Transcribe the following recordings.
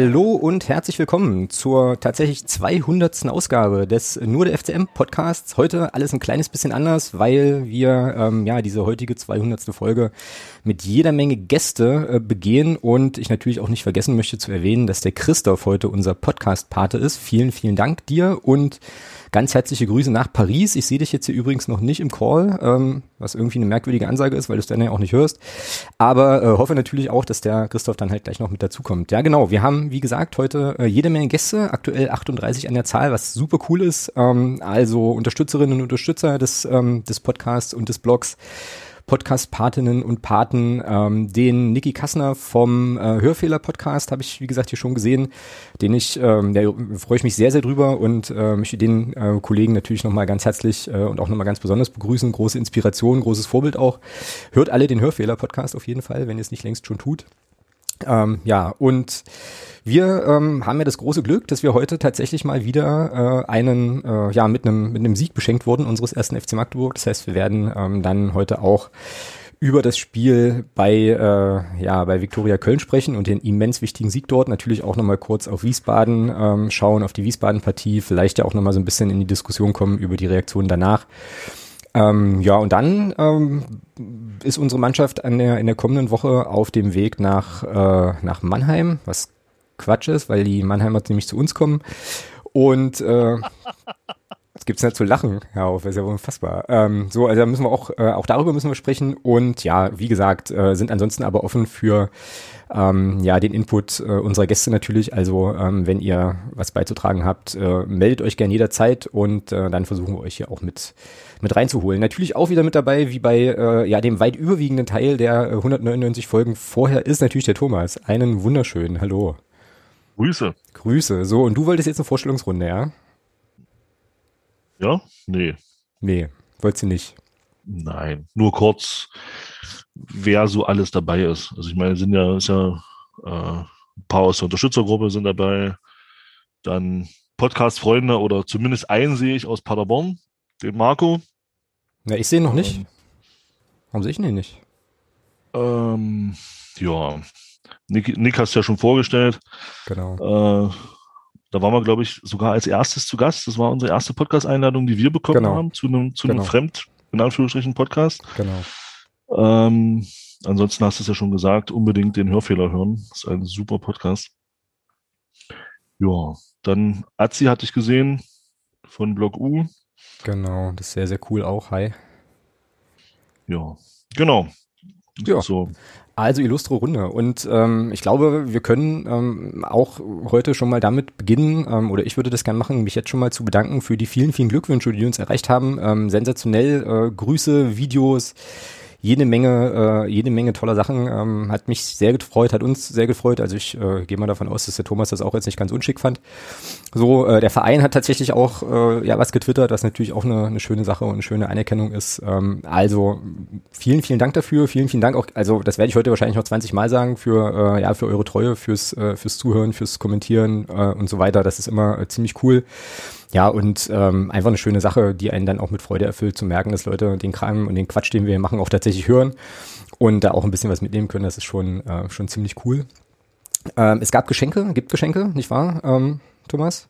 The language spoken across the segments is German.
Hallo und herzlich willkommen zur tatsächlich 200. Ausgabe des Nur der FCM Podcasts. Heute alles ein kleines bisschen anders, weil wir ähm, ja diese heutige 200. Folge mit jeder Menge Gäste äh, begehen und ich natürlich auch nicht vergessen möchte zu erwähnen, dass der Christoph heute unser Podcast-Pate ist. Vielen, vielen Dank dir und Ganz herzliche Grüße nach Paris. Ich sehe dich jetzt hier übrigens noch nicht im Call, ähm, was irgendwie eine merkwürdige Ansage ist, weil du es dann ja auch nicht hörst. Aber äh, hoffe natürlich auch, dass der Christoph dann halt gleich noch mit dazukommt. Ja, genau. Wir haben, wie gesagt, heute äh, jede Menge Gäste, aktuell 38 an der Zahl, was super cool ist. Ähm, also Unterstützerinnen und Unterstützer des, ähm, des Podcasts und des Blogs. Podcast-Patinnen und Paten. Ähm, den Niki Kassner vom äh, Hörfehler-Podcast habe ich, wie gesagt, hier schon gesehen. Den ich, ähm, da freue ich mich sehr, sehr drüber und äh, möchte den äh, Kollegen natürlich nochmal ganz herzlich äh, und auch nochmal ganz besonders begrüßen. Große Inspiration, großes Vorbild auch. Hört alle den Hörfehler-Podcast auf jeden Fall, wenn ihr es nicht längst schon tut. Ähm, ja, und wir ähm, haben ja das große Glück, dass wir heute tatsächlich mal wieder äh, einen, äh, ja, mit einem mit einem Sieg beschenkt wurden unseres ersten FC Magdeburg. Das heißt, wir werden ähm, dann heute auch über das Spiel bei äh, ja bei Viktoria Köln sprechen und den immens wichtigen Sieg dort. Natürlich auch nochmal kurz auf Wiesbaden ähm, schauen, auf die Wiesbaden-Partie, vielleicht ja auch nochmal so ein bisschen in die Diskussion kommen über die Reaktionen danach. Ähm, ja, und dann ähm, ist unsere Mannschaft an der, in der kommenden Woche auf dem Weg nach, äh, nach Mannheim, was Quatsch ist, weil die Mannheimer nämlich zu uns kommen. Und äh, es gibt's nicht zu lachen, ja, auf, ist ja unfassbar. Ähm, so, also da müssen wir auch, äh, auch darüber müssen wir sprechen. Und ja, wie gesagt, äh, sind ansonsten aber offen für ähm, ja, den Input äh, unserer Gäste natürlich. Also ähm, wenn ihr was beizutragen habt, äh, meldet euch gerne jederzeit und äh, dann versuchen wir euch hier auch mit, mit reinzuholen. Natürlich auch wieder mit dabei, wie bei äh, ja, dem weit überwiegenden Teil der äh, 199 Folgen vorher ist natürlich der Thomas. Einen wunderschönen Hallo. Grüße. Grüße. So, und du wolltest jetzt eine Vorstellungsrunde, ja? Ja? Nee. Nee, wolltest du nicht. Nein, nur kurz, wer so alles dabei ist. Also ich meine, sind ja, ist ja äh, ein paar aus der Unterstützergruppe sind dabei, dann Podcast-Freunde oder zumindest einen sehe ich aus Paderborn, den Marco. Ja, ich sehe ihn noch nicht. Ähm, Warum sehe ich ihn nicht? Ähm, ja, Nick, Nick hast du ja schon vorgestellt. Genau. Äh, da waren wir, glaube ich, sogar als erstes zu Gast. Das war unsere erste Podcast-Einladung, die wir bekommen genau. haben zu einem, zu einem genau. Fremd, in Anführungsstrichen, Podcast. Genau. Ähm, ansonsten hast du es ja schon gesagt, unbedingt den Hörfehler hören. Das ist ein super Podcast. Ja, dann Azi hatte ich gesehen von Blog U. Genau, das ist sehr, sehr cool auch. Hi. Ja, genau. Ja. So. Also illustre Runde. Und ähm, ich glaube, wir können ähm, auch heute schon mal damit beginnen, ähm, oder ich würde das gerne machen, mich jetzt schon mal zu bedanken für die vielen, vielen Glückwünsche, die uns erreicht haben. Ähm, sensationell, äh, Grüße, Videos, jede Menge, äh, jede Menge toller Sachen. Ähm, hat mich sehr gefreut, hat uns sehr gefreut. Also ich äh, gehe mal davon aus, dass der Thomas das auch jetzt nicht ganz unschick fand. So, äh, der Verein hat tatsächlich auch äh, ja was getwittert, was natürlich auch eine, eine schöne Sache und eine schöne Anerkennung ist. Ähm, also vielen, vielen Dank dafür. Vielen, vielen Dank auch. Also das werde ich heute wahrscheinlich noch 20 Mal sagen für äh, ja für eure Treue, fürs äh, fürs Zuhören, fürs Kommentieren äh, und so weiter. Das ist immer äh, ziemlich cool. Ja, und ähm, einfach eine schöne Sache, die einen dann auch mit Freude erfüllt, zu merken, dass Leute den Kram und den Quatsch, den wir hier machen, auch tatsächlich hören und da auch ein bisschen was mitnehmen können. Das ist schon, äh, schon ziemlich cool. Ähm, es gab Geschenke, gibt Geschenke, nicht wahr, ähm, Thomas?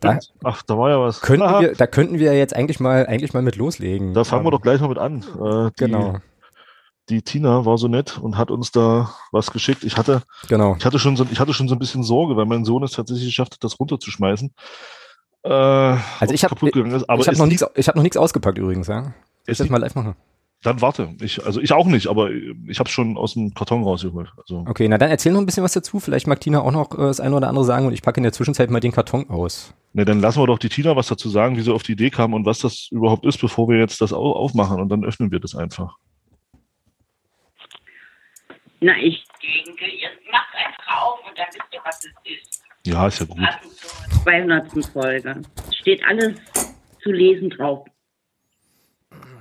Da, Ach, da war ja was. Könnten wir, da könnten wir jetzt eigentlich mal, eigentlich mal mit loslegen. Da fangen ähm, wir doch gleich mal mit an. Äh, die, genau. Die Tina war so nett und hat uns da was geschickt. Ich hatte, genau. ich hatte schon so, ich hatte schon so ein bisschen Sorge, weil mein Sohn es tatsächlich geschafft hat, das runterzuschmeißen. Äh, also ich habe ich habe noch nichts ich habe noch nichts ausgepackt übrigens, ja. Ich das mal live machen. Dann warte. Ich, also ich auch nicht, aber ich habe schon aus dem Karton rausgeholt. Also. Okay, na dann erzähl noch ein bisschen was dazu. Vielleicht mag Tina auch noch äh, das eine oder andere sagen und ich packe in der Zwischenzeit mal den Karton aus. Ne, dann lassen wir doch die Tina was dazu sagen, wie sie auf die Idee kam und was das überhaupt ist, bevor wir jetzt das aufmachen und dann öffnen wir das einfach. Na, ich denke, ihr macht einfach auf und dann wisst ihr, was es ist. Ja, ist ja gut. 200. Folge. Steht alles zu lesen drauf.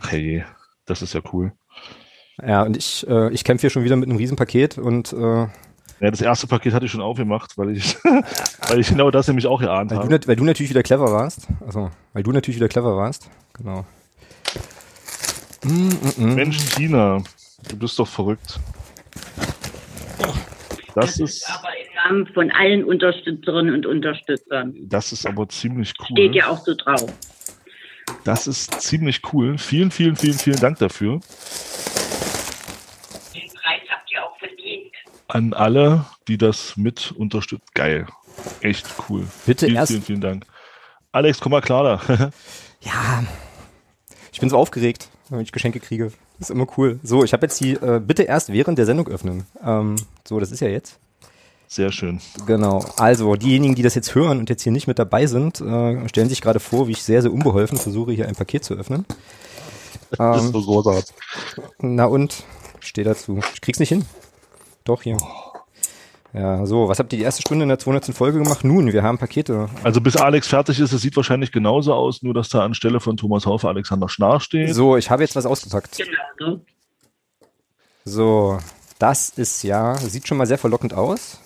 Hey, das ist ja cool. Ja, und ich, äh, ich kämpfe hier schon wieder mit einem Riesenpaket und äh, ja, das erste Paket hatte ich schon aufgemacht, weil ich, weil ich genau das nämlich auch geahnt weil habe. Du, weil du natürlich wieder clever warst. Also, weil du natürlich wieder clever warst. Genau. Mm, mm, mm. Mensch, Tina, du bist doch verrückt. Das, das ist, aber Autogramm von allen Unterstützerinnen und Unterstützern. Das ist aber ziemlich cool. Steht ja auch so drauf. Das ist ziemlich cool. Vielen, vielen, vielen, vielen Dank dafür. Den Preis habt ihr auch verdient. An alle, die das mit unterstützen. Geil. Echt cool. Bitte vielen, erst- Vielen, vielen Dank. Alex, komm mal klar da. Ja, ich bin so aufgeregt, wenn ich Geschenke kriege. Das ist immer cool. So, ich habe jetzt die, äh, bitte erst während der Sendung öffnen. Ähm, so, das ist ja jetzt. Sehr schön. Genau. Also, diejenigen, die das jetzt hören und jetzt hier nicht mit dabei sind, äh, stellen sich gerade vor, wie ich sehr, sehr unbeholfen versuche, hier ein Paket zu öffnen. Das ist Ähm, so großartig. na und? Ich stehe dazu. Ich krieg's nicht hin. Doch, hier. Ja, so, was habt ihr die erste Stunde in der 200. Folge gemacht? Nun, wir haben Pakete. Also bis Alex fertig ist, es sieht wahrscheinlich genauso aus, nur dass da anstelle von Thomas Haufe Alexander Schnarr steht. So, ich habe jetzt was ausgepackt. Genau. So, das ist ja, sieht schon mal sehr verlockend aus.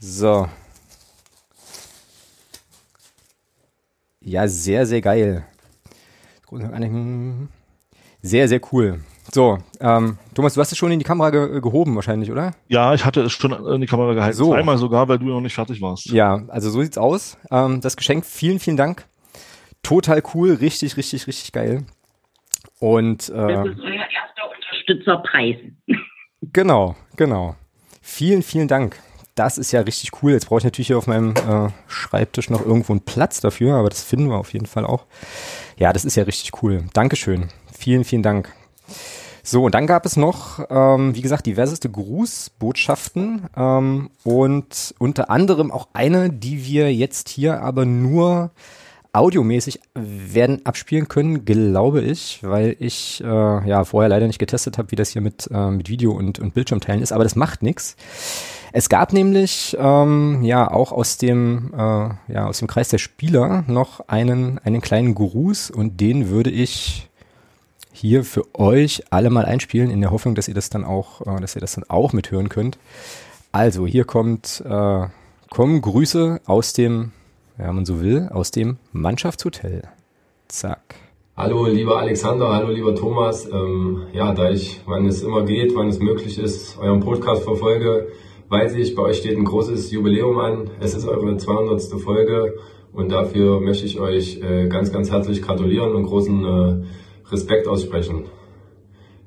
So. Ja, sehr, sehr geil. Sehr, sehr cool. So, ähm, Thomas, du hast es schon in die Kamera ge gehoben wahrscheinlich, oder? Ja, ich hatte es schon in die Kamera gehalten. So. Zweimal sogar, weil du noch nicht fertig warst. Ja, also so sieht's aus. Ähm, das Geschenk, vielen, vielen Dank. Total cool, richtig, richtig, richtig geil. Und Das äh, ist euer erster Unterstützerpreis. Genau, genau. Vielen, vielen Dank. Das ist ja richtig cool. Jetzt brauche ich natürlich hier auf meinem äh, Schreibtisch noch irgendwo einen Platz dafür, aber das finden wir auf jeden Fall auch. Ja, das ist ja richtig cool. Dankeschön. Vielen, vielen Dank. So, und dann gab es noch, ähm, wie gesagt, diverseste Grußbotschaften ähm, und unter anderem auch eine, die wir jetzt hier aber nur audiomäßig werden abspielen können, glaube ich, weil ich äh, ja vorher leider nicht getestet habe, wie das hier mit, äh, mit Video und, und Bildschirmteilen ist, aber das macht nichts. Es gab nämlich ähm, ja auch aus dem äh, ja aus dem Kreis der Spieler noch einen einen kleinen Gruß und den würde ich hier für euch alle mal einspielen in der Hoffnung, dass ihr das dann auch äh, dass ihr das dann auch mithören könnt. Also hier kommt äh, kommen Grüße aus dem ja, wenn man so will, aus dem Mannschaftshotel. Zack. Hallo, lieber Alexander, hallo, lieber Thomas. Ähm, ja, da ich, wann es immer geht, wann es möglich ist, euren Podcast verfolge, weiß ich, bei euch steht ein großes Jubiläum an. Es ist eure 200. Folge und dafür möchte ich euch äh, ganz, ganz herzlich gratulieren und großen äh, Respekt aussprechen.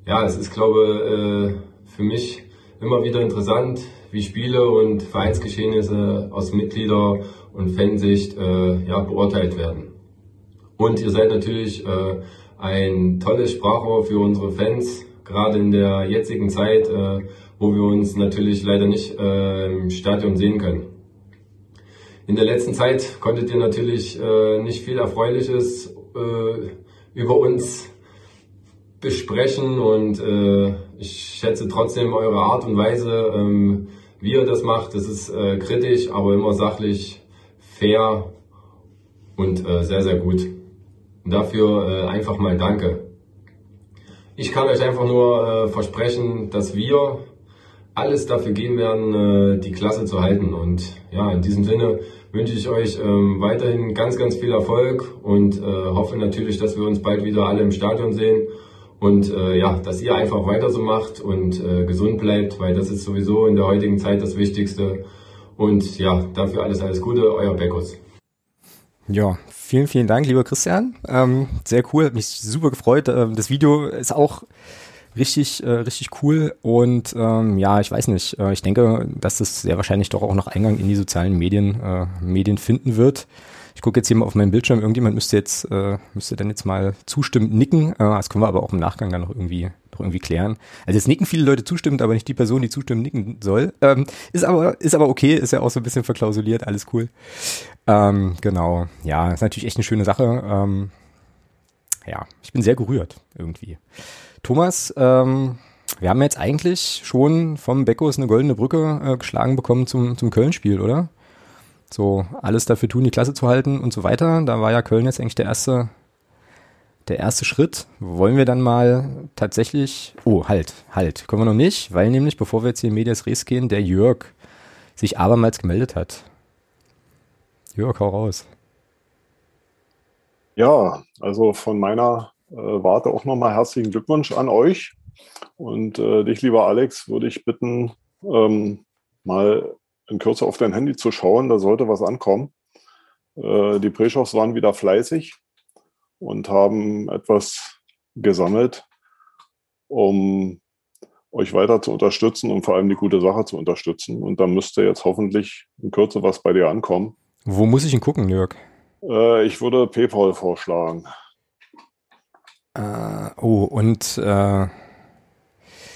Ja, es ist, glaube äh, für mich immer wieder interessant, wie Spiele und Vereinsgeschehnisse aus Mitglieder- und Fansicht äh, ja, beurteilt werden. Und ihr seid natürlich äh, ein tolles Sprachrohr für unsere Fans, gerade in der jetzigen Zeit, äh, wo wir uns natürlich leider nicht äh, im Stadion sehen können. In der letzten Zeit konntet ihr natürlich äh, nicht viel Erfreuliches äh, über uns besprechen und äh, ich schätze trotzdem eure Art und Weise, ähm, wie ihr das macht. Das ist äh, kritisch, aber immer sachlich, fair und äh, sehr, sehr gut. Und dafür äh, einfach mal Danke. Ich kann euch einfach nur äh, versprechen, dass wir alles dafür geben werden, äh, die Klasse zu halten. Und ja, in diesem Sinne wünsche ich euch ähm, weiterhin ganz, ganz viel Erfolg und äh, hoffe natürlich, dass wir uns bald wieder alle im Stadion sehen. Und äh, ja, dass ihr einfach weiter so macht und äh, gesund bleibt, weil das ist sowieso in der heutigen Zeit das Wichtigste. Und ja, dafür alles, alles Gute, euer Beckus. Ja, vielen, vielen Dank, lieber Christian. Ähm, sehr cool, hat mich super gefreut. Ähm, das Video ist auch richtig, äh, richtig cool. Und ähm, ja, ich weiß nicht. Äh, ich denke, dass das sehr wahrscheinlich doch auch noch Eingang in die sozialen Medien, äh, Medien finden wird. Ich gucke jetzt hier mal auf meinen Bildschirm. Irgendjemand müsste jetzt, äh, müsste dann jetzt mal zustimmend nicken. Äh, das können wir aber auch im Nachgang dann noch irgendwie, noch irgendwie klären. Also jetzt nicken viele Leute zustimmend, aber nicht die Person, die zustimmend nicken soll. Ähm, ist aber, ist aber okay, ist ja auch so ein bisschen verklausuliert, alles cool. Ähm, genau. Ja, ist natürlich echt eine schöne Sache. Ähm, ja, ich bin sehr gerührt irgendwie. Thomas, ähm, wir haben jetzt eigentlich schon vom Beckos eine goldene Brücke äh, geschlagen bekommen zum, zum Köln-Spiel, oder? So, alles dafür tun, die Klasse zu halten und so weiter. Da war ja Köln jetzt eigentlich der erste, der erste Schritt. Wollen wir dann mal tatsächlich, oh, halt, halt, können wir noch nicht, weil nämlich, bevor wir jetzt hier in Medias Res gehen, der Jörg sich abermals gemeldet hat. Jörg, hau raus. Ja, also von meiner Warte auch nochmal herzlichen Glückwunsch an euch. Und äh, dich, lieber Alex, würde ich bitten, ähm, mal in Kürze auf dein Handy zu schauen, da sollte was ankommen. Äh, die Preschows waren wieder fleißig und haben etwas gesammelt, um euch weiter zu unterstützen und vor allem die gute Sache zu unterstützen. Und da müsste jetzt hoffentlich in Kürze was bei dir ankommen. Wo muss ich ihn gucken, Jörg? Äh, ich würde PayPal vorschlagen. Äh, oh, und äh,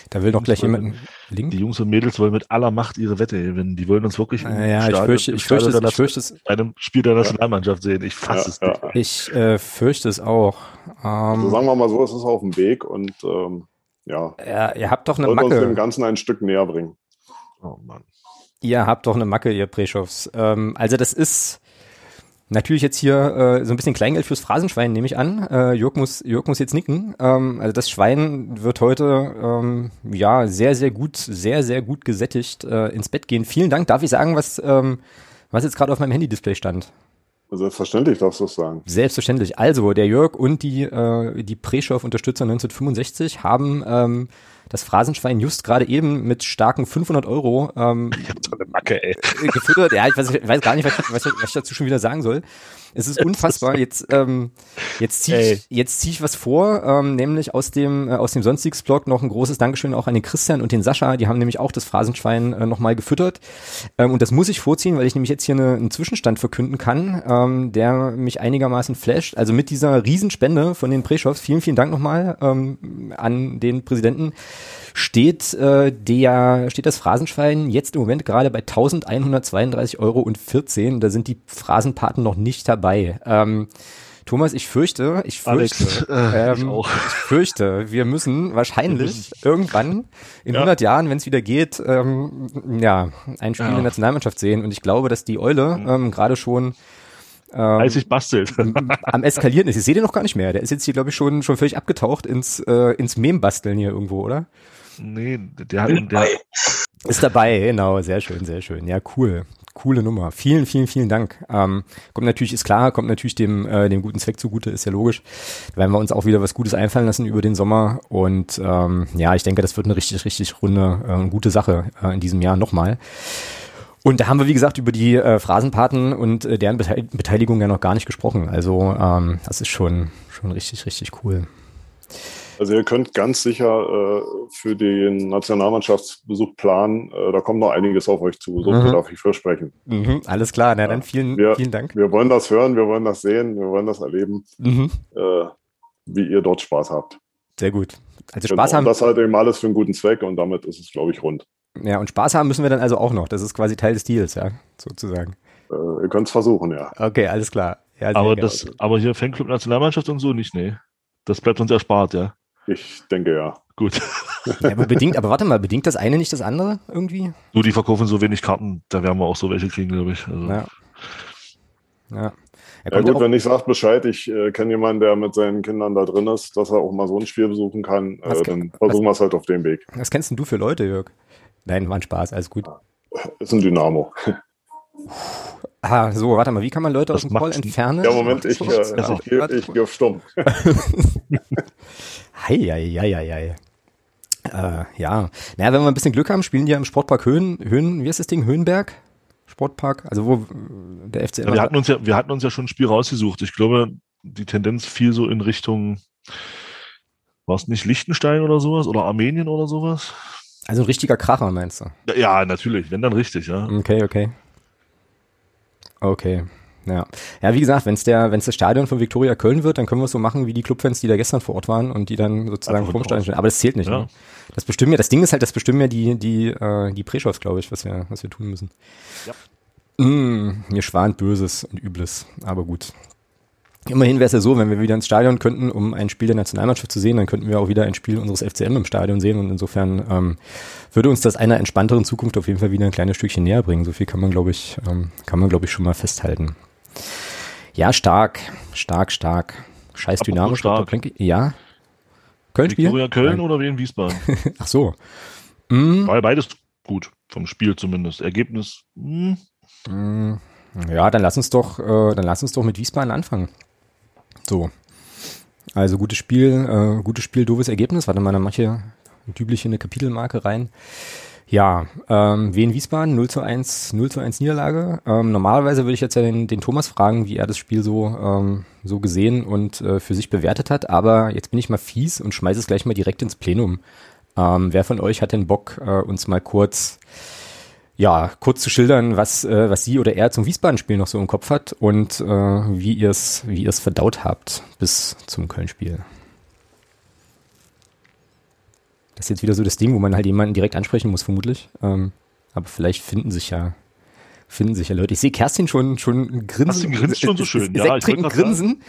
da will doch gleich jemand einen Link. Die Jungs und Mädels wollen mit aller Macht ihre Wette gewinnen. Die wollen uns wirklich Äh, ja, ich fürchte, ich fürchte, es, ich fürchte es, bei einem Spiel der Nationalmannschaft sehen. Ich fasse es Ja, nicht. ja. ich äh, fürchte es auch. Also Ähm, sagen wir mal so, es ist auf dem Weg und ähm, ja, ja, ihr habt doch eine sollte uns dem Macke. Ganzen ein Stück näher bringen. Oh Mann. Ihr habt doch eine Macke, ihr Preschows. Ähm, also das ist natürlich jetzt hier äh, so ein bisschen Kleingeld fürs Phrasenschwein, nehme ich an. Äh, Jörg, muss, Jörg muss jetzt nicken. Ähm, also das Schwein wird heute ähm, ja sehr, sehr gut, sehr, sehr gut gesättigt äh, ins Bett gehen. Vielen Dank. Darf ich sagen, was, ähm, was jetzt gerade auf meinem Handy-Display stand? Selbstverständlich darfst du es sagen. Selbstverständlich. Also, der Jörg und die, äh, die Preschow-Unterstützer 1965 haben ähm, das Phrasenschwein just gerade eben mit starken 500 Euro ähm, Ich hab so eine Macke, ey. gefüttert. Ja, ich weiß, ich weiß gar nicht, was, ich- was, ich- was ich dazu schon wieder sagen soll. Es ist unfassbar. Jetzt, ähm, jetzt ziehe ich, jetzt zieh ich was vor, ähm, nämlich aus dem, äh, aus dem Sonstiges-Blog noch ein großes Dankeschön auch an den Christian und den Sascha. Die haben nämlich auch das Phrasenschwein äh, nochmal gefüttert. Ähm, und das muss ich vorziehen, weil ich nämlich jetzt hier eine, einen Zwischenstand verkünden kann, ähm, der mich einigermaßen flasht. Also mit dieser Riesenspende von den Preschows, vielen, vielen Dank nochmal ähm, an den Präsidenten steht äh, der steht das Phrasenschwein jetzt im Moment gerade bei 1132 Euro und 14. Da sind die Phrasenpaten noch nicht dabei. Ähm, Thomas, ich fürchte, ich fürchte, Alex, äh, ich ähm, auch. ich fürchte, wir müssen wahrscheinlich irgendwann in Ja. 100 Jahren, wenn es wieder geht, ähm, ja, ein Spiel Ja. der Nationalmannschaft sehen. Und ich glaube, dass die Eule ähm, gerade schon ähm, Fleißig bastelt. am eskalieren ist. Ich sehe den noch gar nicht mehr. Der ist jetzt hier, glaube ich, schon, schon völlig abgetaucht ins, äh, ins Mem-Basteln hier irgendwo, oder? Nee, der hat, der, Ist dabei, genau, sehr schön, sehr schön. Ja, cool. Coole Nummer. Vielen, vielen, vielen Dank. Ähm, kommt natürlich, ist klar, kommt natürlich dem, äh, dem guten Zweck zugute, ist ja logisch. Da werden wir uns auch wieder was Gutes einfallen lassen über den Sommer. Und ähm, ja, ich denke, das wird eine richtig, richtig runde, äh, gute Sache äh, in diesem Jahr nochmal. Und da haben wir, wie gesagt, über die äh, Phrasenpaten und äh, deren Bete Beteiligung ja noch gar nicht gesprochen. Also ähm, das ist schon, schon richtig, richtig cool. Also ihr könnt ganz sicher äh, für den Nationalmannschaftsbesuch planen. Äh, da kommt noch einiges auf euch zu, so Mhm. darf ich versprechen. Mhm, alles klar, na dann vielen, Wir- vielen Dank. Wir wollen das hören, wir wollen das sehen, wir wollen das erleben, Mhm, äh, wie ihr dort Spaß habt. sehr gut. Also Genau. Spaß haben, Und das halt eben alles für einen guten Zweck und damit ist es, glaube ich, rund. Ja, und Spaß haben müssen wir dann also auch noch. Das ist quasi Teil des Deals, ja, sozusagen. Äh, ihr könnt es versuchen, ja. Okay, alles klar. Ja, aber das, aber hier Fanclub Nationalmannschaft und so nicht, nee. Das bleibt uns erspart, ja. Ich denke ja. Gut. ja, aber bedingt, aber warte mal, bedingt das eine nicht das andere irgendwie? Nur die verkaufen so wenig Karten, da werden wir auch so welche kriegen, glaube ich. Also, Ja. Ja. Ja gut, wenn ich sage Bescheid, ich äh, kenne jemanden, der mit seinen Kindern da drin ist, dass er auch mal so ein Spiel besuchen kann, Was äh, dann versuchen wir es halt auf dem Weg. was kennst denn du für Leute, Jörg? Nein, war ein Spaß, alles gut. Ist ein Dynamo. Ah, so, warte mal, wie kann man Leute aus Was dem Call entfernen? Ja, Moment, ich, äh, ich, gehe- warte. ich gehe stumm. Hei, hei, hei, hei, hei. Äh, ja. Naja, wenn wir ein bisschen Glück haben, spielen die ja im Sportpark Höhen, Höhen, wie ist das Ding? Höhenberg? Sportpark? Also wo der FCM. Ja, wir, hatten uns ja, wir hatten uns ja schon ein Spiel rausgesucht. Ich glaube, die Tendenz fiel so in Richtung, war es nicht Liechtenstein oder sowas oder Armenien oder sowas? also ein richtiger Kracher, meinst du? Ja, natürlich, wenn dann richtig, ja. Okay, okay. Okay. Ja. Ja, wie gesagt, wenn es der, wenn es das Stadion von Viktoria Köln wird, dann können wir es so machen wie die Clubfans, die da gestern vor Ort waren und die dann sozusagen Einfach vorm Stadion stehen. Aber das zählt nicht. Ja. Ne? Das bestimmen ja, das Ding ist halt, das bestimmen ja die, die, äh, die Preschows, glaube ich, was wir, was wir tun müssen. Ja. Mm, mir schwant Böses und Übles, aber gut. Immerhin wäre es ja so, wenn wir wieder ins Stadion könnten, um ein Spiel der Nationalmannschaft zu sehen, dann könnten wir auch wieder ein Spiel unseres FCM im Stadion sehen und insofern ähm, würde uns das einer entspannteren Zukunft auf jeden Fall wieder ein kleines Stückchen näher bringen. So viel kann man, glaube ich, ähm, kann man, glaube ich, schon mal festhalten. Ja, stark, stark, stark. Scheiß Apropos Dynamo. stark. Plänke- Ja. Köln spielen? Viktoria Köln Nein. oder Wien Wiesbaden? Ach so. Mm, War ja beides gut, vom Spiel zumindest. Ergebnis, mm, ja, dann lass uns doch, äh, dann lass uns doch mit Wiesbaden anfangen. So. Also gutes Spiel, äh, gutes Spiel, doofes Ergebnis. Warte mal, dann mache ich hier düblich hier eine Kapitelmarke rein. Ja, ähm, Wien Wiesbaden 0 zu 1, 0 zu 1 Niederlage. Ähm, normalerweise würde ich jetzt ja den, den Thomas fragen, wie er das Spiel so, ähm, so gesehen und äh, für sich bewertet hat, aber jetzt bin ich mal fies und schmeiße es gleich mal direkt ins Plenum. Ähm, wer von euch hat denn Bock, äh, uns mal kurz, ja, kurz zu schildern, was, äh, was sie oder er zum Wiesbaden-Spiel noch so im Kopf hat und äh, wie ihr es wie ihr's verdaut habt bis zum Köln-Spiel? Das ist jetzt wieder so das Ding, wo man halt jemanden direkt ansprechen muss, vermutlich. Ähm, aber vielleicht finden sich ja, finden sich ja Leute. Ich sehe Kerstin schon, schon grinsen. Kerstin grinst schon so schön, ja, ich grad grinsen.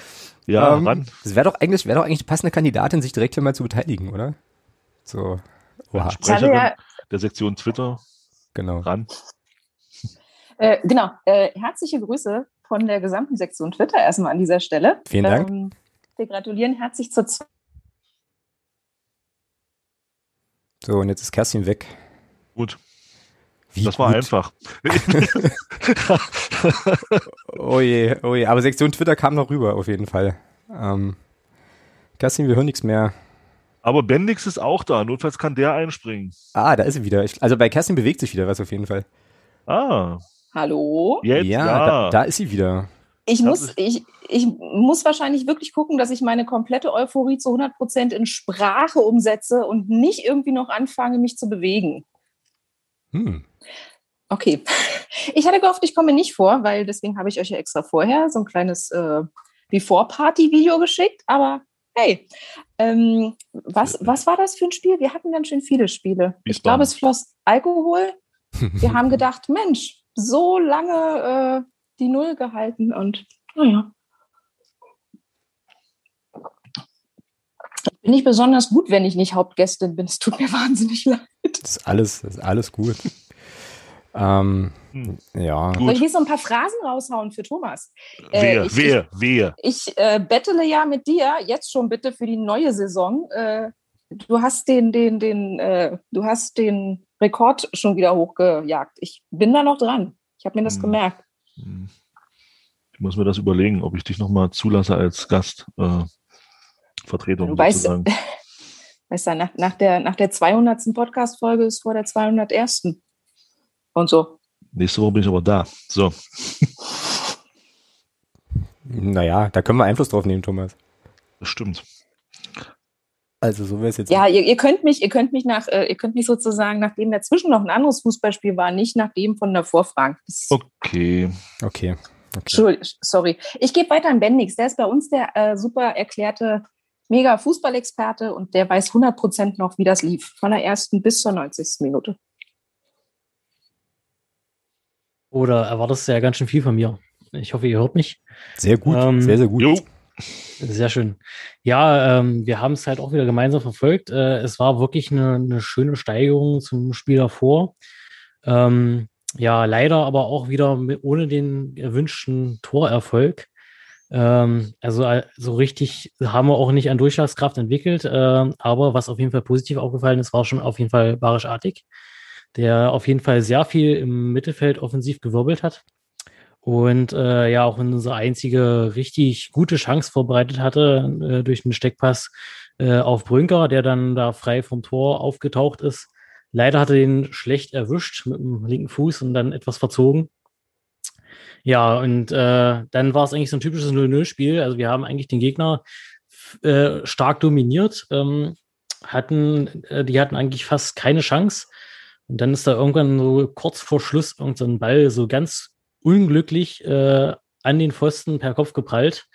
Ja, ähm, ran. Das wäre doch eigentlich, wäre doch eigentlich die passende Kandidatin, sich direkt hier mal zu beteiligen, oder? So. Oha. Sprecherin ja- der Sektion Twitter, Genau. ran. Äh, genau. Äh, herzliche Grüße von der gesamten Sektion Twitter erstmal an dieser Stelle. Vielen Dank. Ähm, wir gratulieren herzlich zur Z- So, und jetzt ist Kerstin weg. Gut, Wie das war gut. einfach. Oh je, oh je. Aber Sektion Twitter kam noch rüber, auf jeden Fall. Ähm, Kerstin, wir hören nichts mehr. Aber Bendix ist auch da, notfalls kann der einspringen. Ah, da ist sie wieder. Ich, also bei Kerstin bewegt sich wieder was auf jeden Fall. Ah, Hallo? jetzt, ja, ja. Da, da ist sie wieder. Ich Das muss, ich, ich muss wahrscheinlich wirklich gucken, dass ich meine komplette Euphorie zu 100 Prozent in Sprache umsetze und nicht irgendwie noch anfange, mich zu bewegen. Hm. Okay. Ich hatte gehofft, ich komme nicht vor, weil deswegen habe ich euch ja extra vorher so ein kleines äh, Before-Party-Video geschickt. Aber hey, ähm, was, was war das für ein Spiel? Wir hatten ganz schön viele Spiele. Ich glaube, es floss Alkohol. Wir haben gedacht, Mensch, so lange äh, die Null gehalten und naja. Ich bin nicht besonders gut, wenn ich nicht Hauptgästin bin. Es tut mir wahnsinnig leid. Das ist alles, das ist alles gut. Ähm, Hm. ja. Gut. Soll ich hier so ein paar Phrasen raushauen für Thomas? Äh, Wehe, ich- wehe, wehe. Ich äh, bettele ja mit dir jetzt schon bitte für die neue Saison. Äh, du hast den, den, den, äh, du hast den Rekord schon wieder hochgejagt. Ich bin da noch dran. Ich habe mir das Hm. gemerkt. Hm. Ich muss mir das überlegen, ob ich dich nochmal zulasse als Gast. Äh, Vertretung Du weißt, sozusagen. weißt du, nach, nach, der, nach der 200. Podcast-Folge ist vor der 201. Und so. Nächste Woche bin ich aber da. So, Naja, da können wir Einfluss drauf nehmen, Thomas. das stimmt. Also so wäre es jetzt. Ja, ihr, ihr könnt mich, ihr könnt mich nach, äh, ihr könnt mich sozusagen, nachdem dazwischen noch ein anderes Fußballspiel war, nicht nach dem von davor fragen. Okay. Okay. okay. Entschuldigung, sorry. Ich gebe weiter an Bendix. Der ist bei uns der äh, super erklärte mega Fußballexperte und der weiß 100% noch, wie das lief. Von der ersten bis zur 90. Minute. Oder erwartest du ja ganz schön viel von mir? Ich hoffe, ihr hört mich. Sehr gut, Ähm, sehr, sehr gut. Jo, Sehr schön. Ja, ähm, wir haben es halt auch wieder gemeinsam verfolgt. Äh, es war wirklich eine, eine schöne Steigerung zum Spiel davor. Ähm, ja, leider aber auch wieder mit, ohne den erwünschten Torerfolg. Ähm, also äh, so richtig haben wir auch nicht an Durchschlagskraft entwickelt. ähm, aber was auf jeden Fall positiv aufgefallen ist, war schon auf jeden Fall Barisch Artig, der auf jeden Fall sehr viel im Mittelfeld offensiv gewirbelt hat. Und äh, ja, auch unsere einzige richtig gute Chance vorbereitet hatte äh, durch einen Steckpass äh, auf Brünker, der dann da frei vom Tor aufgetaucht ist. Leider hatte er den schlecht erwischt mit dem linken Fuß und dann etwas verzogen. Ja, und äh, dann war es eigentlich so ein typisches 0-0-Spiel. Also wir haben eigentlich den Gegner äh, stark dominiert, ähm, hatten, äh, die hatten eigentlich fast keine Chance. Und dann ist da irgendwann so kurz vor Schluss irgendein so Ball so ganz unglücklich äh, an den Pfosten per Kopf geprallt.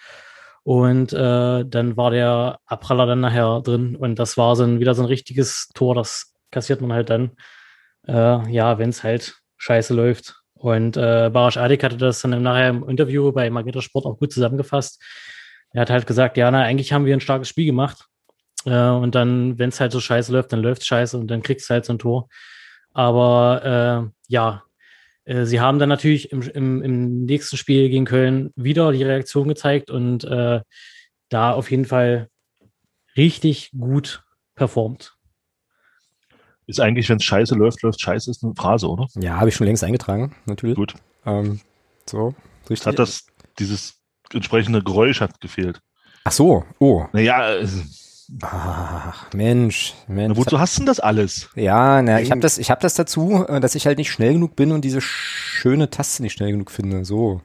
Und äh, dann war der Abpraller dann nachher drin. Und das war so ein, wieder so ein richtiges Tor. Das kassiert man halt dann, äh, ja, wenn es halt scheiße läuft. Und äh, Barasch Adik hatte das dann im- nachher im Interview bei Magenta Sport auch gut zusammengefasst. Er hat halt gesagt, ja, na, eigentlich haben wir ein starkes Spiel gemacht. Äh, und dann, wenn es halt so scheiße läuft, dann läuft scheiße und dann kriegst du halt so ein Tor. Aber äh, ja, sie haben dann natürlich im, im, im nächsten Spiel gegen Köln wieder die Reaktion gezeigt und äh, da auf jeden Fall richtig gut performt. ist eigentlich, wenn es scheiße läuft, läuft scheiße, ist eine Phrase, oder? Ja, habe ich schon längst eingetragen, natürlich. Gut. Ähm, so, richtig. Hat das, dieses entsprechende Geräusch hat gefehlt. Ach so, oh. Naja, äh, Ach, Mensch, Mensch. Na, wozu hast du denn das alles? Ja, na, ich habe das, ich habe das dazu, äh, dass ich halt nicht schnell genug bin und diese schöne Taste nicht schnell genug finde. So.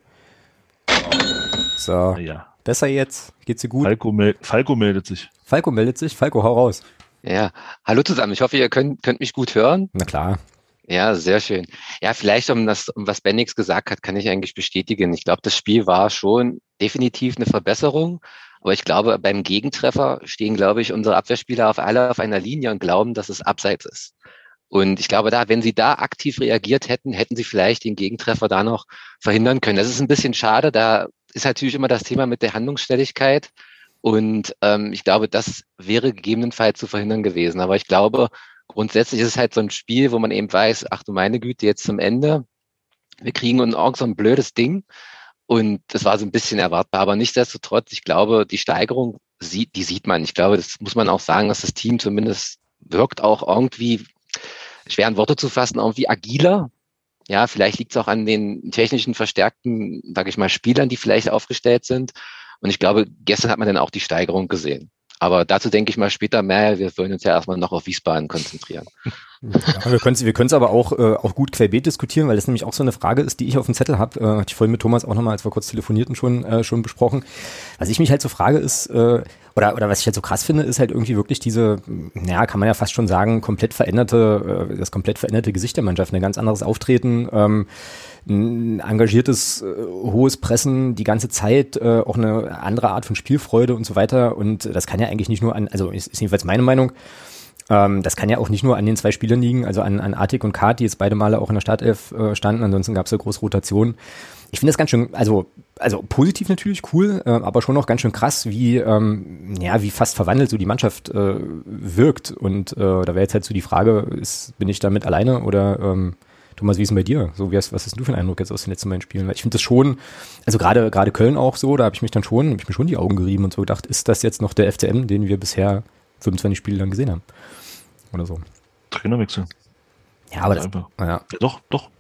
So. Ja. Besser jetzt? Geht's dir gut? Falco, mel Falco meldet sich. Falco meldet sich. Falco, hau raus. Ja, hallo zusammen. Ich hoffe, ihr könnt, könnt mich gut hören. Na klar. Ja, sehr schön. Ja, vielleicht um das, um was Bendix gesagt hat, kann ich eigentlich bestätigen. Ich glaube, das Spiel war schon definitiv eine Verbesserung. Aber ich glaube, beim Gegentreffer stehen, glaube ich, unsere Abwehrspieler auf alle auf einer Linie und glauben, dass es abseits ist. Und ich glaube, da, wenn sie da aktiv reagiert hätten, hätten sie vielleicht den Gegentreffer da noch verhindern können. Das ist ein bisschen schade. Da ist natürlich immer das Thema mit der Handlungsstelligkeit. Und ähm, ich glaube, das wäre gegebenenfalls zu verhindern gewesen. Aber ich glaube, grundsätzlich ist es halt so ein Spiel, wo man eben weiß, ach du meine Güte, jetzt zum Ende, wir kriegen uns auch so ein blödes Ding. Und das war so ein bisschen erwartbar. Aber nichtsdestotrotz, ich glaube, die Steigerung, sieht, die sieht man. Ich glaube, das muss man auch sagen, dass das Team zumindest wirkt auch irgendwie, schweren Worte zu fassen, irgendwie agiler. Ja, vielleicht liegt es auch an den technischen verstärkten, sage ich mal, Spielern, die vielleicht aufgestellt sind. Und ich glaube, gestern hat man dann auch die Steigerung gesehen. Aber dazu denke ich mal später mehr. Wir wollen uns ja erstmal noch auf Wiesbaden konzentrieren. Ja, wir können es wir können's aber auch, äh, auch gut querbeet diskutieren, weil das nämlich auch so eine Frage ist, die ich auf dem Zettel habe. Äh, hatte ich vorhin mit Thomas auch nochmal, als wir kurz telefonierten, schon, äh, schon besprochen. Was ich mich halt so frage ist, äh, oder, oder was ich halt so krass finde, ist halt irgendwie wirklich diese, naja, kann man ja fast schon sagen, komplett veränderte, äh, das komplett veränderte Gesicht der Mannschaft, ein ganz anderes Auftreten, ähm, ein engagiertes, äh, hohes Pressen die ganze Zeit, äh, auch eine andere Art von Spielfreude und so weiter. Und das kann ja eigentlich nicht nur an, also ist, jedenfalls meine Meinung, ähm, das kann ja auch nicht nur an den zwei Spielern liegen, also an, an Artik und Kart, die jetzt beide Male auch in der Startelf äh, standen, ansonsten gab es ja große Rotation. Ich finde das ganz schön, also, also positiv natürlich cool, aber schon noch ganz schön krass, wie, ähm, ja, wie fast verwandelt so die Mannschaft wirkt. Und da wäre jetzt halt so die Frage, ist, bin ich damit alleine oder ähm, Thomas, wie ist denn bei dir? So, wie hast, was hast du für einen Eindruck jetzt aus den letzten beiden Spielen? Weil ich finde das schon, also gerade gerade Köln auch so, da habe ich mich dann schon, habe ich mir schon die Augen gerieben und so gedacht, ist das jetzt noch der FCM, den wir bisher 25 Spiele lang gesehen haben? Oder so. Trainerwechsel. Ja, aber das, ja. Ja, doch, doch.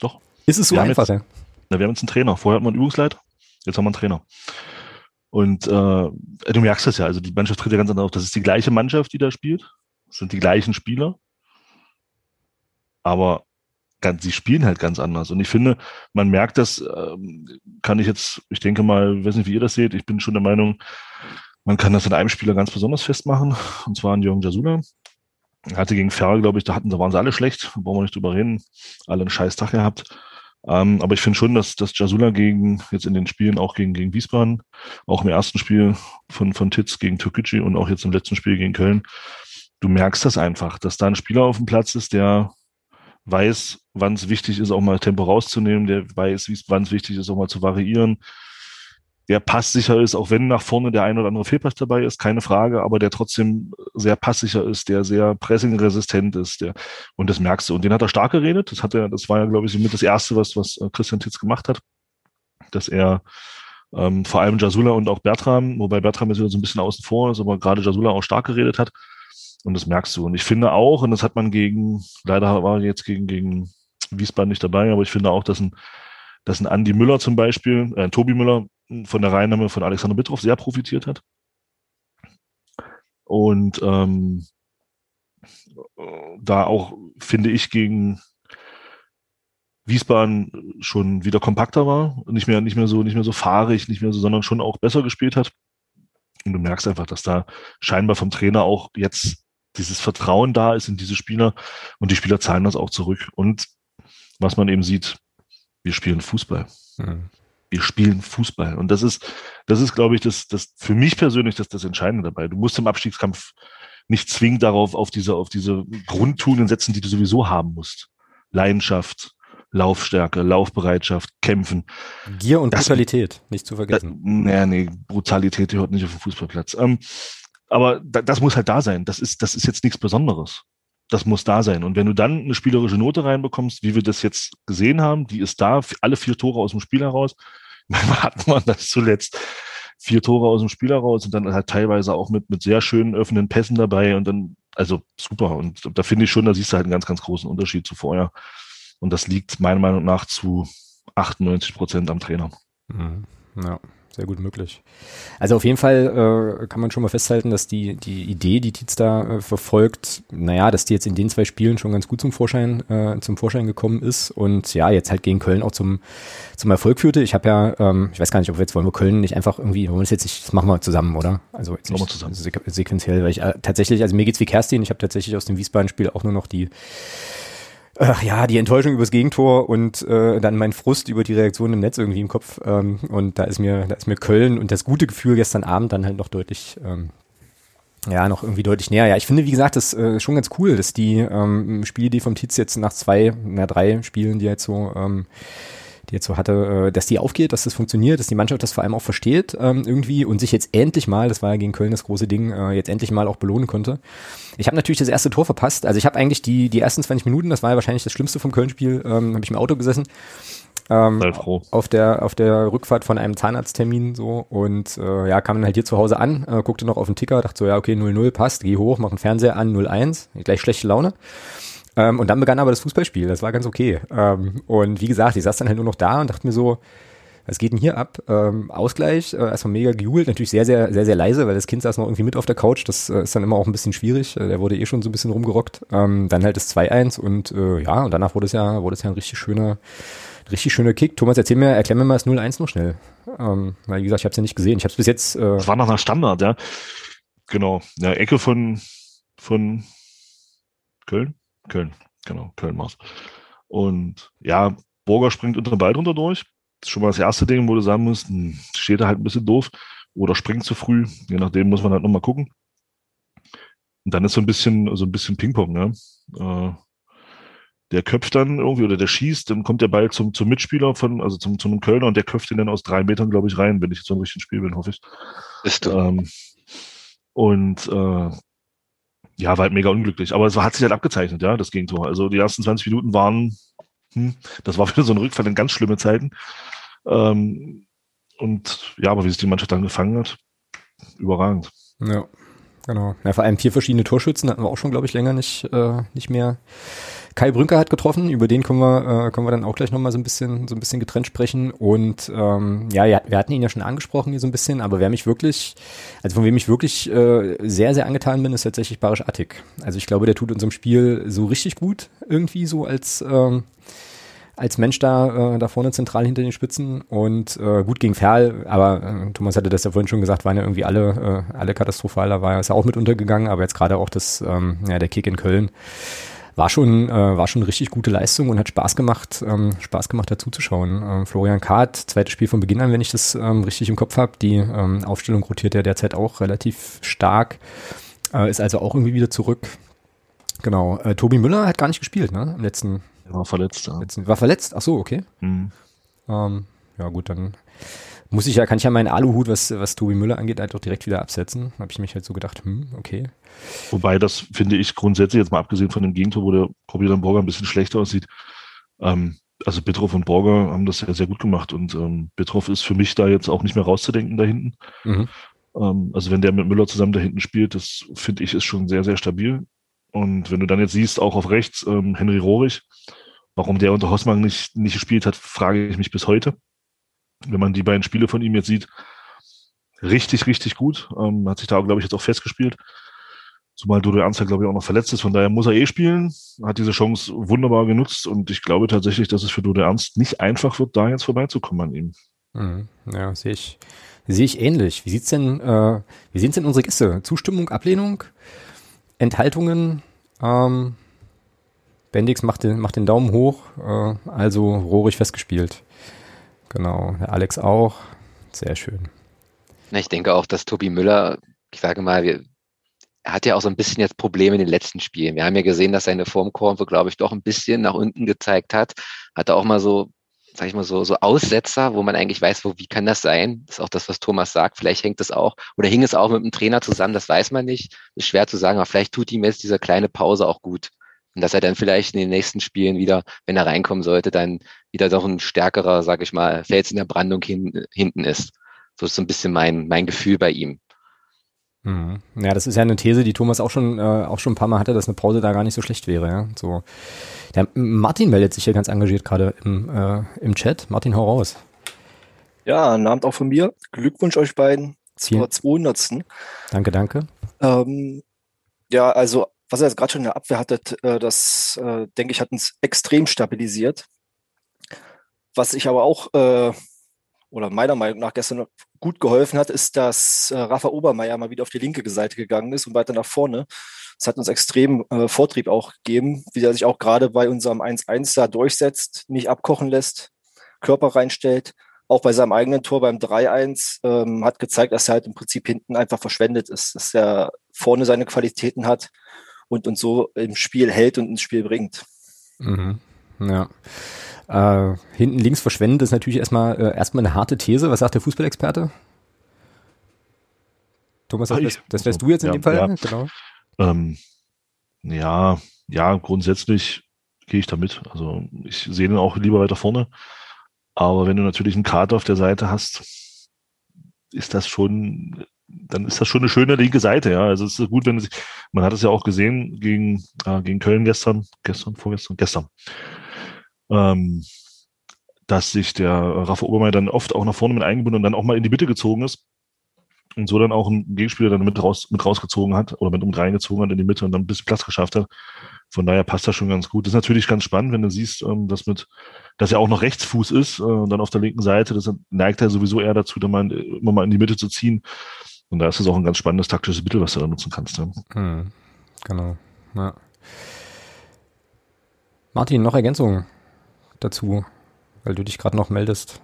Doch. Ist es so Wir einfach, jetzt- ja? Na, wir haben jetzt einen Trainer. Vorher hatten wir einen Übungsleiter, jetzt haben wir einen Trainer. Und äh, du merkst das ja, also die Mannschaft tritt ja ganz anders auf. Das ist die gleiche Mannschaft, die da spielt. Das sind die gleichen Spieler. Aber ganz, sie spielen halt ganz anders. Und ich finde, man merkt das, ähm, kann ich jetzt, ich denke mal, weiß nicht, wie ihr das seht, ich bin schon der Meinung, man kann das an einem Spieler ganz besonders festmachen, und zwar an Jürgen Jasula. Er hatte gegen Ferl, glaube ich, da hatten, da waren sie alle schlecht, brauchen wir nicht drüber reden, alle einen scheiß Tag gehabt. Ähm, aber ich finde schon, dass, dass Jasula gegen, jetzt in den Spielen, auch gegen, gegen Wiesbaden, auch im ersten Spiel von, von Titz gegen Türkgücü und auch jetzt im letzten Spiel gegen Köln, du merkst das einfach, dass da ein Spieler auf dem Platz ist, der weiß, wann es wichtig ist, auch mal Tempo rauszunehmen, der weiß, wann es wichtig ist, auch mal zu variieren, der passsicher ist, auch wenn nach vorne der ein oder andere Fehlpass dabei ist, keine Frage, aber der trotzdem sehr passsicher ist, der sehr pressingresistent ist, der, und das merkst du. Und den hat er stark geredet. Das hat er, das war ja, glaube ich, mit das erste, was, was äh, Christian Titz gemacht hat, dass er ähm, vor allem Jasula und auch Bertram, wobei Bertram jetzt wieder so ein bisschen außen vor ist, aber gerade Jasula auch stark geredet hat. Und das merkst du. Und ich finde auch, und das hat man gegen, leider war jetzt gegen, gegen Wiesbaden nicht dabei, aber ich finde auch, dass ein, dass ein Andi Müller zum Beispiel, äh, Tobi Müller von der Reinnahme von Alexander Bittroff sehr profitiert hat. Und ähm, da auch, finde ich, gegen Wiesbaden schon wieder kompakter war, nicht mehr, nicht mehr so, nicht mehr so fahrig, nicht mehr so, sondern schon auch besser gespielt hat. Und du merkst einfach, dass da scheinbar vom Trainer auch jetzt dieses Vertrauen da ist in diese Spieler und die Spieler zahlen das auch zurück. Und was man eben sieht, wir spielen Fußball. Hm. Wir spielen Fußball. Und das ist, das ist, glaube ich, das, das für mich persönlich das, das Entscheidende dabei. Du musst im Abstiegskampf nicht zwingend darauf, auf diese, auf diese Grundtugenden setzen, die du sowieso haben musst. Leidenschaft, Laufstärke, Laufbereitschaft, Kämpfen. Gier und Das- Brutalität, nicht zu Da, vergessen. nee, nee, Brutalität gehört nicht auf den Fußballplatz. Ähm, aber da, das muss halt da sein. Das ist, das ist jetzt nichts Besonderes. Das muss da sein. Und wenn du dann eine spielerische Note reinbekommst, wie wir das jetzt gesehen haben, die ist da, alle vier Tore aus dem Spiel heraus. Manchmal hat man das zuletzt vier Tore aus dem Spiel heraus und dann halt teilweise auch mit, mit sehr schönen öffnenden Pässen dabei und dann, also super. Und da finde ich schon, da siehst du halt einen ganz, ganz großen Unterschied zu vorher. Und das liegt meiner Meinung nach zu 98 Prozent am Trainer. Mhm. Ja. Sehr gut möglich. Also auf jeden Fall äh, kann man schon mal festhalten, dass die, die Idee, die Tietz da äh, verfolgt, naja, dass die jetzt in den zwei Spielen schon ganz gut zum Vorschein, äh, zum Vorschein gekommen ist und ja, jetzt halt gegen Köln auch zum, zum Erfolg führte. Ich habe ja, ähm, ich weiß gar nicht, ob wir jetzt wollen wir Köln nicht einfach irgendwie, wollen wir das jetzt nicht, das machen wir zusammen, oder? Also jetzt nicht zusammen. sequenziell, weil ich äh, tatsächlich, also mir geht's wie Kerstin, ich habe tatsächlich aus dem Wiesbaden-Spiel auch nur noch die Ach ja, die Enttäuschung übers Gegentor und äh, dann mein Frust über die Reaktion im Netz irgendwie im Kopf. Ähm, und da ist mir, da ist mir Köln und das gute Gefühl gestern Abend dann halt noch deutlich, ähm, ja, noch irgendwie deutlich näher. Ja, ich finde, wie gesagt, das äh, schon ganz cool, dass die ähm, Spielidee vom Tietz jetzt nach zwei, na drei Spielen, die jetzt so ähm, jetzt so hatte, äh, dass die aufgeht, dass das funktioniert, dass die Mannschaft das vor allem auch versteht ähm, irgendwie und sich jetzt endlich mal, das war ja gegen Köln das große Ding, äh, jetzt endlich mal auch belohnen konnte. Ich habe natürlich das erste Tor verpasst. Also ich habe eigentlich die, die ersten 20 Minuten, das war ja wahrscheinlich das Schlimmste vom Köln-Spiel, ähm, habe ich im Auto gesessen. Ähm, auf der auf der Rückfahrt von einem Zahnarzttermin so und äh, ja kam dann halt hier zu Hause an, äh, guckte noch auf den Ticker, dachte so ja okay 0-0 passt, geh hoch, mach den Fernseher an 0-1, gleich schlechte Laune ähm, und dann begann aber das Fußballspiel, das war ganz okay. Ähm, und wie gesagt, ich saß dann halt nur noch da und dachte mir so, was geht denn hier ab? Ähm, Ausgleich, äh, erstmal mega gejubelt, natürlich sehr, sehr, sehr, sehr leise, weil das Kind saß noch irgendwie mit auf der Couch, das äh, ist dann immer auch ein bisschen schwierig, äh, der wurde eh schon so ein bisschen rumgerockt. Ähm, dann halt das 2-1 und äh, ja, und danach wurde es ja, wurde es ja ein richtig schöner, richtig schöner Kick. Thomas, erzähl mir, erklär mir mal das 0-1 noch schnell. Ähm, weil, wie gesagt, ich habe es ja nicht gesehen. Ich habe es bis jetzt. Äh, das war nach einer Standard, ja. Genau. Ja, Ecke von, von Köln? Köln, genau, Köln war's. Und ja, Burger springt unter den Ball drunter durch. Das ist schon mal das erste Ding, wo du sagen musst, hm, steht er halt ein bisschen doof oder springt zu früh. Je nachdem muss man halt nochmal gucken. Und dann ist so ein bisschen, so ein bisschen Ping-Pong, ne? Äh, der köpft dann irgendwie oder der schießt, dann kommt der Ball zum, zum Mitspieler von, also zum, zum Kölner und der köpft ihn dann aus drei Metern, glaube ich, rein, wenn ich jetzt so ein richtiges Spiel bin, hoffe ich. Ist du. Ähm, und äh, ja, war halt mega unglücklich. Aber es hat sich halt abgezeichnet, ja, das Gegentor. Also die ersten 20 Minuten waren, hm, das war wieder so ein Rückfall in ganz schlimme Zeiten. Ähm, und ja, aber wie sich die Mannschaft dann gefangen hat, überragend. Ja, genau. Ja, vor allem vier verschiedene Torschützen hatten wir auch schon, glaube ich, länger nicht, äh, nicht mehr Kai Brünker hat getroffen, über den können wir, äh, können wir dann auch gleich nochmal so ein bisschen, so ein bisschen getrennt sprechen. Und ähm, ja, wir hatten ihn ja schon angesprochen hier so ein bisschen, aber wer mich wirklich, also von wem ich wirklich äh, sehr, sehr angetan bin, ist tatsächlich Barisch Attik. Also ich glaube, der tut unserem Spiel so richtig gut, irgendwie so als ähm, als Mensch da, äh, da vorne zentral hinter den Spitzen und äh, gut gegen Ferl, aber äh, Thomas hatte das ja vorhin schon gesagt, waren ja irgendwie alle, äh, alle katastrophal, da war er ja auch mit untergegangen, aber jetzt gerade auch das, ähm, ja, der Kick in Köln war schon, äh, war schon richtig gute Leistung und hat Spaß gemacht, ähm, Spaß gemacht dazu zu schauen. Ähm, Florian Kahrt, zweites Spiel von Beginn an, wenn ich das ähm, richtig im Kopf habe. Die ähm, Aufstellung rotiert ja derzeit auch relativ stark, äh, ist also auch irgendwie wieder zurück. Genau. Äh, Tobi Müller hat gar nicht gespielt, ne? Im letzten. War verletzt, ja. Letzten, war verletzt? Ach so, okay. Mhm. Ähm, ja, gut, dann muss ich ja, kann ich ja meinen Aluhut, was, was Tobi Müller angeht, halt auch direkt wieder absetzen. Habe ich mich halt so gedacht, hm, okay. Wobei das finde ich grundsätzlich, jetzt mal abgesehen von dem Gegentor, wo der Kobilan Borger ein bisschen schlechter aussieht, ähm, also Bitroff und Borger haben das sehr, sehr gut gemacht und ähm, Bitroff ist für mich da jetzt auch nicht mehr rauszudenken da hinten. Mhm. Ähm, also wenn der mit Müller zusammen da hinten spielt, das finde ich ist schon sehr, sehr stabil. Und wenn du dann jetzt siehst, auch auf rechts ähm, Henry Rohrig, warum der unter Hossmann nicht, nicht gespielt hat, frage ich mich bis heute wenn man die beiden Spiele von ihm jetzt sieht, richtig, richtig gut. Ähm, hat sich da, glaube ich, jetzt auch festgespielt. Zumal Dodo Ernst glaube ich, auch noch verletzt ist. Von daher muss er eh spielen. Hat diese Chance wunderbar genutzt. Und ich glaube tatsächlich, dass es für Dodo Ernst nicht einfach wird, da jetzt vorbeizukommen an ihm. Mhm. Ja, sehe ich, sehe ich ähnlich. Wie sieht's denn, äh, wie sehen denn unsere Gäste? Zustimmung, Ablehnung, Enthaltungen? Ähm, Bendix macht den, macht den Daumen hoch, äh, also rohrig festgespielt. Genau, der Alex auch. Sehr schön. Ich denke auch, dass Tobi Müller, ich sage mal, wir, er hat ja auch so ein bisschen jetzt Probleme in den letzten Spielen. Wir haben ja gesehen, dass seine Formkurve, glaube ich, doch ein bisschen nach unten gezeigt hat. Hat er auch mal so, sag ich mal, so, so Aussetzer, wo man eigentlich weiß, wo, wie kann das sein? Das ist auch das, was Thomas sagt. Vielleicht hängt es auch, oder hing es auch mit dem Trainer zusammen, das weiß man nicht. Ist schwer zu sagen, aber vielleicht tut ihm jetzt diese kleine Pause auch gut. Und dass er dann vielleicht in den nächsten Spielen wieder, wenn er reinkommen sollte, dann wieder doch ein stärkerer, sag ich mal, Fels in der Brandung hin, hinten ist. So ist so ein bisschen mein, mein Gefühl bei ihm. Mhm. Ja, das ist ja eine These, die Thomas auch schon, äh, auch schon ein paar Mal hatte, dass eine Pause da gar nicht so schlecht wäre. Ja? So, der Martin meldet sich hier ganz engagiert gerade im, äh, im Chat. Martin, hau raus. Ja, einen Abend auch von mir. Glückwunsch euch beiden zur 200. Danke, danke. Ähm, ja, also was ihr jetzt gerade schon in der Abwehr hattet, äh, das, äh, denke ich, hat uns extrem stabilisiert. Was ich aber auch, äh, oder meiner Meinung nach gestern gut geholfen hat, ist, dass Rafa Obermeier mal wieder auf die linke Seite gegangen ist und weiter nach vorne. Das hat uns extrem Vortrieb auch gegeben, wie er sich auch gerade bei unserem 1-1 da durchsetzt, nicht abkochen lässt, Körper reinstellt. Auch bei seinem eigenen Tor beim 3-1 ähm, hat gezeigt, dass er halt im Prinzip hinten einfach verschwendet ist, dass er vorne seine Qualitäten hat und uns so im Spiel hält und ins Spiel bringt. Mhm. Ja. Äh, hinten links verschwendet ist natürlich erstmal äh, erstmal eine harte These. Was sagt der Fußballexperte? Thomas, das, wärst, das wärst du jetzt in ja, dem Fall? Ja. Genau. Ähm, ja, ja, grundsätzlich gehe ich damit. Also ich sehe den auch lieber weiter vorne. Aber wenn du natürlich einen Kater auf der Seite hast, ist das schon, dann ist das schon eine schöne linke Seite, ja. Also es ist gut, wenn sich, man hat es ja auch gesehen gegen, äh, gegen Köln gestern, gestern, vorgestern, gestern, ähm, dass sich der Rafa Obermeier dann oft auch nach vorne mit eingebunden und dann auch mal in die Mitte gezogen ist und so dann auch ein Gegenspieler dann mit, raus, mit rausgezogen hat oder mit um reingezogen hat in die Mitte und dann ein bisschen Platz geschafft hat. Von daher passt das schon ganz gut. Das ist natürlich ganz spannend, wenn du siehst, ähm, dass mit, dass er auch noch Rechtsfuß ist äh, und dann auf der linken Seite, das neigt er sowieso eher dazu, dann mal immer mal in die Mitte zu ziehen. Und da ist es auch ein ganz spannendes taktisches Mittel, was du da nutzen kannst. Ja. Hm, genau. Ja. Martin, noch Ergänzungen dazu, weil du dich gerade noch meldest.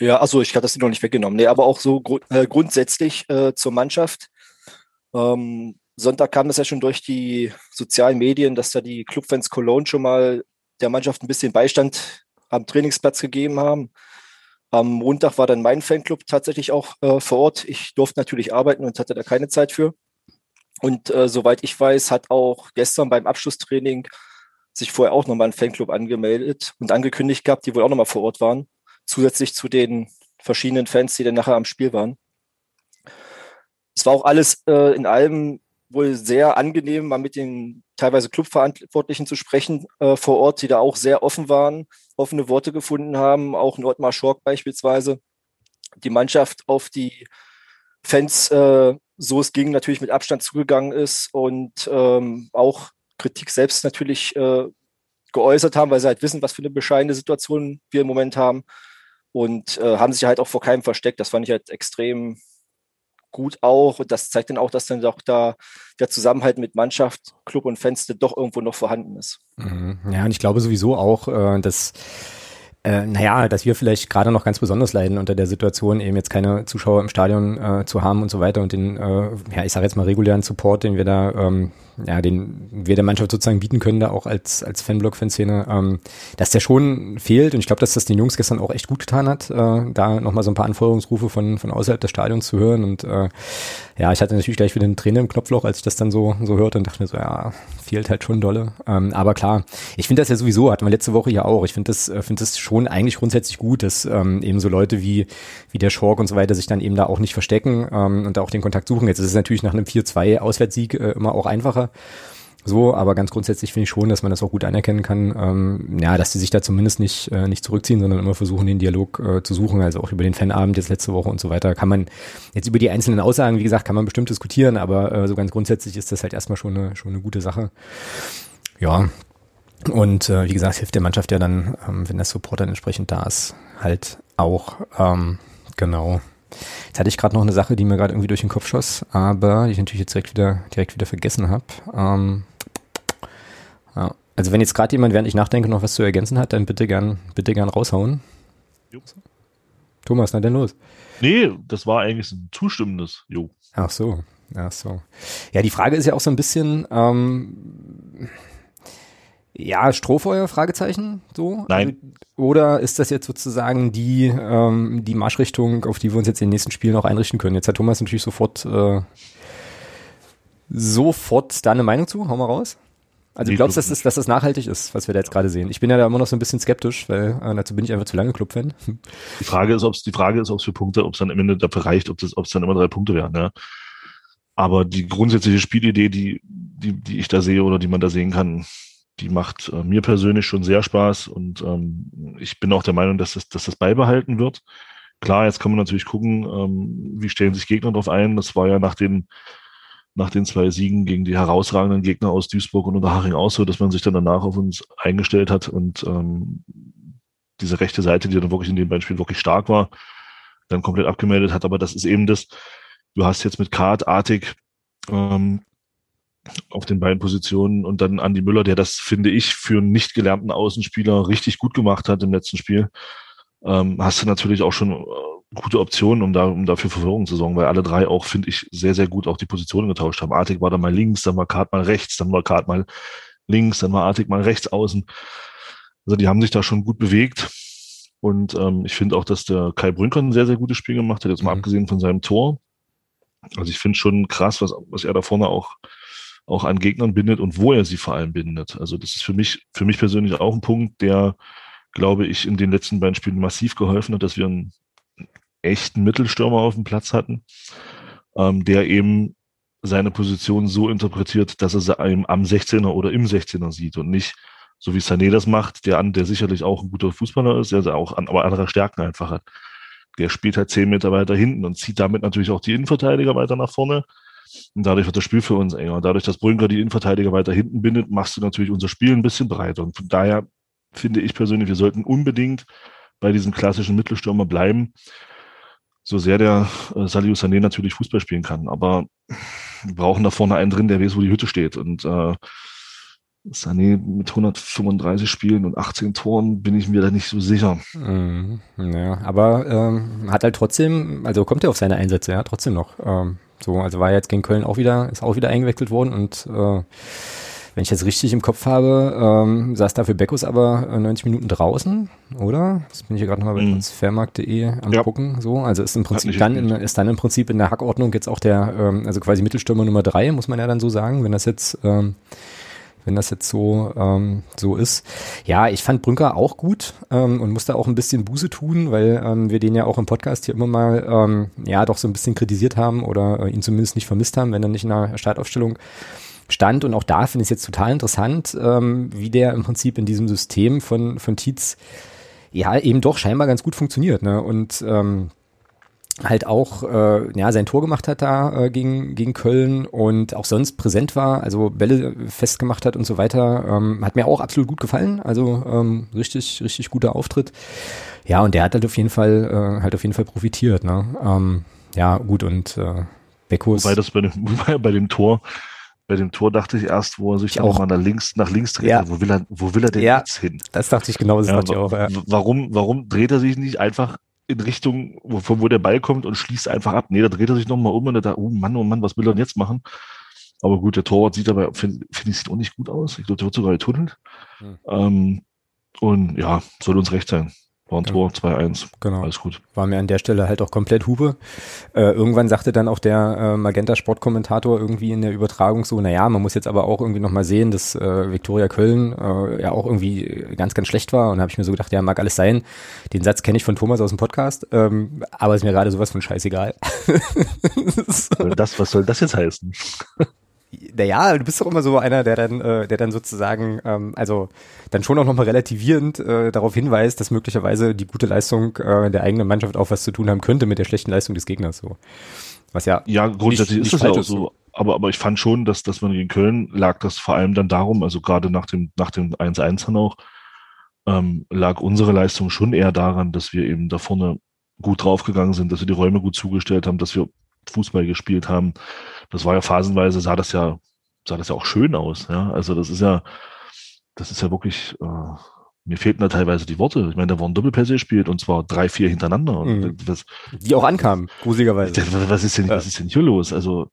Ja, also ich hatte das noch nicht weggenommen. Nee, aber auch so gru äh, grundsätzlich äh, zur Mannschaft. Ähm, Sonntag kam das ja schon durch die sozialen Medien, dass da die Clubfans Cologne schon mal der Mannschaft ein bisschen Beistand am Trainingsplatz gegeben haben. Am Montag war dann mein Fanclub tatsächlich auch äh, vor Ort. Ich durfte natürlich arbeiten und hatte da keine Zeit für. Und äh, soweit ich weiß, hat auch gestern beim Abschlusstraining sich vorher auch nochmal ein Fanclub angemeldet und angekündigt gehabt, die wohl auch nochmal vor Ort waren, zusätzlich zu den verschiedenen Fans, die dann nachher am Spiel waren. Es war auch alles äh, in allem wohl sehr angenehm, mal mit den teilweise Clubverantwortlichen zu sprechen äh, vor Ort, die da auch sehr offen waren, offene Worte gefunden haben, auch Nordmar Schork beispielsweise. Die Mannschaft auf die Fans, äh, so es ging, natürlich mit Abstand zugegangen ist und ähm, auch Kritik selbst natürlich äh, geäußert haben, weil sie halt wissen, was für eine bescheidene Situation wir im Moment haben und äh, haben sich halt auch vor keinem versteckt. Das fand ich halt extrem gut auch. Und das zeigt dann auch, dass dann auch da der Zusammenhalt mit Mannschaft, Club und Fans doch irgendwo noch vorhanden ist. Mhm. Ja, und ich glaube sowieso auch, äh, dass äh, naja, dass wir vielleicht gerade noch ganz besonders leiden unter der Situation, eben jetzt keine Zuschauer im Stadion äh, zu haben und so weiter und den, äh, ja, ich sage jetzt mal regulären Support, den wir da, ähm, ja, den wir der Mannschaft sozusagen bieten können, da auch als, als Fanblock-Fanszene, ähm, dass der schon fehlt und ich glaube, dass das den Jungs gestern auch echt gut getan hat, äh, da nochmal so ein paar Anforderungsrufe von, von außerhalb des Stadions zu hören und äh, ja, ich hatte natürlich gleich wieder eine Träne im Knopfloch, als ich das dann so, so hörte und dachte mir so, ja, fehlt halt schon dolle. Ähm, aber klar, ich finde das ja sowieso, hatten wir letzte Woche ja auch, ich finde das, äh, finde das schon eigentlich grundsätzlich gut, dass ähm, eben so Leute wie, wie der Schork und so weiter sich dann eben da auch nicht verstecken ähm, und da auch den Kontakt suchen. Jetzt ist es natürlich nach einem 4-2 Auswärtssieg äh, immer auch einfacher. So, aber ganz grundsätzlich finde ich schon, dass man das auch gut anerkennen kann, ähm, ja, dass die sich da zumindest nicht, äh, nicht zurückziehen, sondern immer versuchen, den Dialog äh, zu suchen. Also auch über den Fanabend jetzt letzte Woche und so weiter. Kann man jetzt über die einzelnen Aussagen, wie gesagt, kann man bestimmt diskutieren, aber äh, so ganz grundsätzlich ist das halt erstmal schon eine, schon eine gute Sache. Ja. Und äh, wie gesagt, hilft der Mannschaft ja dann, ähm, wenn der Support dann entsprechend da ist, halt auch. Ähm, genau. Jetzt hatte ich gerade noch eine Sache, die mir gerade irgendwie durch den Kopf schoss, aber die ich natürlich jetzt direkt wieder, direkt wieder vergessen habe. Ähm, ja. Also wenn jetzt gerade jemand, während ich nachdenke, noch was zu ergänzen hat, dann bitte gern, bitte gern raushauen. Jo. Thomas, na denn los? Nee, das war eigentlich ein zustimmendes Jo. Ach so, ach so. Ja, die Frage ist ja auch so ein bisschen, ähm, ja, Strohfeuer, Fragezeichen, so? Nein. Also, oder ist das jetzt sozusagen die, ähm, die Marschrichtung, auf die wir uns jetzt in den nächsten Spielen auch einrichten können? Jetzt hat Thomas natürlich sofort, äh, sofort da eine Meinung zu. Hau mal raus. Also du glaubst, glaub dass das, dass das nachhaltig ist, was wir da jetzt gerade sehen? Ich bin ja da immer noch so ein bisschen skeptisch, weil äh, dazu bin ich einfach zu lange Clubfan. Die Frage ist, ob es die Frage ist, ob es für Punkte, ob es dann am Ende dafür reicht, ob es dann immer drei Punkte wären. Ja. Aber die grundsätzliche Spielidee, die, die, die ich da sehe oder die man da sehen kann, die macht äh, mir persönlich schon sehr Spaß und ähm, ich bin auch der Meinung, dass das, dass das beibehalten wird. klar, jetzt kann man natürlich gucken, ähm, wie stellen sich Gegner darauf ein. Das war ja nach den, nach den zwei Siegen gegen die herausragenden Gegner aus Duisburg und Unterhaching auch so, dass man sich dann danach auf uns eingestellt hat und ähm, diese rechte Seite, die dann wirklich in dem beiden Spielen wirklich stark war, dann komplett abgemeldet hat. Aber das ist eben das, du hast jetzt mit Kart, Artig, ähm, auf den beiden Positionen und dann Andi Müller, der das, finde ich, für einen nicht gelernten Außenspieler richtig gut gemacht hat im letzten Spiel, ähm, hast du natürlich auch schon äh, gute Optionen, um da, um dafür Verwirrung zu sorgen, weil alle drei auch, finde ich, sehr, sehr gut auch die Positionen getauscht haben. Artig war da mal links, dann war Kart mal rechts, dann war Kart mal links, dann war Artig mal rechts außen. Also die haben sich da schon gut bewegt. Und ähm, ich finde auch, dass der Kai Brünker ein sehr, sehr gutes Spiel gemacht hat, jetzt mal mhm. abgesehen von seinem Tor. Also ich finde schon krass, was, was er da vorne auch auch an Gegnern bindet und wo er sie vor allem bindet. Also das ist für mich, für mich persönlich auch ein Punkt, der, glaube ich, in den letzten beiden Spielen massiv geholfen hat, dass wir einen echten Mittelstürmer auf dem Platz hatten, ähm, der eben seine Position so interpretiert, dass er sie am 16er oder im 16er sieht und nicht so wie Sané das macht, der der sicherlich auch ein guter Fußballer ist, der auch an, aber andere Stärken einfach hat. Der spielt halt zehn Meter weiter hinten und zieht damit natürlich auch die Innenverteidiger weiter nach vorne. Und dadurch wird das Spiel für uns enger. Dadurch, dass Brünker die Innenverteidiger weiter hinten bindet, machst du natürlich unser Spiel ein bisschen breiter. Und von daher finde ich persönlich, wir sollten unbedingt bei diesem klassischen Mittelstürmer bleiben. So sehr der äh, Saliu Sané natürlich Fußball spielen kann. Aber wir brauchen da vorne einen drin, der weiß, wo die Hütte steht. Und äh, Sané mit 135 Spielen und 18 Toren bin ich mir da nicht so sicher. Mhm, ja, aber ähm, hat halt trotzdem, also kommt er auf seine Einsätze, ja, trotzdem noch. Ähm, so, also war jetzt gegen Köln auch wieder, ist auch wieder eingewechselt worden und äh, wenn ich jetzt richtig im Kopf habe, ähm, saß dafür Beckus aber 90 Minuten draußen, oder? Das bin ich ja gerade nochmal bei mhm. transfermarkt.de am ja. gucken. So, also ist im Prinzip dann in, ist dann im Prinzip in der Hackordnung jetzt auch der, ähm, also quasi Mittelstürmer Nummer drei, muss man ja dann so sagen, wenn das jetzt ähm, wenn das jetzt so, ähm, so ist. Ja, ich fand Brünker auch gut ähm, und musste auch ein bisschen Buße tun, weil ähm, wir den ja auch im Podcast hier immer mal ähm, ja doch so ein bisschen kritisiert haben oder äh, ihn zumindest nicht vermisst haben, wenn er nicht in der Startaufstellung stand. Und auch da finde ich es jetzt total interessant, ähm, wie der im Prinzip in diesem System von, von Tietz ja eben doch scheinbar ganz gut funktioniert. Ne? Und ähm, halt auch äh, ja sein Tor gemacht hat da äh, gegen gegen Köln und auch sonst präsent war, also Bälle festgemacht hat und so weiter, ähm, hat mir auch absolut gut gefallen. Also ähm, richtig richtig guter Auftritt. Ja und der hat halt auf jeden Fall äh, halt auf jeden Fall profitiert. Ne? Ähm, ja gut und äh, Beckos. Wobei das bei dem, bei dem Tor bei dem Tor dachte ich erst, wo er sich auch mal nach links, nach links dreht. Ja. Wo will er, wo will er denn ja, jetzt hin? Das dachte ich genau, das ja, dachte ich auch. Ja. Warum, warum dreht er sich nicht einfach in Richtung, von wo der Ball kommt und schließt einfach ab. Nee, da dreht er sich nochmal um und da, oh Mann, oh Mann, was will er denn jetzt machen? Aber gut, der Torwart sieht aber, finde find ich, sieht auch nicht gut aus. Ich glaube, der wird sogar getunnelt. Hm. Ähm, und ja, soll uns recht sein. War ein Tor, 2-1. Genau. Alles gut. War mir an der Stelle halt auch komplett Hupe. Äh, irgendwann sagte dann auch der äh, Magenta Sportkommentator irgendwie in der Übertragung so, naja, man muss jetzt aber auch irgendwie nochmal sehen, dass äh, Viktoria Köln äh, ja auch irgendwie ganz, ganz schlecht war. Und da habe ich mir so gedacht, ja, mag alles sein. Den Satz kenne ich von Thomas aus dem Podcast, ähm, aber ist mir gerade sowas von scheißegal. das, was soll das jetzt heißen? Naja, du bist doch immer so einer, der dann, äh, der dann sozusagen, ähm, also dann schon auch nochmal relativierend äh, darauf hinweist, dass möglicherweise die gute Leistung äh, der eigenen Mannschaft auch was zu tun haben könnte mit der schlechten Leistung des Gegners. So. Was ja. Ja, grundsätzlich nicht, ist das ja auch so. Aber, aber ich fand schon, dass, dass man gegen Köln lag das vor allem dann darum, also gerade nach dem, nach dem 1-1 dann auch, ähm, lag unsere Leistung schon eher daran, dass wir eben da vorne gut draufgegangen sind, dass wir die Räume gut zugestellt haben, dass wir Fußball gespielt haben. Das war ja phasenweise, sah das ja, sah das ja auch schön aus. Ja? Also das ist ja, das ist ja wirklich, äh, mir fehlten da teilweise die Worte. Ich meine, da wurden Doppelpässe gespielt und zwar drei, vier hintereinander. Mhm. Was, die auch ankamen, gruseligerweise. Was ist denn, ja. was ist denn hier los? Also,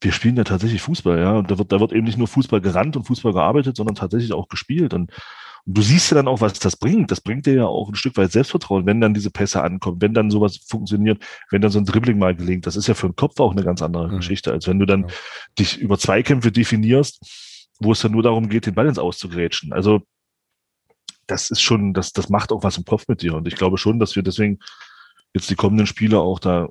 wir spielen ja tatsächlich Fußball, ja. Und da wird, da wird eben nicht nur Fußball gerannt und Fußball gearbeitet, sondern tatsächlich auch gespielt. Und und du siehst ja dann auch, was das bringt. Das bringt dir ja auch ein Stück weit Selbstvertrauen, wenn dann diese Pässe ankommen, wenn dann sowas funktioniert, wenn dann so ein Dribbling mal gelingt. Das ist ja für den Kopf auch eine ganz andere mhm. Geschichte, als wenn du dann ja. dich über Zweikämpfe definierst, wo es dann nur darum geht, den Ball ins Auszugrätschen. Also das ist schon, das, das macht auch was im Kopf mit dir. Und ich glaube schon, dass wir deswegen jetzt die kommenden Spiele auch da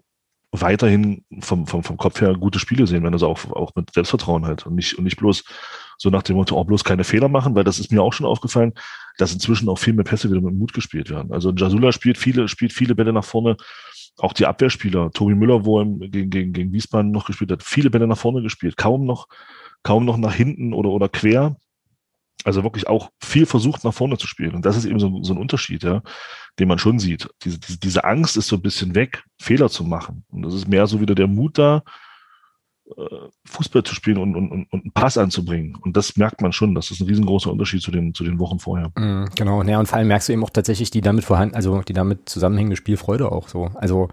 weiterhin vom, vom, vom Kopf her gute Spiele sehen, wenn er sie auch, auch mit Selbstvertrauen halt und nicht, und nicht bloß so nach dem Motto, auch bloß keine Fehler machen, weil das ist mir auch schon aufgefallen, dass inzwischen auch viel mehr Pässe wieder mit Mut gespielt werden. Also Jasula spielt viele, spielt viele Bälle nach vorne, auch die Abwehrspieler, Tobi Müller, wo er gegen, gegen, gegen Wiesbaden noch gespielt hat, viele Bälle nach vorne gespielt, kaum noch, kaum noch nach hinten oder, oder quer. Also wirklich auch viel versucht, nach vorne zu spielen. Und das ist eben so, so ein Unterschied, ja, den man schon sieht. Diese, diese, diese Angst ist so ein bisschen weg, Fehler zu machen. Und das ist mehr so wieder der Mut da, äh, Fußball zu spielen und, und, und einen Pass anzubringen. Und das merkt man schon. Das ist ein riesengroßer Unterschied zu den, zu den Wochen vorher. Mm, genau, ja, und vor allem merkst du eben auch tatsächlich die damit vorhanden, also die damit zusammenhängende Spielfreude auch so. Also,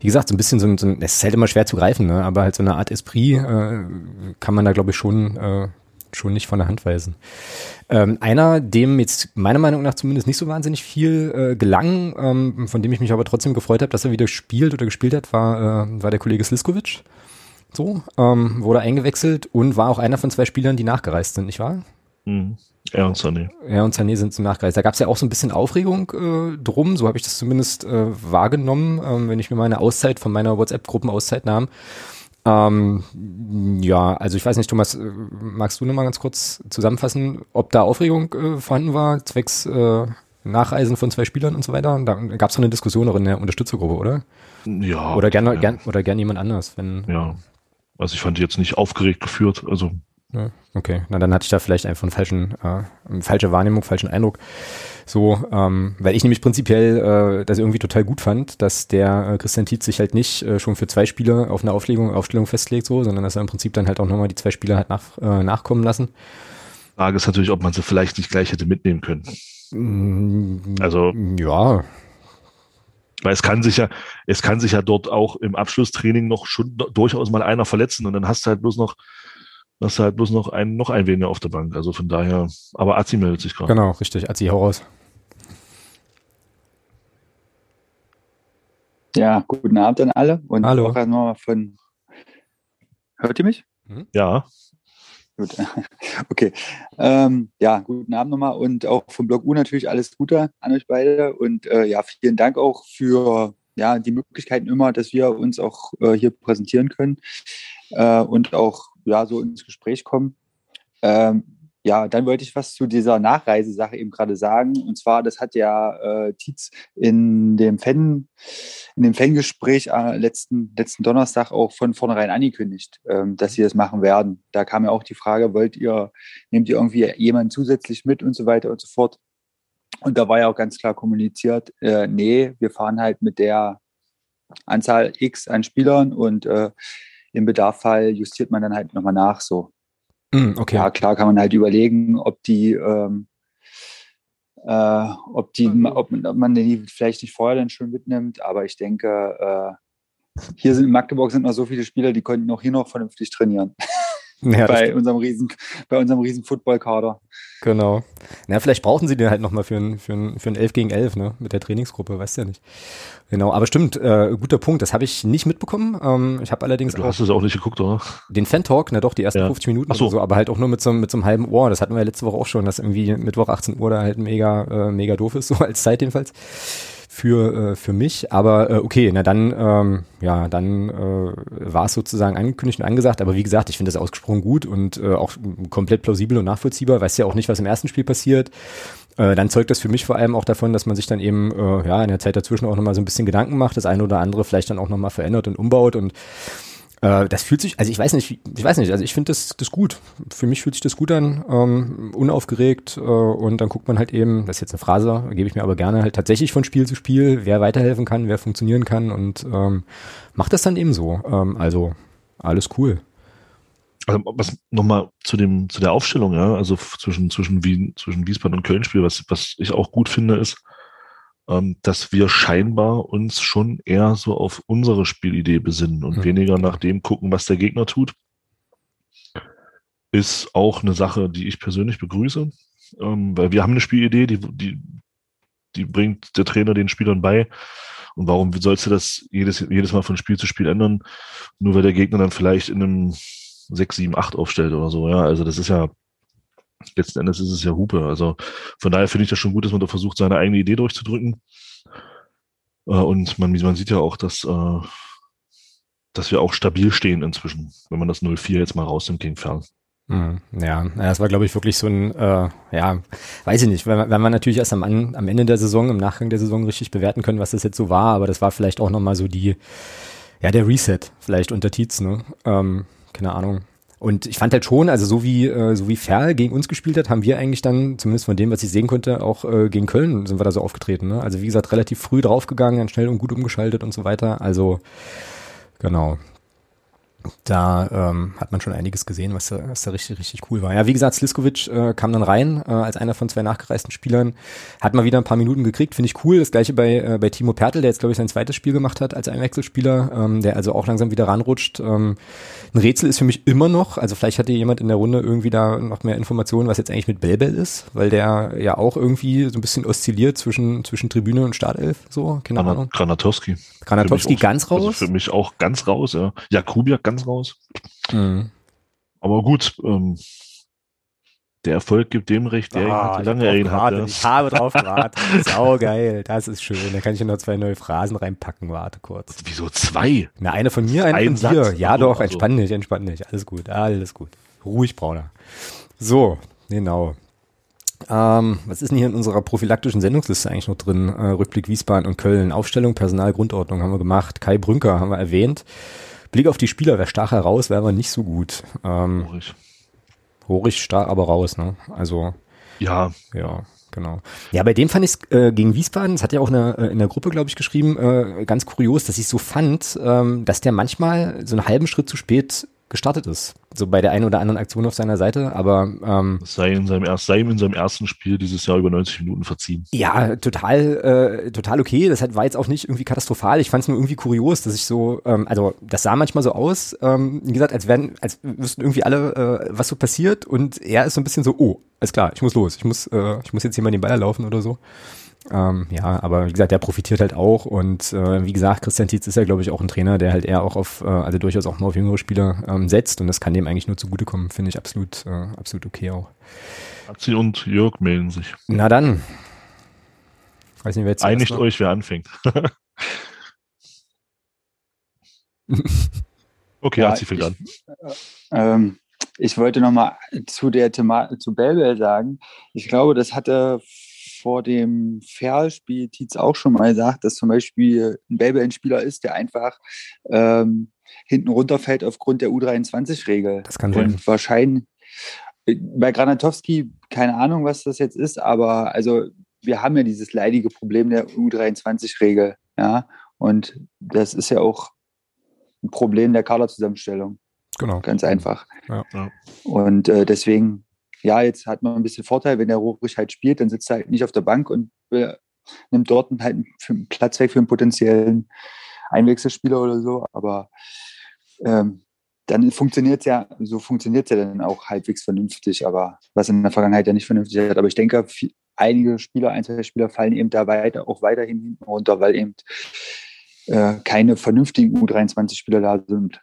wie gesagt, so ein bisschen so ein, so ein es ist halt immer schwer zu greifen, ne? aber halt so eine Art Esprit äh, kann man da, glaube ich, schon, äh, schon nicht von der Hand weisen. Ähm, einer, dem jetzt meiner Meinung nach zumindest nicht so wahnsinnig viel äh, gelang, ähm, von dem ich mich aber trotzdem gefreut habe, dass er wieder spielt oder gespielt hat, war, äh, war der Kollege Sliskovic. So, ähm, wurde eingewechselt und war auch einer von zwei Spielern, die nachgereist sind, nicht wahr? Mhm. Er und Sané. Er und Sané sind zum Nachgereist. Da gab es ja auch so ein bisschen Aufregung äh, drum, so habe ich das zumindest äh, wahrgenommen, ähm, wenn ich mir meine Auszeit von meiner WhatsApp-Gruppenauszeit nahm. Ähm, ja, also ich weiß nicht, Thomas, äh, magst du noch mal ganz kurz zusammenfassen, ob da Aufregung äh, vorhanden war, zwecks äh, Nachreisen von zwei Spielern und so weiter? Da gab es so eine Diskussion auch in der Unterstützergruppe, oder? Ja. Oder gerne ja. gern, oder gern jemand anders, wenn. Ja. Also ich fand die jetzt nicht aufgeregt geführt. Also Ja, okay, na dann hatte ich da vielleicht einfach einen falschen, äh, eine falsche Wahrnehmung, falschen Eindruck. So, ähm, weil ich nämlich prinzipiell äh, das irgendwie total gut fand, dass der äh, Christian Tietz sich halt nicht äh, schon für zwei Spiele auf eine Auflegung, Aufstellung festlegt, so, sondern dass er im Prinzip dann halt auch nochmal die zwei Spieler halt nach, äh, nachkommen lassen. Frage ist natürlich, ob man sie vielleicht nicht gleich hätte mitnehmen können. Mm, Also, Ja, weil es kann sich ja, es kann sich ja dort auch im Abschlusstraining noch schon durchaus mal einer verletzen und dann hast du halt bloß noch, hast du halt bloß noch einen, noch ein weniger auf der Bank. Also von daher, aber Azi meldet sich gerade. genau, richtig. Azi, hau raus. Ja, guten Abend an alle und Hallo. auch nochmal von. Hört ihr mich? Ja, Gut. Okay. Ähm, ja, guten Abend nochmal und auch vom Blog U natürlich alles Gute an euch beide und äh, ja, vielen Dank auch für ja, die Möglichkeiten immer, dass wir uns auch äh, hier präsentieren können äh, und auch ja, so ins Gespräch kommen. Ähm, ja, dann wollte ich was zu dieser Nachreisesache eben gerade sagen. Und zwar, das hat ja äh, Tietz in dem Fan, in dem Fangespräch äh, letzten, letzten Donnerstag auch von vornherein angekündigt, ähm, dass sie das machen werden. Da kam ja auch die Frage, wollt ihr, nehmt ihr irgendwie jemanden zusätzlich mit und so weiter und so fort. Und da war ja auch ganz klar kommuniziert, äh, nee, wir fahren halt mit der Anzahl X an Spielern und äh, im Bedarfsfall justiert man dann halt nochmal nach so. Mm, okay. Ja, klar kann man halt überlegen, ob die, ähm, äh, ob die, ob, man- ob man die vielleicht nicht vorher dann schon mitnimmt, aber ich denke, äh, hier sind in Magdeburg sind noch so viele Spieler, die konnten auch hier noch vernünftig trainieren. Ja, bei unserem riesen, bei unserem riesen Football-Kader. Genau. Na, vielleicht brauchen sie den halt nochmal für ein, für ein, für ein 11 gegen 11, ne? Mit der Trainingsgruppe, weißt du ja nicht. Genau, aber stimmt, äh, guter Punkt. Das habe ich nicht mitbekommen. Ähm, ich habe allerdings du hast es auch nicht geguckt, oder? den Fan-Talk, na doch, die ersten Ja. 50 Minuten Ach so. oder so, aber halt auch nur mit so, einem- mit so einem halben Ohr. Das hatten wir ja letzte Woche auch schon, dass irgendwie Mittwoch 18 Uhr da halt mega, äh, mega doof ist, so als Zeit jedenfalls. Für, äh, für mich, aber äh, okay, na dann, ähm, ja, dann äh, war es sozusagen angekündigt und angesagt, aber wie gesagt, ich finde das ausgesprochen gut und äh, auch komplett plausibel und nachvollziehbar, weiß ja auch nicht, was im ersten Spiel passiert. Äh, dann zeugt das für mich vor allem auch davon, dass man sich dann eben äh, ja in der Zeit dazwischen auch nochmal so ein bisschen Gedanken macht, das eine oder andere vielleicht dann auch nochmal verändert und umbaut. Und äh, das fühlt sich, also ich weiß nicht, ich weiß nicht, also ich finde das, das gut. Für mich fühlt sich das gut an, ähm, unaufgeregt äh, und dann guckt man halt eben, das ist jetzt eine Phrase, gebe ich mir aber gerne halt tatsächlich von Spiel zu Spiel, wer weiterhelfen kann, wer funktionieren kann und ähm, macht das dann eben so. Ähm, also alles cool. Also was nochmal zu dem, zu der Aufstellung, ja, also zwischen, zwischen Wien, zwischen Wiesbaden und Köln-Spiel, was, was ich auch gut finde, ist, dass wir scheinbar uns schon eher so auf unsere Spielidee besinnen und Mhm. weniger nach dem gucken, was der Gegner tut. Ist auch eine Sache, die ich persönlich begrüße, ähm, weil wir haben eine Spielidee, die, die, die bringt der Trainer den Spielern bei. Und warum sollst du das jedes, jedes Mal von Spiel zu Spiel ändern? Nur weil der Gegner dann vielleicht in einem 6, 7, 8 aufstellt oder so, ja. Also das ist ja, letzten Endes ist es ja Hupe. Also von daher finde ich das schon gut, dass man da versucht, seine eigene Idee durchzudrücken. Äh, und man, man sieht ja auch, dass, äh, dass wir auch stabil stehen inzwischen, wenn man das 0-4 jetzt mal rausnimmt gegen Fern. Mhm. Ja, das war, glaube ich, wirklich so ein, äh, ja, weiß ich nicht, wenn wenn man natürlich erst am, am Ende der Saison, im Nachgang der Saison richtig bewerten können, was das jetzt so war, aber das war vielleicht auch nochmal so die, ja, der Reset, vielleicht unter Tietz, ne? Ähm, keine Ahnung. Und ich fand halt schon, also so wie, äh, so wie Ferl gegen uns gespielt hat, haben wir eigentlich dann, zumindest von dem, was ich sehen konnte, auch äh, gegen Köln sind wir da so aufgetreten. Ne? Also wie gesagt, relativ früh draufgegangen, dann schnell und gut umgeschaltet und so weiter. Also genau, da ähm, hat man schon einiges gesehen, was da, was da richtig, richtig cool war. Ja, wie gesagt, Sliskovic äh, kam dann rein äh, als einer von zwei nachgereisten Spielern, hat mal wieder ein paar Minuten gekriegt, finde ich cool. Das gleiche bei, äh, bei Timo Pertl, der jetzt, glaube ich, sein zweites Spiel gemacht hat als Einwechselspieler, ähm, der also auch langsam wieder ranrutscht. Ähm, ein Rätsel ist für mich immer noch, also vielleicht hatte jemand in der Runde irgendwie da noch mehr Informationen, was jetzt eigentlich mit Belbel ist, weil der ja auch irgendwie so ein bisschen oszilliert zwischen, zwischen Tribüne und Startelf, so, keine Ahnung. Granatowski. Granatowski ganz raus? Also für mich auch ganz raus, ja. Jakubiak ganz raus. Mhm. Aber gut, ähm, der Erfolg gibt dem recht, der ihn lange er ihn hatte. Ich habe drauf gewartet. Sau geil. Das ist schön. Da kann ich noch zwei neue Phrasen reinpacken. Warte kurz. Wieso zwei? Na, eine von mir, eine Ein von dir. Ja, also, doch. Entspann dich, entspann dich. Alles gut. Alles gut. Ruhig, Brauner. So, genau. Ähm, was ist denn hier in unserer prophylaktischen Sendungsliste eigentlich noch drin? Äh, Rückblick Wiesbaden und Köln. Aufstellung, Personal, Grundordnung haben wir gemacht. Kai Brünker haben wir erwähnt. Blick auf die Spieler, wer stach heraus, wäre aber nicht so gut. Ähm, Horig. Horig stach aber raus, ne? Also. Ja. Ja, genau. Ja, bei dem fand ich es äh, gegen Wiesbaden, das hat ja auch eine, äh, in der Gruppe, glaube ich, geschrieben, äh, ganz kurios, dass ich so fand, ähm, dass der manchmal so einen halben Schritt zu spät gestartet ist. So bei der einen oder anderen Aktion auf seiner Seite, aber ähm, sei, in seinem erst, sei ihm in seinem ersten Spiel dieses Jahr über 90 Minuten verziehen. Ja, total, äh, total okay. Das war jetzt auch nicht irgendwie katastrophal. Ich fand es nur irgendwie kurios, dass ich so, ähm, also das sah manchmal so aus, ähm, wie gesagt, als wären, als wüssten irgendwie alle, äh, was so passiert und er ist so ein bisschen so, oh, alles klar, ich muss los, ich muss, äh, ich muss jetzt hier mal den Ball laufen oder so. Ähm, ja, aber wie gesagt, der profitiert halt auch und äh, wie gesagt, Christian Tietz ist ja, glaube ich, auch ein Trainer, der halt eher auch auf, äh, also durchaus auch mal auf jüngere Spieler ähm, setzt und das kann dem eigentlich nur zugutekommen, finde ich absolut, äh, absolut okay auch. Atzi und Jörg melden sich. Na dann. Weiß nicht, wer jetzt Einigt euch, wer anfängt. okay, ja, Atzi fängt an. Ähm, ich wollte nochmal zu der Thema zu Belbel sagen. Ich glaube, das hatte vor dem Ferl-Spiel Tietz auch schon mal gesagt, dass zum Beispiel ein Baby ein Spieler ist, der einfach ähm, hinten runterfällt aufgrund der U23-Regel. Das kann sein. Und wahrscheinlich bei Granatowski, keine Ahnung, was das jetzt ist, aber also wir haben ja dieses leidige Problem der U23-Regel, ja. Und das ist ja auch ein Problem der Kaderzusammenstellung. Genau. Ganz einfach. Ja. Und äh, deswegen ja, jetzt hat man ein bisschen Vorteil, wenn der Rohrig halt spielt, dann sitzt er halt nicht auf der Bank und äh, nimmt dort halt einen Platz weg für einen potenziellen Einwechselspieler oder so. Aber ähm, dann funktioniert es ja, so funktioniert es ja dann auch halbwegs vernünftig, aber was in der Vergangenheit ja nicht vernünftig hat. Aber ich denke, viel, einige Spieler, einzelne Spieler fallen eben da weiter, auch weiterhin hinten runter, weil eben äh, keine vernünftigen U23-Spieler da sind.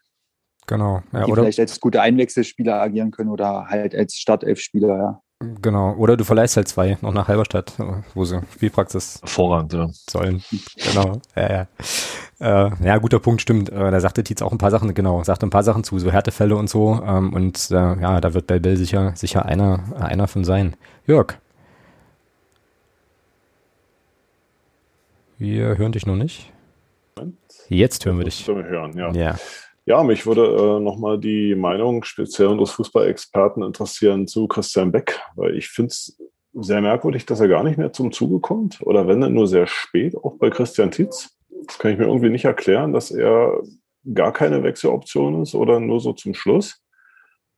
Genau. Ja, die oder vielleicht als gute Einwechselspieler agieren können oder halt als Startelf-Spieler, ja. Genau. Oder du verleihst halt zwei noch nach Halberstadt, wo sie Spielpraxis hervorragend ja. sollen. Genau. ja, ja. Äh, ja, guter Punkt, stimmt. Äh, da sagte Tietz auch ein paar Sachen, genau, sagte ein paar Sachen zu, so Härtefälle und so. Ähm, und äh, ja, da wird Belbel sicher, sicher einer, einer von sein. Jörg. Wir hören dich noch nicht. Jetzt hören wir dich. Wir hören, ja. ja. Ja, mich würde äh, nochmal die Meinung speziell unseres Fußballexperten interessieren zu Christian Beck, weil ich finde es sehr merkwürdig, dass er gar nicht mehr zum Zuge kommt oder wenn dann nur sehr spät, auch bei Christian Tietz. Das kann ich mir irgendwie nicht erklären, dass er gar keine Wechseloption ist oder nur so zum Schluss.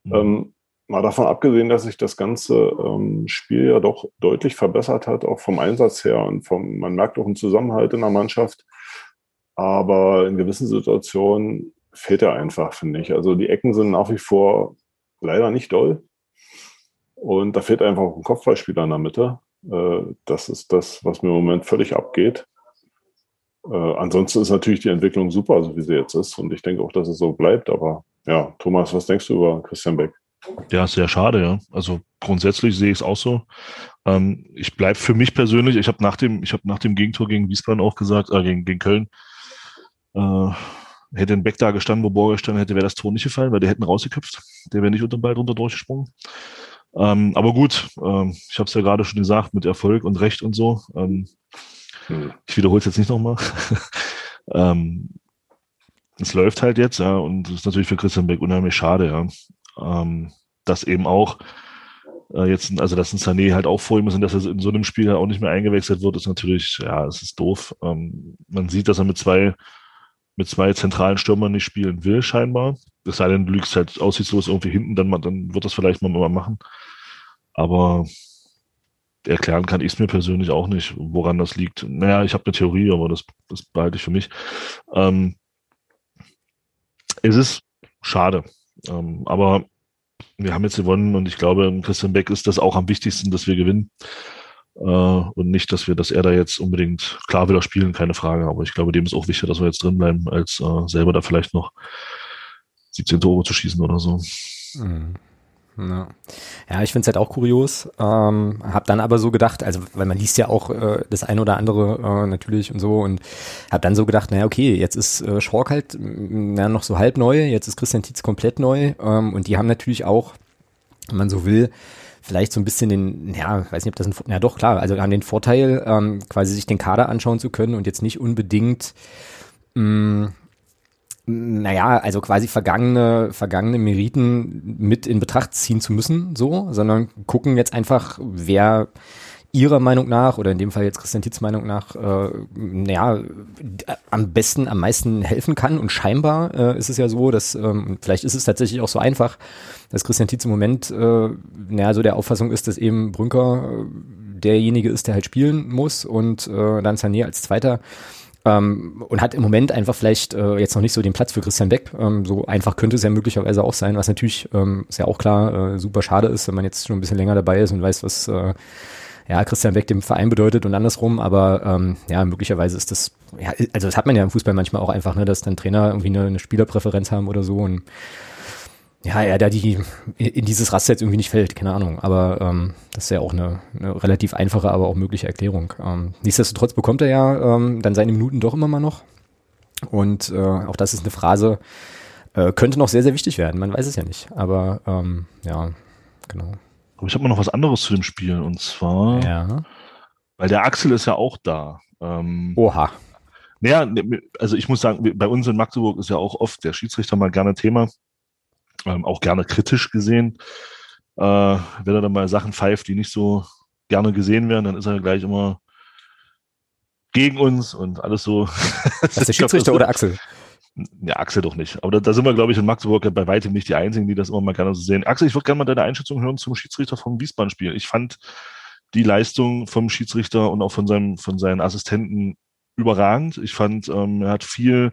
Mhm. Ähm, mal davon abgesehen, dass sich das ganze ähm, Spiel ja doch deutlich verbessert hat, auch vom Einsatz her und vom, man merkt auch einen Zusammenhalt in der Mannschaft. Aber in gewissen Situationen fehlt er einfach, finde ich. Also die Ecken sind nach wie vor leider nicht doll. Und da fehlt einfach ein Kopfballspieler in der Mitte. Äh, das ist das, was mir im Moment völlig abgeht. Äh, ansonsten ist natürlich die Entwicklung super, so wie sie jetzt ist. Und ich denke auch, dass es so bleibt. Aber ja, Thomas, was denkst du über Christian Beck? Ja, sehr schade, ja. Also grundsätzlich sehe ich es auch so. Ähm, ich bleibe für mich persönlich, ich habe nach dem, ich habe nach dem Gegentor gegen Wiesbaden auch gesagt, äh, gegen, gegen Köln, äh, hätte ein Beck da gestanden, wo Borger gestanden hätte, wäre das Tor nicht gefallen, weil der hätten rausgeköpft. Der wäre nicht unter den Ball drunter durchgesprungen. Ähm, aber gut, ähm, ich habe es ja gerade schon gesagt, mit Erfolg und Recht und so. Ähm, Hm. ich wiederhole es jetzt nicht nochmal. ähm, es läuft halt jetzt, ja, und das ist natürlich für Christian Beck unheimlich schade, ja. Ähm, dass eben auch äh, jetzt, also dass ein Sané halt auch vor ihm ist und dass er in so einem Spiel halt auch nicht mehr eingewechselt wird, ist natürlich, ja, es ist doof. Ähm, man sieht, dass er mit zwei, mit zwei zentralen Stürmern nicht spielen will, scheinbar. Es sei denn, du liegst halt aussichtslos irgendwie hinten, dann, dann wird das vielleicht mal, mal machen. Aber erklären kann ich es mir persönlich auch nicht, woran das liegt. Naja, ich habe eine Theorie, aber das, das behalte ich für mich. Ähm, es ist schade. Ähm, aber wir haben jetzt gewonnen und ich glaube, Christian Beck ist das auch am wichtigsten, dass wir gewinnen. Äh, und nicht, dass wir, dass er da jetzt unbedingt, klar will er spielen, keine Frage, aber ich glaube, dem ist auch wichtig, dass wir jetzt drin bleiben, als äh, selber da vielleicht noch 17 Tore zu schießen oder so. Mhm. Ja. ja, ich finde es halt auch kurios. Ähm, hab dann aber so gedacht, also weil man liest ja auch äh, das eine oder andere äh, natürlich und so und hab dann so gedacht, naja, okay, jetzt ist äh, Schork halt mm, ja, noch so halb neu, jetzt ist Christian Tietz komplett neu ähm, und die haben natürlich auch, wenn man so will, vielleicht so ein bisschen den, ja, weiß nicht, ob das ein, ja doch klar, also haben den Vorteil, ähm, quasi sich den Kader anschauen zu können und jetzt nicht unbedingt mh, naja, also quasi vergangene, vergangene Meriten mit in Betracht ziehen zu müssen, so, sondern gucken jetzt einfach, wer ihrer Meinung nach, oder in dem Fall jetzt Christian Tietz Meinung nach, äh, naja, am besten, am meisten helfen kann. Und scheinbar äh, ist es ja so, dass, ähm, vielleicht ist es tatsächlich auch so einfach, dass Christian Tietz im Moment, äh, naja, so der Auffassung ist, dass eben Brünker äh, derjenige ist, der halt spielen muss und äh, dann Sané als Zweiter ähm, und hat im Moment einfach vielleicht äh, jetzt noch nicht so den Platz für Christian Beck. Ähm, so einfach könnte es ja möglicherweise auch sein, was natürlich, ähm, ist ja auch klar, äh, super schade ist, wenn man jetzt schon ein bisschen länger dabei ist und weiß, was äh, ja, Christian Beck dem Verein bedeutet und andersrum, aber ähm, ja, möglicherweise ist das, ja, also das hat man ja im Fußball manchmal auch einfach, ne, dass dann Trainer irgendwie eine, eine Spielerpräferenz haben oder so und ja, er da die in dieses Raster jetzt irgendwie nicht fällt, keine Ahnung. Aber ähm, das ist ja auch eine, eine relativ einfache, aber auch mögliche Erklärung. Ähm, nichtsdestotrotz bekommt er ja ähm, dann seine Minuten doch immer mal noch. Und äh, auch das ist eine Phrase, äh, könnte noch sehr, sehr wichtig werden. Man weiß es ja nicht. Aber ähm, ja, genau. Aber ich habe noch was anderes zu dem Spiel und zwar, Ja. weil der Axel ist ja auch da. Ähm, Oha. Naja, ne, also ich muss sagen, bei uns in Magdeburg ist ja auch oft der Schiedsrichter mal gerne Thema, ähm, auch gerne kritisch gesehen. Äh, wenn er dann mal Sachen pfeift, die nicht so gerne gesehen werden, dann ist er gleich immer gegen uns und alles so. Das ist der Schiedsrichter oder Axel? Ja, Axel doch nicht. Aber da, da sind wir, glaube ich, in Magdeburg ja bei weitem nicht die Einzigen, die das immer mal gerne so sehen. Axel, ich würde gerne mal deine Einschätzung hören zum Schiedsrichter vom Wiesbaden-Spiel. Ich fand die Leistung vom Schiedsrichter und auch von, seinem, von seinen Assistenten überragend. Ich fand, ähm, er hat viel,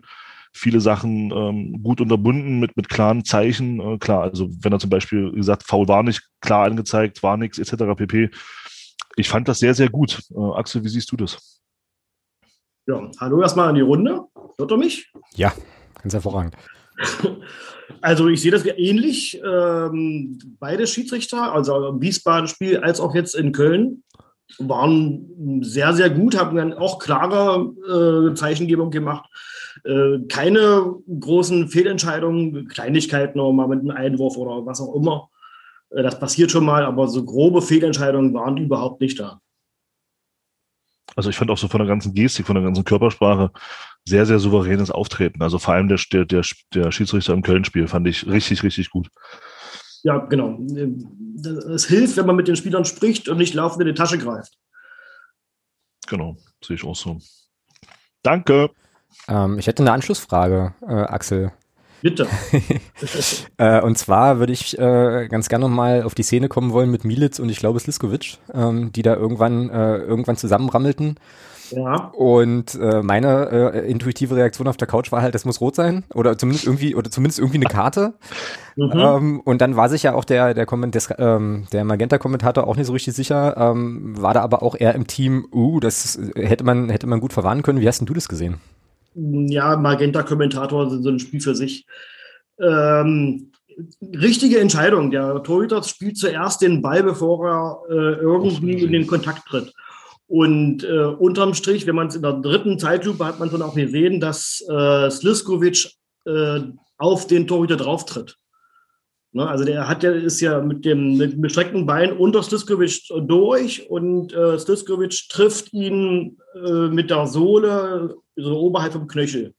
viele Sachen ähm, gut unterbunden mit, mit klaren Zeichen. Äh, klar, also wenn er zum Beispiel gesagt, Foul war nicht klar angezeigt, war nichts, etc. pp. Ich fand das sehr, sehr gut. Äh, Axel, wie siehst du das? Ja, hallo erstmal an die Runde. Hört ihr mich? Ja, ganz hervorragend. Also ich sehe das ähnlich. Ähm, beide Schiedsrichter, also im Wiesbaden-Spiel als auch jetzt in Köln, waren sehr, sehr gut, haben dann auch klare äh, Zeichengebung gemacht. Äh, keine großen Fehlentscheidungen, Kleinigkeiten, noch mal mit einem Einwurf oder was auch immer. Äh, das passiert schon mal, aber so grobe Fehlentscheidungen waren überhaupt nicht da. Also ich fand auch so von der ganzen Gestik, von der ganzen Körpersprache sehr, sehr souveränes Auftreten. Also vor allem der, der, der, Schiedsrichter im Köln-Spiel fand ich richtig, richtig gut. Ja, genau. Es hilft, wenn man mit den Spielern spricht und nicht laufend in die Tasche greift. Genau, sehe ich auch so. Danke. Ähm, ich hätte eine Anschlussfrage, äh, Axel. Bitte. äh, und zwar würde ich äh, ganz gerne nochmal auf die Szene kommen wollen mit Militz und ich glaube Sliskovic, ähm, die da irgendwann, äh, irgendwann zusammenrammelten. Ja. Und äh, meine äh, intuitive Reaktion auf der Couch war halt, das muss rot sein oder zumindest irgendwie oder zumindest irgendwie eine Karte. Mhm. Ähm, und dann war sich ja auch der der, Komment des, ähm, der Magenta-Kommentator auch nicht so richtig sicher, ähm, war da aber auch eher im Team. Uh, das hätte man hätte man gut verwarnen können. Wie hast denn du das gesehen? Ja, Magenta-Kommentator sind so ein Spiel für sich. Ähm, richtige Entscheidung. Der Torhüter spielt zuerst den Ball, bevor er äh, irgendwie in den Kontakt tritt. Und äh, unterm Strich, wenn man es in der dritten Zeitlupe hat man dann auch gesehen, dass äh, Sliskovic äh, auf den Torhüter drauftritt. Ne, also der hat ja, ist ja mit dem mit dem gestreckten Bein unter Stiskovic durch und äh, Stiskovic trifft ihn äh, mit der Sohle so oberhalb vom Knöchel.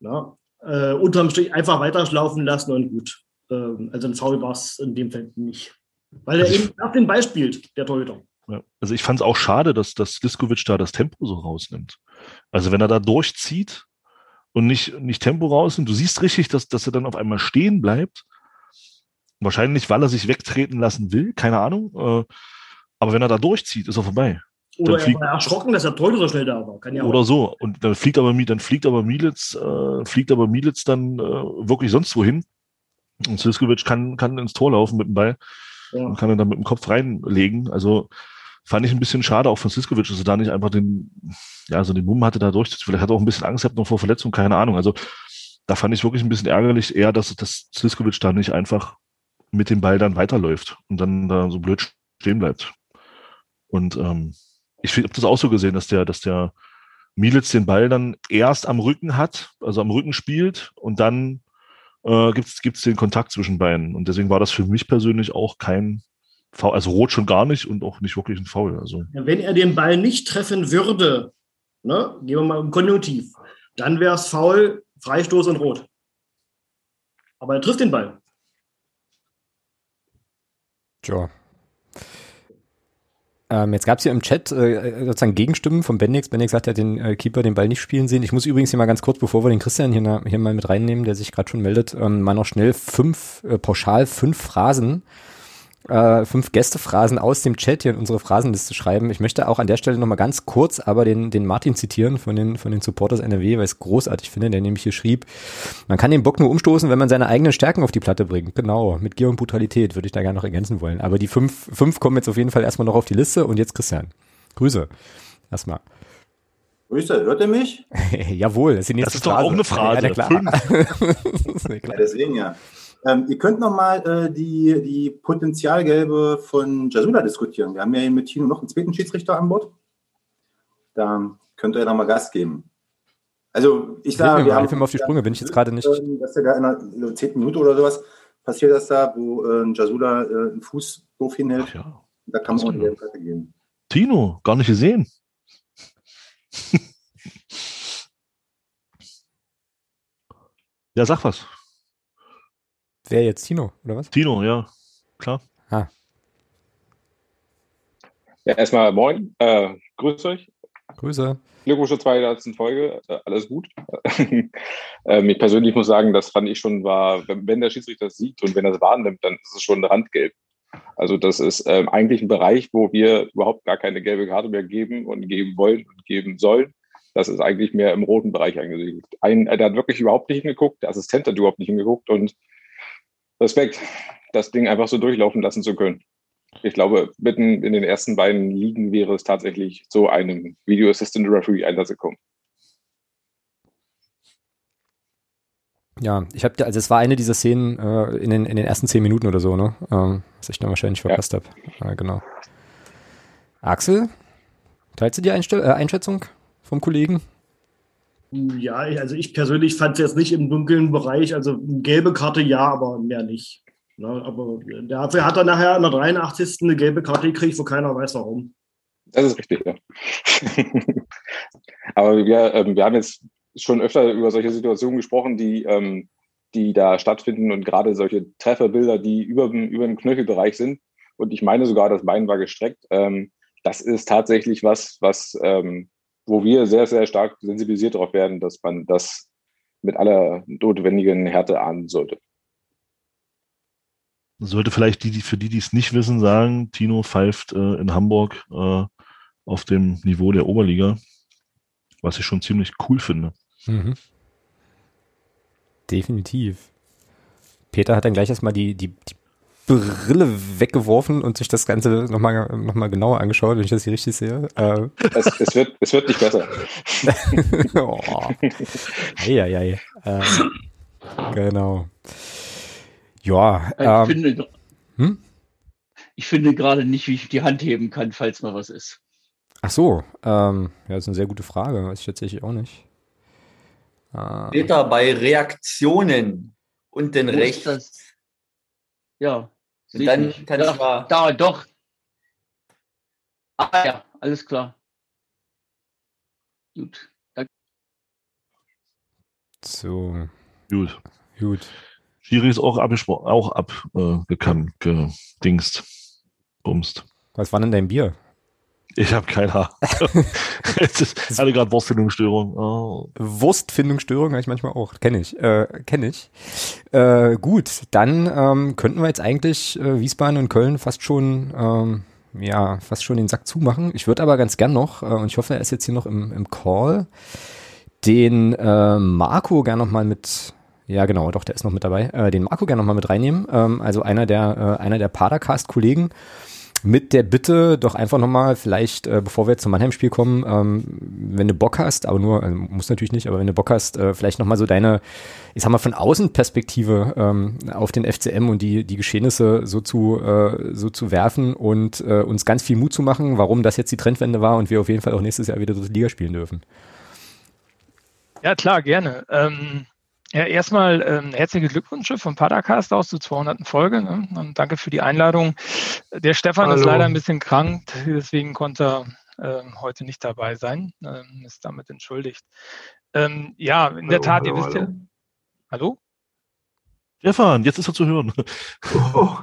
Ja, äh, unterm Strich einfach weiterschlaufen lassen und gut. Ähm, also ein Foul war es in dem Fall nicht. Weil er eben auf den Ball spielt, der Torhüter. Ja. Also ich fand es auch schade, dass, dass Diskovic da das Tempo so rausnimmt. Also wenn er da durchzieht und nicht, nicht Tempo rausnimmt, du siehst richtig, dass, dass er dann auf einmal stehen bleibt. Wahrscheinlich, weil er sich wegtreten lassen will, keine Ahnung. Äh, aber wenn er da durchzieht, ist er vorbei. Oder er war erschrocken, dass der Torhüter so schnell da war. Ja Oder auch. so. Und dann fliegt aber, dann fliegt aber Militz, äh, fliegt aber Militz dann äh, wirklich sonst wohin. Und Siskovic kann, kann ins Tor laufen mit dem Ball Ja. und kann dann mit dem Kopf reinlegen. Also fand ich ein bisschen schade auch von Siskovic, dass er da nicht einfach den, ja, so den Mumm hatte da durchzuziehen. Vielleicht hat er auch ein bisschen Angst gehabt noch vor Verletzung, keine Ahnung. Also da fand ich wirklich ein bisschen ärgerlich eher, dass, dass Siskovic da nicht einfach mit dem Ball dann weiterläuft und dann da so blöd stehen bleibt. Und ähm, ich habe das auch so gesehen, dass der, dass der Militz den Ball dann erst am Rücken hat, also am Rücken spielt und dann äh, gibt's gibt's den Kontakt zwischen beiden. Und deswegen war das für mich persönlich auch kein Foul, also rot schon gar nicht und auch nicht wirklich ein Foul. Also Ja, Wenn er den Ball nicht treffen würde, ne, gehen wir mal im Konjunktiv, dann wäre es faul, Freistoß und Rot. Aber er trifft den Ball. Tja. Ähm, jetzt gab es hier im Chat äh, sozusagen Gegenstimmen von Bendix. Bendix hat ja den äh, Keeper den Ball nicht spielen sehen. Ich muss übrigens hier mal ganz kurz, bevor wir den Christian hier, na, hier mal mit reinnehmen, der sich gerade schon meldet, ähm, mal noch schnell fünf, äh, pauschal fünf Phrasen, äh, fünf Gästephrasen aus dem Chat hier in unsere Phrasenliste schreiben. Ich möchte auch an der Stelle nochmal ganz kurz aber den, den Martin zitieren von den, von den Supporters NRW, weil ich es großartig finde, der nämlich hier schrieb, man kann den Bock nur umstoßen, wenn man seine eigenen Stärken auf die Platte bringt. Genau, mit Gier und Brutalität würde ich da gerne noch ergänzen wollen. Aber die fünf, fünf kommen jetzt auf jeden Fall erstmal noch auf die Liste und jetzt Christian. Grüße. Erstmal. Grüße, hört ihr mich? Jawohl, das ist die nächste Das ist doch auch eine Phrase. Ja, na klar. Das ist mir Ja, deswegen ja. Ähm, ihr könnt nochmal äh, die, die Potenzialgelbe von Jasula diskutieren. Wir haben ja hier mit Tino noch einen zweiten Schiedsrichter an Bord. Da könnt ihr nochmal Gas geben. Also ich sage, wir mal, haben mir auf die Sprünge, bin ich jetzt gerade nicht. ähm, dass ja da in einer zehnten Minute oder sowas passiert das da, wo äh, Jasula äh, einen Fuß doof hinhält. Ach ja. Da kann man auch eine Karte geben. Tino, gar nicht gesehen. ja, sag was. Wer jetzt? Tino, oder was? Tino, ja, klar. Ah, Ja, erstmal moin, äh, grüßt euch. Grüße. Glückwunsch zur 200. Folge, äh, alles gut. ähm, ich persönlich muss sagen, das fand ich schon war, wenn, wenn der Schiedsrichter das sieht und wenn er es wahrnimmt, dann ist es schon randgelb. Also das ist ähm, eigentlich ein Bereich, wo wir überhaupt gar keine gelbe Karte mehr geben und geben wollen und geben sollen. Das ist eigentlich mehr im roten Bereich angesiedelt. Ein, äh, der hat wirklich überhaupt nicht hingeguckt, der Assistent hat überhaupt nicht hingeguckt und Respekt, das Ding einfach so durchlaufen lassen zu können. Ich glaube, mitten in den ersten beiden Ligen wäre es tatsächlich zu einem Video Assistant Referee Einsatz gekommen. Ja, ich habe, also es war eine dieser Szenen äh, in, den, in den ersten zehn Minuten oder so, ne? Ähm, was ich dann wahrscheinlich verpasst habe. Ja, genau. Axel, teilst du die Einstell äh, Einschätzung vom Kollegen? Ja, also ich persönlich fand es jetzt nicht im dunklen Bereich. Also gelbe Karte ja, aber mehr nicht. Ne, aber dafür hat er nachher in der 83. eine gelbe Karte gekriegt, wo keiner weiß warum. Das ist richtig, ja. Aber wir, ähm, wir haben jetzt schon öfter über solche Situationen gesprochen, die, ähm, die da stattfinden und gerade solche Trefferbilder, die über, dem- über dem Knöchelbereich sind. Und ich meine sogar, das Bein war gestreckt. Ähm, das ist tatsächlich was, was, ähm, wo wir sehr, sehr stark sensibilisiert darauf werden, dass man das mit aller notwendigen Härte ahnden sollte. Sollte vielleicht die, die für die, die es nicht wissen, sagen, Tino pfeift äh, in Hamburg äh, auf dem Niveau der Oberliga, was ich schon ziemlich cool finde. Mhm. Definitiv. Peter hat dann gleich erstmal die, die, die Brille weggeworfen und sich das Ganze nochmal noch mal genauer angeschaut, wenn ich das hier richtig sehe. Äh, Es, es, wird, es wird nicht besser. oh. Eieiei. Äh, genau. Ja, Ich ähm, finde, hm? ich finde gerade nicht, wie ich die Hand heben kann, falls mal was ist. ach so, ähm, ja, das ist eine sehr gute Frage, weiß ich tatsächlich auch nicht. Ah. Später bei Reaktionen Wo ist rechts. Ja. Ich dann nicht. kann ja, ich mal. Da, doch. Ah ja, alles klar. Gut. Da, So, Gut. gut. Schiri ist auch abgesprochen, auch abgekannt, äh, gedingst, bumst. Was war denn dein Bier? Ich habe keine Ahnung. Ich hatte gerade Wortfindungsstörung. Oh. Wurstfindungsstörung habe ich manchmal auch. Kenne ich. Äh, Kenne ich. Äh, gut, dann ähm, könnten wir jetzt eigentlich äh, Wiesbaden und Köln fast schon, ähm, ja, fast schon den Sack zumachen. Ich würde aber ganz gern noch, äh, und ich hoffe, er ist jetzt hier noch im, im Call, den äh, Marco gern noch mal mit, ja genau, doch, der ist noch mit dabei, äh, den Marco gern noch mal mit reinnehmen. Ähm, also einer der, äh, einer der Padercast-Kollegen mit der Bitte, doch einfach nochmal, vielleicht, äh, bevor wir jetzt zum Mannheim-Spiel kommen, ähm, wenn du Bock hast, aber nur, also muss natürlich nicht, aber wenn du Bock hast, äh, vielleicht nochmal so deine, ich sag mal, von Außenperspektive ähm, auf den FCM und die, die Geschehnisse so zu, äh, so zu werfen und äh, uns ganz viel Mut zu machen, warum das jetzt die Trendwende war und wir auf jeden Fall auch nächstes Jahr wieder dritte Liga spielen dürfen. Ja, klar, gerne. Ähm, ja, erstmal ähm, herzliche Glückwünsche vom Padercast aus zur 200. Folge ne? und danke für die Einladung. Der Stefan ist Hallo. leider ein bisschen krank, deswegen konnte er ähm, heute nicht dabei sein, ähm, ist damit entschuldigt. Ähm, ja, in der Hallo, Tat, ihr hallo, wisst ja. hallo. Hallo? Stefan, jetzt ist er zu hören. Oh.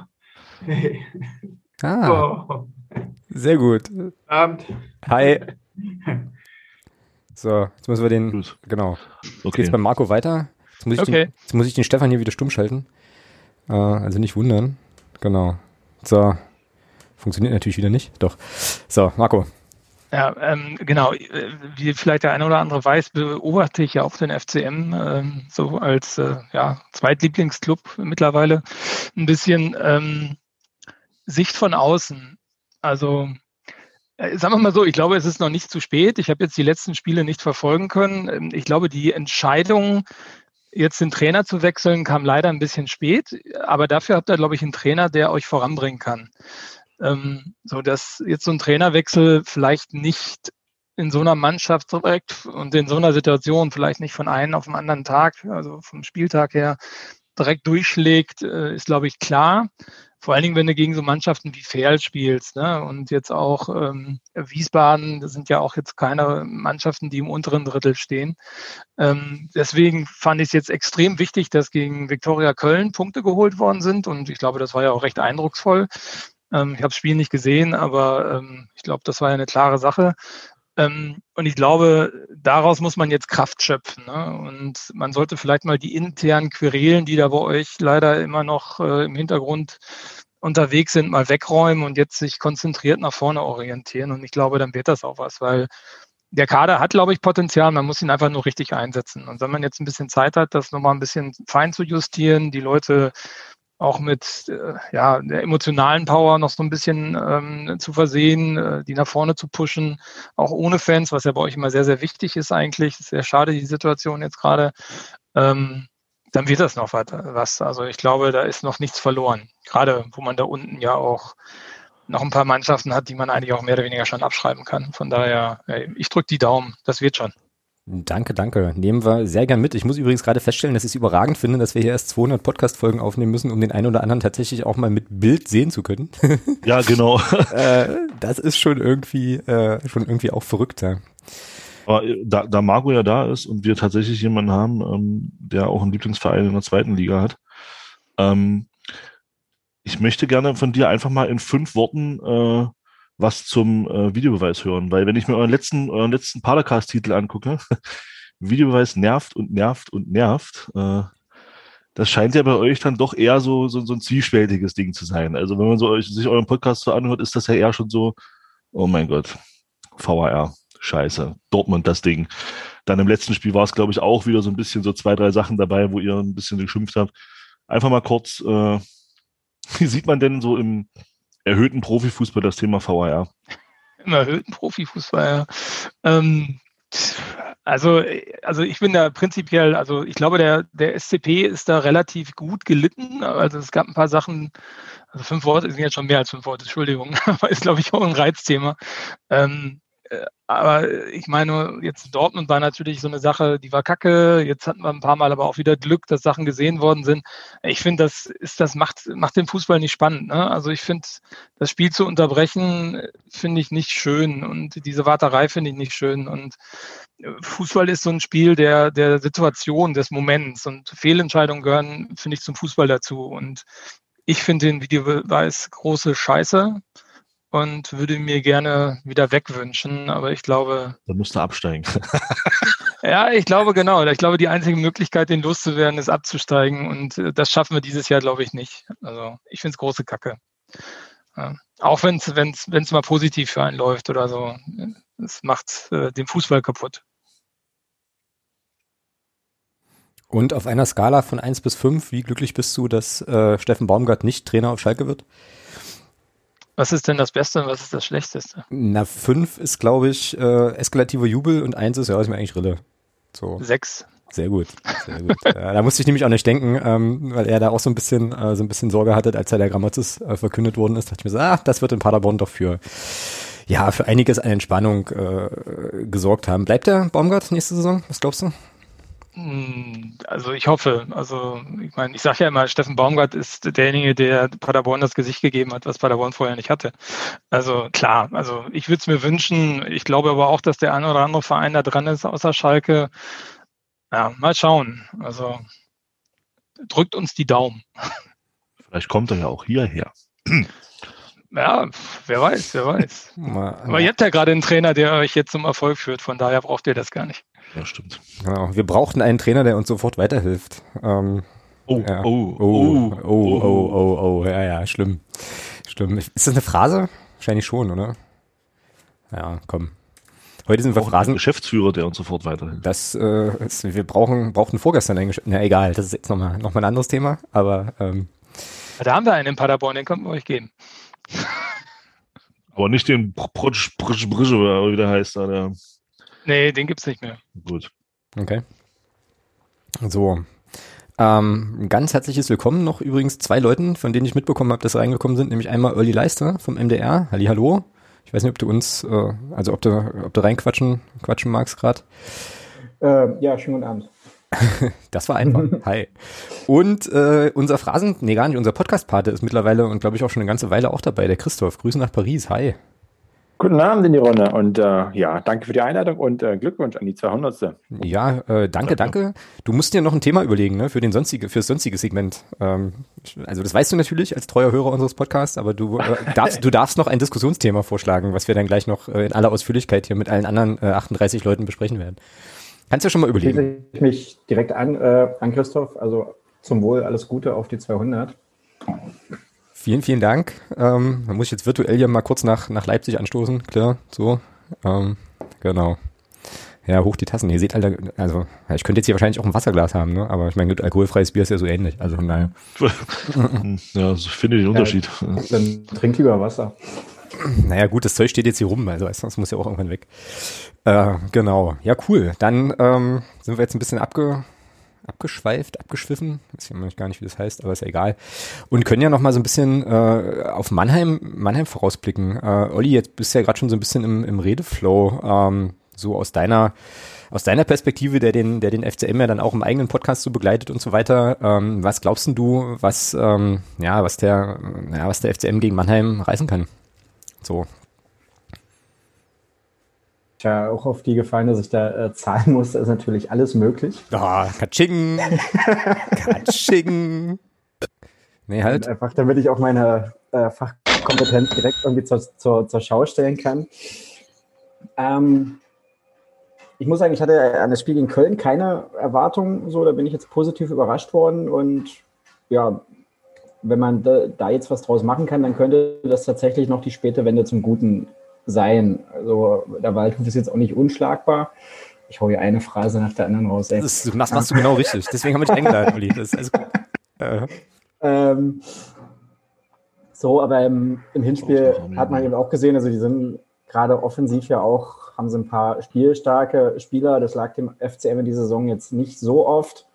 Hey. Ah, Oh. sehr gut. Abend. Hi. So, jetzt müssen wir den, Gut. genau. Okay. Jetzt bei Marco weiter. Jetzt muss ich, Okay. den, jetzt muss ich den Stefan hier wieder stumm schalten. Äh, also nicht wundern. Genau. So. Funktioniert natürlich wieder nicht. Doch. So, Marco. Ja, ähm, genau. Äh, Wie vielleicht der eine oder andere weiß, beobachte ich ja auch den FCM ähm, so als äh, ja, Zweitlieblingsclub mittlerweile ein bisschen ähm, Sicht von außen. Also äh, sagen wir mal so, ich glaube, es ist noch nicht zu spät. Ich habe jetzt die letzten Spiele nicht verfolgen können. Ähm, Ich glaube, die Entscheidung, jetzt den Trainer zu wechseln, kam leider ein bisschen spät. Aber dafür habt ihr, glaube ich, einen Trainer, der euch voranbringen kann. Ähm, so dass jetzt so ein Trainerwechsel vielleicht nicht in so einer Mannschaft direkt und in so einer Situation vielleicht nicht von einem auf den anderen Tag, also vom Spieltag her direkt durchschlägt, äh, ist glaube ich klar. Vor allen Dingen, wenn du gegen so Mannschaften wie Ferl spielst, ne? Und jetzt auch ähm, Wiesbaden, das sind ja auch jetzt keine Mannschaften, die im unteren Drittel stehen. Ähm, deswegen fand ich es jetzt extrem wichtig, dass gegen Viktoria Köln Punkte geholt worden sind. Und ich glaube, das war ja auch recht eindrucksvoll. Ähm, ich habe das Spiel nicht gesehen, aber ähm, ich glaube, das war ja eine klare Sache. Ähm, und ich glaube, daraus muss man jetzt Kraft schöpfen. Ne? Und man sollte vielleicht mal die internen Querelen, die da bei euch leider immer noch äh, im Hintergrund unterwegs sind, mal wegräumen und jetzt sich konzentriert nach vorne orientieren. Und ich glaube, dann wird das auch was, weil der Kader hat, glaube ich, Potenzial. Man muss ihn einfach nur richtig einsetzen. Und wenn man jetzt ein bisschen Zeit hat, das nochmal ein bisschen fein zu justieren, die Leute auch mit äh, ja, der emotionalen Power noch so ein bisschen ähm, zu versehen, äh, die nach vorne zu pushen, auch ohne Fans, was ja bei euch immer sehr, sehr wichtig ist eigentlich. Ist sehr schade, die Situation jetzt gerade. Ähm, dann wird das noch was. Also ich glaube, da ist noch nichts verloren. Gerade wo man da unten ja auch noch ein paar Mannschaften hat, die man eigentlich auch mehr oder weniger schon abschreiben kann. Von daher, ich drücke die Daumen. Das wird schon. Danke, danke. Nehmen wir sehr gern mit. Ich muss übrigens gerade feststellen, dass ich es überragend finde, dass wir hier erst 200 Podcast-Folgen aufnehmen müssen, um den einen oder anderen tatsächlich auch mal mit Bild sehen zu können. Ja, genau. äh, das ist schon irgendwie, äh, schon irgendwie auch verrückt. Ja. Aber äh, da, da Marco ja da ist und wir tatsächlich jemanden haben, ähm, der auch einen Lieblingsverein in der zweiten Liga hat, ähm, ich möchte gerne von dir einfach mal in fünf Worten äh, was zum äh, Videobeweis hören, weil wenn ich mir euren letzten, euren letzten Padercast-Titel angucke, Videobeweis nervt und nervt und nervt, äh, das scheint ja bei euch dann doch eher so, so, so ein zwiespältiges Ding zu sein. Also wenn man so euch, sich euren Podcast so anhört, ist das ja eher schon so, oh mein Gott, VAR, scheiße, Dortmund das Ding. Dann im letzten Spiel war es, glaube ich, auch wieder so ein bisschen so zwei, drei Sachen dabei, wo ihr ein bisschen geschimpft habt. Einfach mal kurz, äh, wie sieht man denn so im erhöhten Profifußball das Thema VAR? Im erhöhten Profifußball, ja. Ähm, also, also ich bin da prinzipiell, also ich glaube, der, der SCP ist da relativ gut gelitten. Also es gab ein paar Sachen, also fünf Worte sind jetzt schon mehr als fünf Worte, Entschuldigung, aber ist, glaube ich, auch ein Reizthema. Ähm, äh, aber ich meine, jetzt Dortmund war natürlich so eine Sache, die war kacke. Jetzt hatten wir ein paar Mal aber auch wieder Glück, dass Sachen gesehen worden sind. Ich finde, das ist, das macht, macht den Fußball nicht spannend. Ne? Also ich finde, das Spiel zu unterbrechen, finde ich nicht schön und diese Warterei finde ich nicht schön. Und äh, Fußball ist so ein Spiel der, der Situation, des Moments und Fehlentscheidungen gehören, finde ich, zum Fußball dazu. Und ich finde den Videobeweis große Scheiße und würde mir gerne wieder wegwünschen, aber ich glaube. Da musst du absteigen. ja, ich glaube genau. Ich glaube, die einzige Möglichkeit, den loszuwerden, ist abzusteigen und äh, das schaffen wir dieses Jahr, glaube ich, nicht. Also ich finde es große Kacke. Ja. Auch wenn es wenn's, wenn's mal positiv für einen läuft oder so. Es macht äh, den Fußball kaputt. Und auf einer Skala von 1 bis 5, wie glücklich bist du, dass äh, Steffen Baumgart nicht Trainer auf Schalke wird? Was ist denn das Beste und was ist das Schlechteste? Na, 5 ist, glaube ich, äh, eskalativer Jubel und 1 ist, ja, ist mir eigentlich Rille. So. 6. Sehr gut, sehr gut. ja, da musste ich nämlich auch nicht denken, ähm, weil er da auch so ein bisschen, äh, so ein bisschen Sorge hatte, als er der Grammatis äh, verkündet worden ist. Da dachte ich mir so, ah, das wird in Paderborn doch für, ja, für einiges an Entspannung äh, gesorgt haben. Bleibt der Baumgart nächste Saison? Was glaubst du? Also ich hoffe. Also ich meine, ich sage ja immer, Steffen Baumgart ist derjenige, der Paderborn das Gesicht gegeben hat, was Paderborn vorher nicht hatte. Also klar, also ich würde es mir wünschen. Ich glaube aber auch, dass der eine oder andere Verein da dran ist, außer Schalke. Ja, mal schauen. Also drückt uns die Daumen. Vielleicht kommt er ja auch hierher. Ja, wer weiß, wer weiß. Aber ihr habt ja gerade einen Trainer, der euch jetzt zum Erfolg führt, von daher braucht ihr das gar nicht. Ja, stimmt. Genau. Wir brauchten einen Trainer, der uns sofort weiterhilft. Ähm, oh, ja. oh, oh, oh, oh, oh, oh, oh, ja, ja, schlimm. Schlimm. Ist das eine Phrase? Wahrscheinlich schon, oder? Ja, komm. Heute sind wir Phrasen. Geschäftsführer, der uns sofort weiterhilft. Das, äh, ist, wir brauchen, brauchten vorgestern einen Geschäftsführer. Na, egal, das ist jetzt nochmal noch mal ein anderes Thema, aber, ähm, Da haben wir einen in Paderborn, den könnten wir euch geben. Aber nicht den Brutsch, Brutsch, Brutsch, oder wie der heißt da, der. Nee, den gibt's nicht mehr. Gut. Okay. So. Ähm, ganz herzliches Willkommen noch übrigens zwei Leuten, von denen ich mitbekommen habe, dass sie reingekommen sind, nämlich einmal Early Leister vom MDR. Halli, hallo. Ich weiß nicht, ob du uns, äh, also ob du, ob du reinquatschen quatschen magst gerade. Äh, ja, schönen guten Abend. das war einfach. Hi. Und äh, unser Phrasen, nee, gar nicht, unser Podcast-Pate ist mittlerweile und glaube ich auch schon eine ganze Weile auch dabei, der Christoph. Grüße nach Paris. Hi. Guten Abend in die Runde und äh, ja, danke für die Einladung und äh, Glückwunsch an die 200. Ja, äh, danke, danke. Du musst dir noch ein Thema überlegen, ne, für den sonstige, fürs sonstige Segment. Ähm, also das weißt du natürlich als treuer Hörer unseres Podcasts, aber du äh, darfst, du darfst noch ein Diskussionsthema vorschlagen, was wir dann gleich noch äh, in aller Ausführlichkeit hier mit allen anderen äh, 38 Leuten besprechen werden. Kannst du schon mal überlegen. Schließe ich mich direkt an, äh, an Christoph. Also zum Wohl alles Gute auf die 200. Vielen, vielen Dank. Ähm, da muss ich jetzt virtuell ja mal kurz nach, nach Leipzig anstoßen. Klar, so. Ähm, genau. Ja, hoch die Tassen. Ihr seht, Alter, also ich könnte jetzt hier wahrscheinlich auch ein Wasserglas haben, ne? aber ich meine, alkoholfreies Bier ist ja so ähnlich. Also von daher. ja, also ich finde den Unterschied. Ja, dann trink lieber Wasser. Naja, gut, das Zeug steht jetzt hier rum, also das muss ja auch irgendwann weg. Äh, genau. Ja, cool. Dann ähm, sind wir jetzt ein bisschen abge, abgeschweift, abgeschwiffen. Weiß ich gar nicht, wie das heißt, aber ist ja egal. Und können ja noch mal so ein bisschen äh, auf Mannheim, Mannheim vorausblicken. Äh, Olli, jetzt bist du ja gerade schon so ein bisschen im, im Redeflow. Ähm, so aus deiner aus deiner Perspektive, der den, der den FCM ja dann auch im eigenen Podcast so begleitet und so weiter, ähm, was glaubst du, was, ähm, ja, was der, ja, was der FCM gegen Mannheim reißen kann? So. Tja, auch auf die gefallen, dass ich da äh, zahlen muss, ist natürlich alles möglich. Ah, oh, Katsching! Katsching! Nee, halt. Und einfach, damit ich auch meine äh, Fachkompetenz direkt irgendwie zur, zur, zur Schau stellen kann. Ähm, ich muss sagen, ich hatte an das Spiel gegen Köln keine Erwartungen, so, da bin ich jetzt positiv überrascht worden und ja, wenn man da, da, jetzt was draus machen kann, dann könnte das tatsächlich noch die späte Wende zum Guten sein. Also der Waldhof ist jetzt auch nicht unschlagbar. Ich hau hier eine Phrase nach der anderen raus. Das, das machst du genau richtig. Deswegen haben wir dich eingeladen, Uli. Das ist alles gut. Äh. Ähm, so, aber im, im Hinspiel hat man eben auch gesehen, also die sind gerade offensiv ja auch, haben sie ein paar spielstarke Spieler. Das lag dem FCM in dieser Saison jetzt nicht so oft.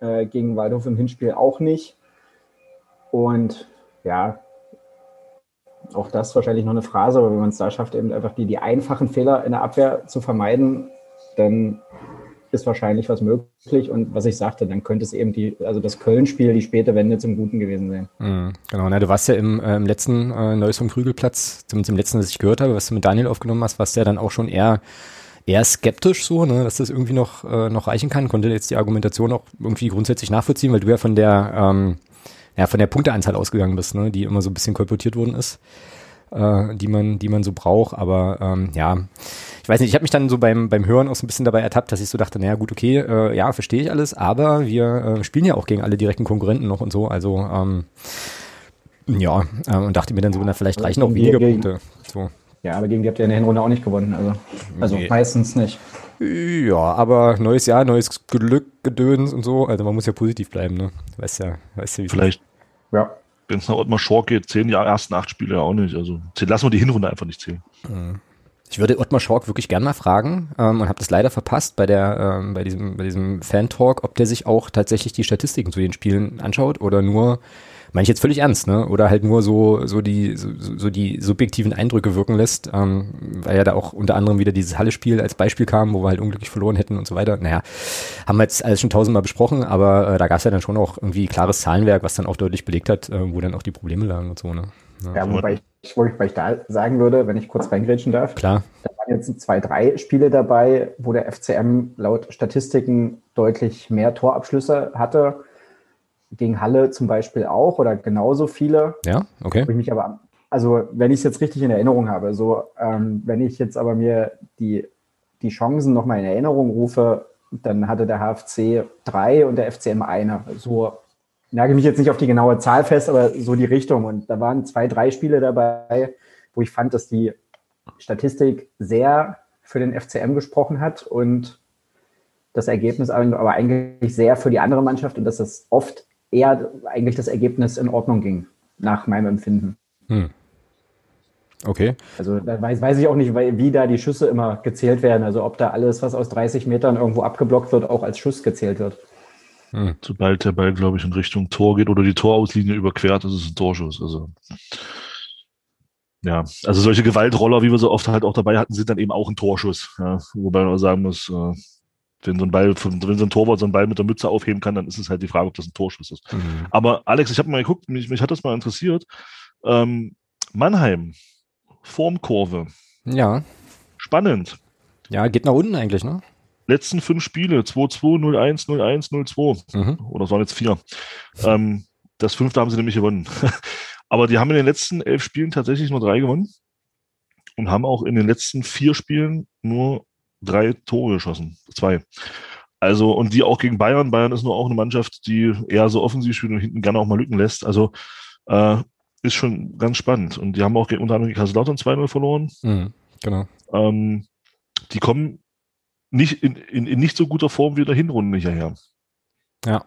Äh, gegen Waldhof im Hinspiel auch nicht. Und ja, auch das wahrscheinlich noch eine Phrase, aber wenn man es da schafft, eben einfach die, die einfachen Fehler in der Abwehr zu vermeiden, dann ist wahrscheinlich was möglich. Und was ich sagte, dann könnte es eben die, also das Köln-Spiel, die späte Wende zum Guten gewesen sein. Mhm, genau, na, du warst ja im, äh, im letzten äh, Neues vom Krügelplatz, zumindest im letzten, was ich gehört habe, was du mit Daniel aufgenommen hast, warst ja dann auch schon eher eher skeptisch so, ne, dass das irgendwie noch, äh, noch reichen kann. Konnte jetzt die Argumentation auch irgendwie grundsätzlich nachvollziehen, weil du ja von der, ähm, ja, von der Punkteanzahl ausgegangen bist, ne, die immer so ein bisschen kolportiert worden ist, äh, die man, die man so braucht. Aber ähm, ja, ich weiß nicht, ich habe mich dann so beim, beim Hören auch so ein bisschen dabei ertappt, dass ich so dachte, naja gut, okay, äh, ja, verstehe ich alles, aber wir äh, spielen ja auch gegen alle direkten Konkurrenten noch und so, also ähm, ja, äh, und dachte mir dann so, na, vielleicht reichen auch weniger Punkte. So. Ja, aber gegen die habt ihr in der Hinrunde auch nicht gewonnen. Also, also Nee. meistens nicht. Ja, aber neues Jahr, neues Glück, Gedöns und so. Also man muss ja positiv bleiben, ne? Weißt ja, weißt ja, wie Vielleicht, ja. wenn es nach Ottmar Schork geht, zehn Jahre, ersten acht Spiele ja auch nicht. Also lassen wir die Hinrunde einfach nicht zählen. Ich würde Ottmar Schork wirklich gern mal fragen ähm, und habe das leider verpasst bei der ähm, bei diesem bei diesem Fan-Talk, ob der sich auch tatsächlich die Statistiken zu den Spielen anschaut oder nur meine ich jetzt völlig ernst, ne? Oder halt nur so so die so, so die subjektiven Eindrücke wirken lässt, ähm, weil ja da auch unter anderem wieder dieses Halle-Spiel als Beispiel kam, wo wir halt unglücklich verloren hätten und so weiter. Naja, haben wir jetzt alles schon tausendmal besprochen, aber äh, da gab es ja dann schon auch irgendwie klares Zahlenwerk, was dann auch deutlich belegt hat, äh, wo dann auch die Probleme lagen und so, ne? Ja, wobei ich, wobei ich da sagen würde, wenn ich kurz reingrätschen darf. Klar. Da waren jetzt zwei, drei Spiele dabei, wo der FCM laut Statistiken deutlich mehr Torabschlüsse hatte. Gegen Halle zum Beispiel auch oder genauso viele. Ja, okay. Wo ich mich aber, also wenn ich es jetzt richtig in Erinnerung habe, so ähm, wenn ich jetzt aber mir die, die Chancen nochmal in Erinnerung rufe, dann hatte der HFC drei und der FCM eine. So nagel mich jetzt nicht auf die genaue Zahl fest, aber so die Richtung. Und da waren zwei, drei Spiele dabei, wo ich fand, dass die Statistik sehr für den FCM gesprochen hat und das Ergebnis aber eigentlich sehr für die andere Mannschaft und dass das oft eher eigentlich das Ergebnis in Ordnung ging, nach meinem Empfinden. Hm. Okay. Also da weiß, weiß ich auch nicht, wie da die Schüsse immer gezählt werden. Also ob da alles, was aus 30 Metern irgendwo abgeblockt wird, auch als Schuss gezählt wird. Sobald der Ball, glaube ich, in Richtung Tor geht oder die Torauslinie überquert, ist es ein Torschuss. Also ja, also solche Gewaltroller, wie wir so oft halt auch dabei hatten, sind dann eben auch ein Torschuss. Ja, wobei man auch sagen muss, äh, wenn so ein Ball, wenn so ein Torwart so einen Ball mit der Mütze aufheben kann, dann ist es halt die Frage, ob das ein Torschuss ist. Aber Alex, ich habe mal geguckt, mich, mich hat das mal interessiert. Ähm, Mannheim, Formkurve. Ja. Spannend. Ja, geht nach unten eigentlich, ne? Letzten fünf Spiele, 2-2, 0-1, 0-1, 0-2. Mhm. Oder es waren jetzt vier. Ähm, das fünfte haben sie nämlich gewonnen. Aber die haben in den letzten elf Spielen tatsächlich nur drei gewonnen und haben auch in den letzten vier Spielen nur drei Tore geschossen. Zwei. Also, und die auch gegen Bayern. Bayern ist nur auch eine Mannschaft, die eher so offensiv spielt und hinten gerne auch mal Lücken lässt. Also, äh, ist schon ganz spannend. Und die haben auch unter anderem gegen Kaiserslautern 2-0 verloren. Mhm, genau. Ähm, die kommen nicht in, in, in nicht so guter Form wie in der Hinrunde hierher. Ja,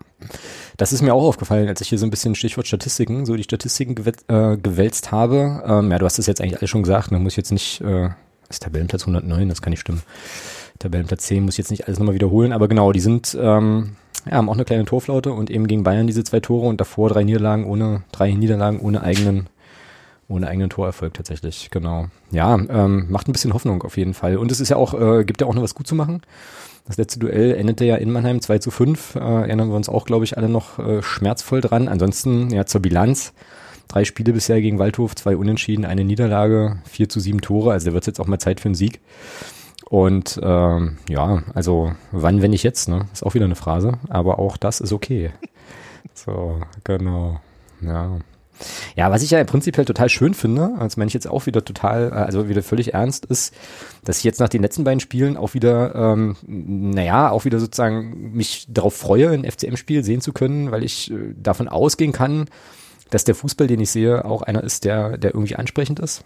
das ist mir auch aufgefallen, als ich hier so ein bisschen Stichwort Statistiken, so die Statistiken gewet, äh, gewälzt habe. Ähm, ja, du hast das jetzt eigentlich alles schon gesagt, da muss ich jetzt nicht, äh, ist Tabellenplatz 109, das kann nicht stimmen. Tabellenplatz 10 muss ich jetzt nicht alles nochmal wiederholen, aber genau, die sind, ähm, ja, haben auch eine kleine Torflaute und eben gegen Bayern diese zwei Tore und davor drei Niederlagen ohne, drei Niederlagen ohne eigenen, ohne eigenen Torerfolg tatsächlich, genau. Ja, ähm, macht ein bisschen Hoffnung auf jeden Fall. Und es ist ja auch, äh, gibt ja auch noch was gut zu machen. Das letzte Duell endete ja in Mannheim 2 zu 5. Äh, erinnern wir uns auch, glaube ich, alle noch äh, schmerzvoll dran. Ansonsten, ja, zur Bilanz. Drei Spiele bisher gegen Waldhof, zwei Unentschieden, eine Niederlage, 4 zu 7 Tore. Also wird es jetzt auch mal Zeit für einen Sieg. Und ähm, ja, also wann, wenn nicht jetzt, ne? Ist auch wieder eine Phrase, aber auch das ist okay. So, genau. Ja. Ja, was ich ja prinzipiell total schön finde, als meine ich jetzt auch wieder total, äh, also wieder völlig ernst ist, dass ich jetzt nach den letzten beiden Spielen auch wieder, ähm, naja, auch wieder sozusagen mich darauf freue, ein FCM-Spiel sehen zu können, weil ich äh, davon ausgehen kann, dass der Fußball, den ich sehe, auch einer ist, der, der irgendwie ansprechend ist.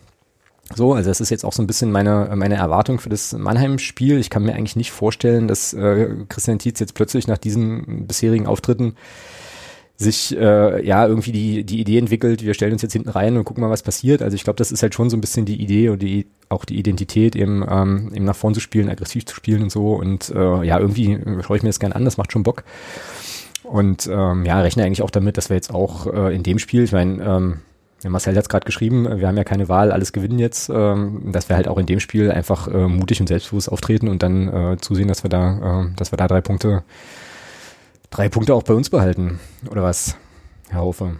So, also das ist jetzt auch so ein bisschen meine, meine Erwartung für das Mannheim-Spiel. Ich kann mir eigentlich nicht vorstellen, dass äh, Christian Tietz jetzt plötzlich nach diesen bisherigen Auftritten sich äh, ja irgendwie die, die Idee entwickelt, wir stellen uns jetzt hinten rein und gucken mal, was passiert. Also ich glaube, das ist halt schon so ein bisschen die Idee und die auch die Identität, eben, ähm, eben nach vorn zu spielen, aggressiv zu spielen und so. Und äh, ja, irgendwie schaue ich mir das gerne an, das macht schon Bock. Und ähm, ja, rechne eigentlich auch damit, dass wir jetzt auch äh, in dem Spiel, ich meine, ähm, Marcel hat es gerade geschrieben, wir haben ja keine Wahl, alles gewinnen jetzt, ähm, dass wir halt auch in dem Spiel einfach äh, mutig und selbstbewusst auftreten und dann äh, zusehen, dass wir da, äh, dass wir da drei Punkte, drei Punkte auch bei uns behalten. Oder was, Herr Hofer?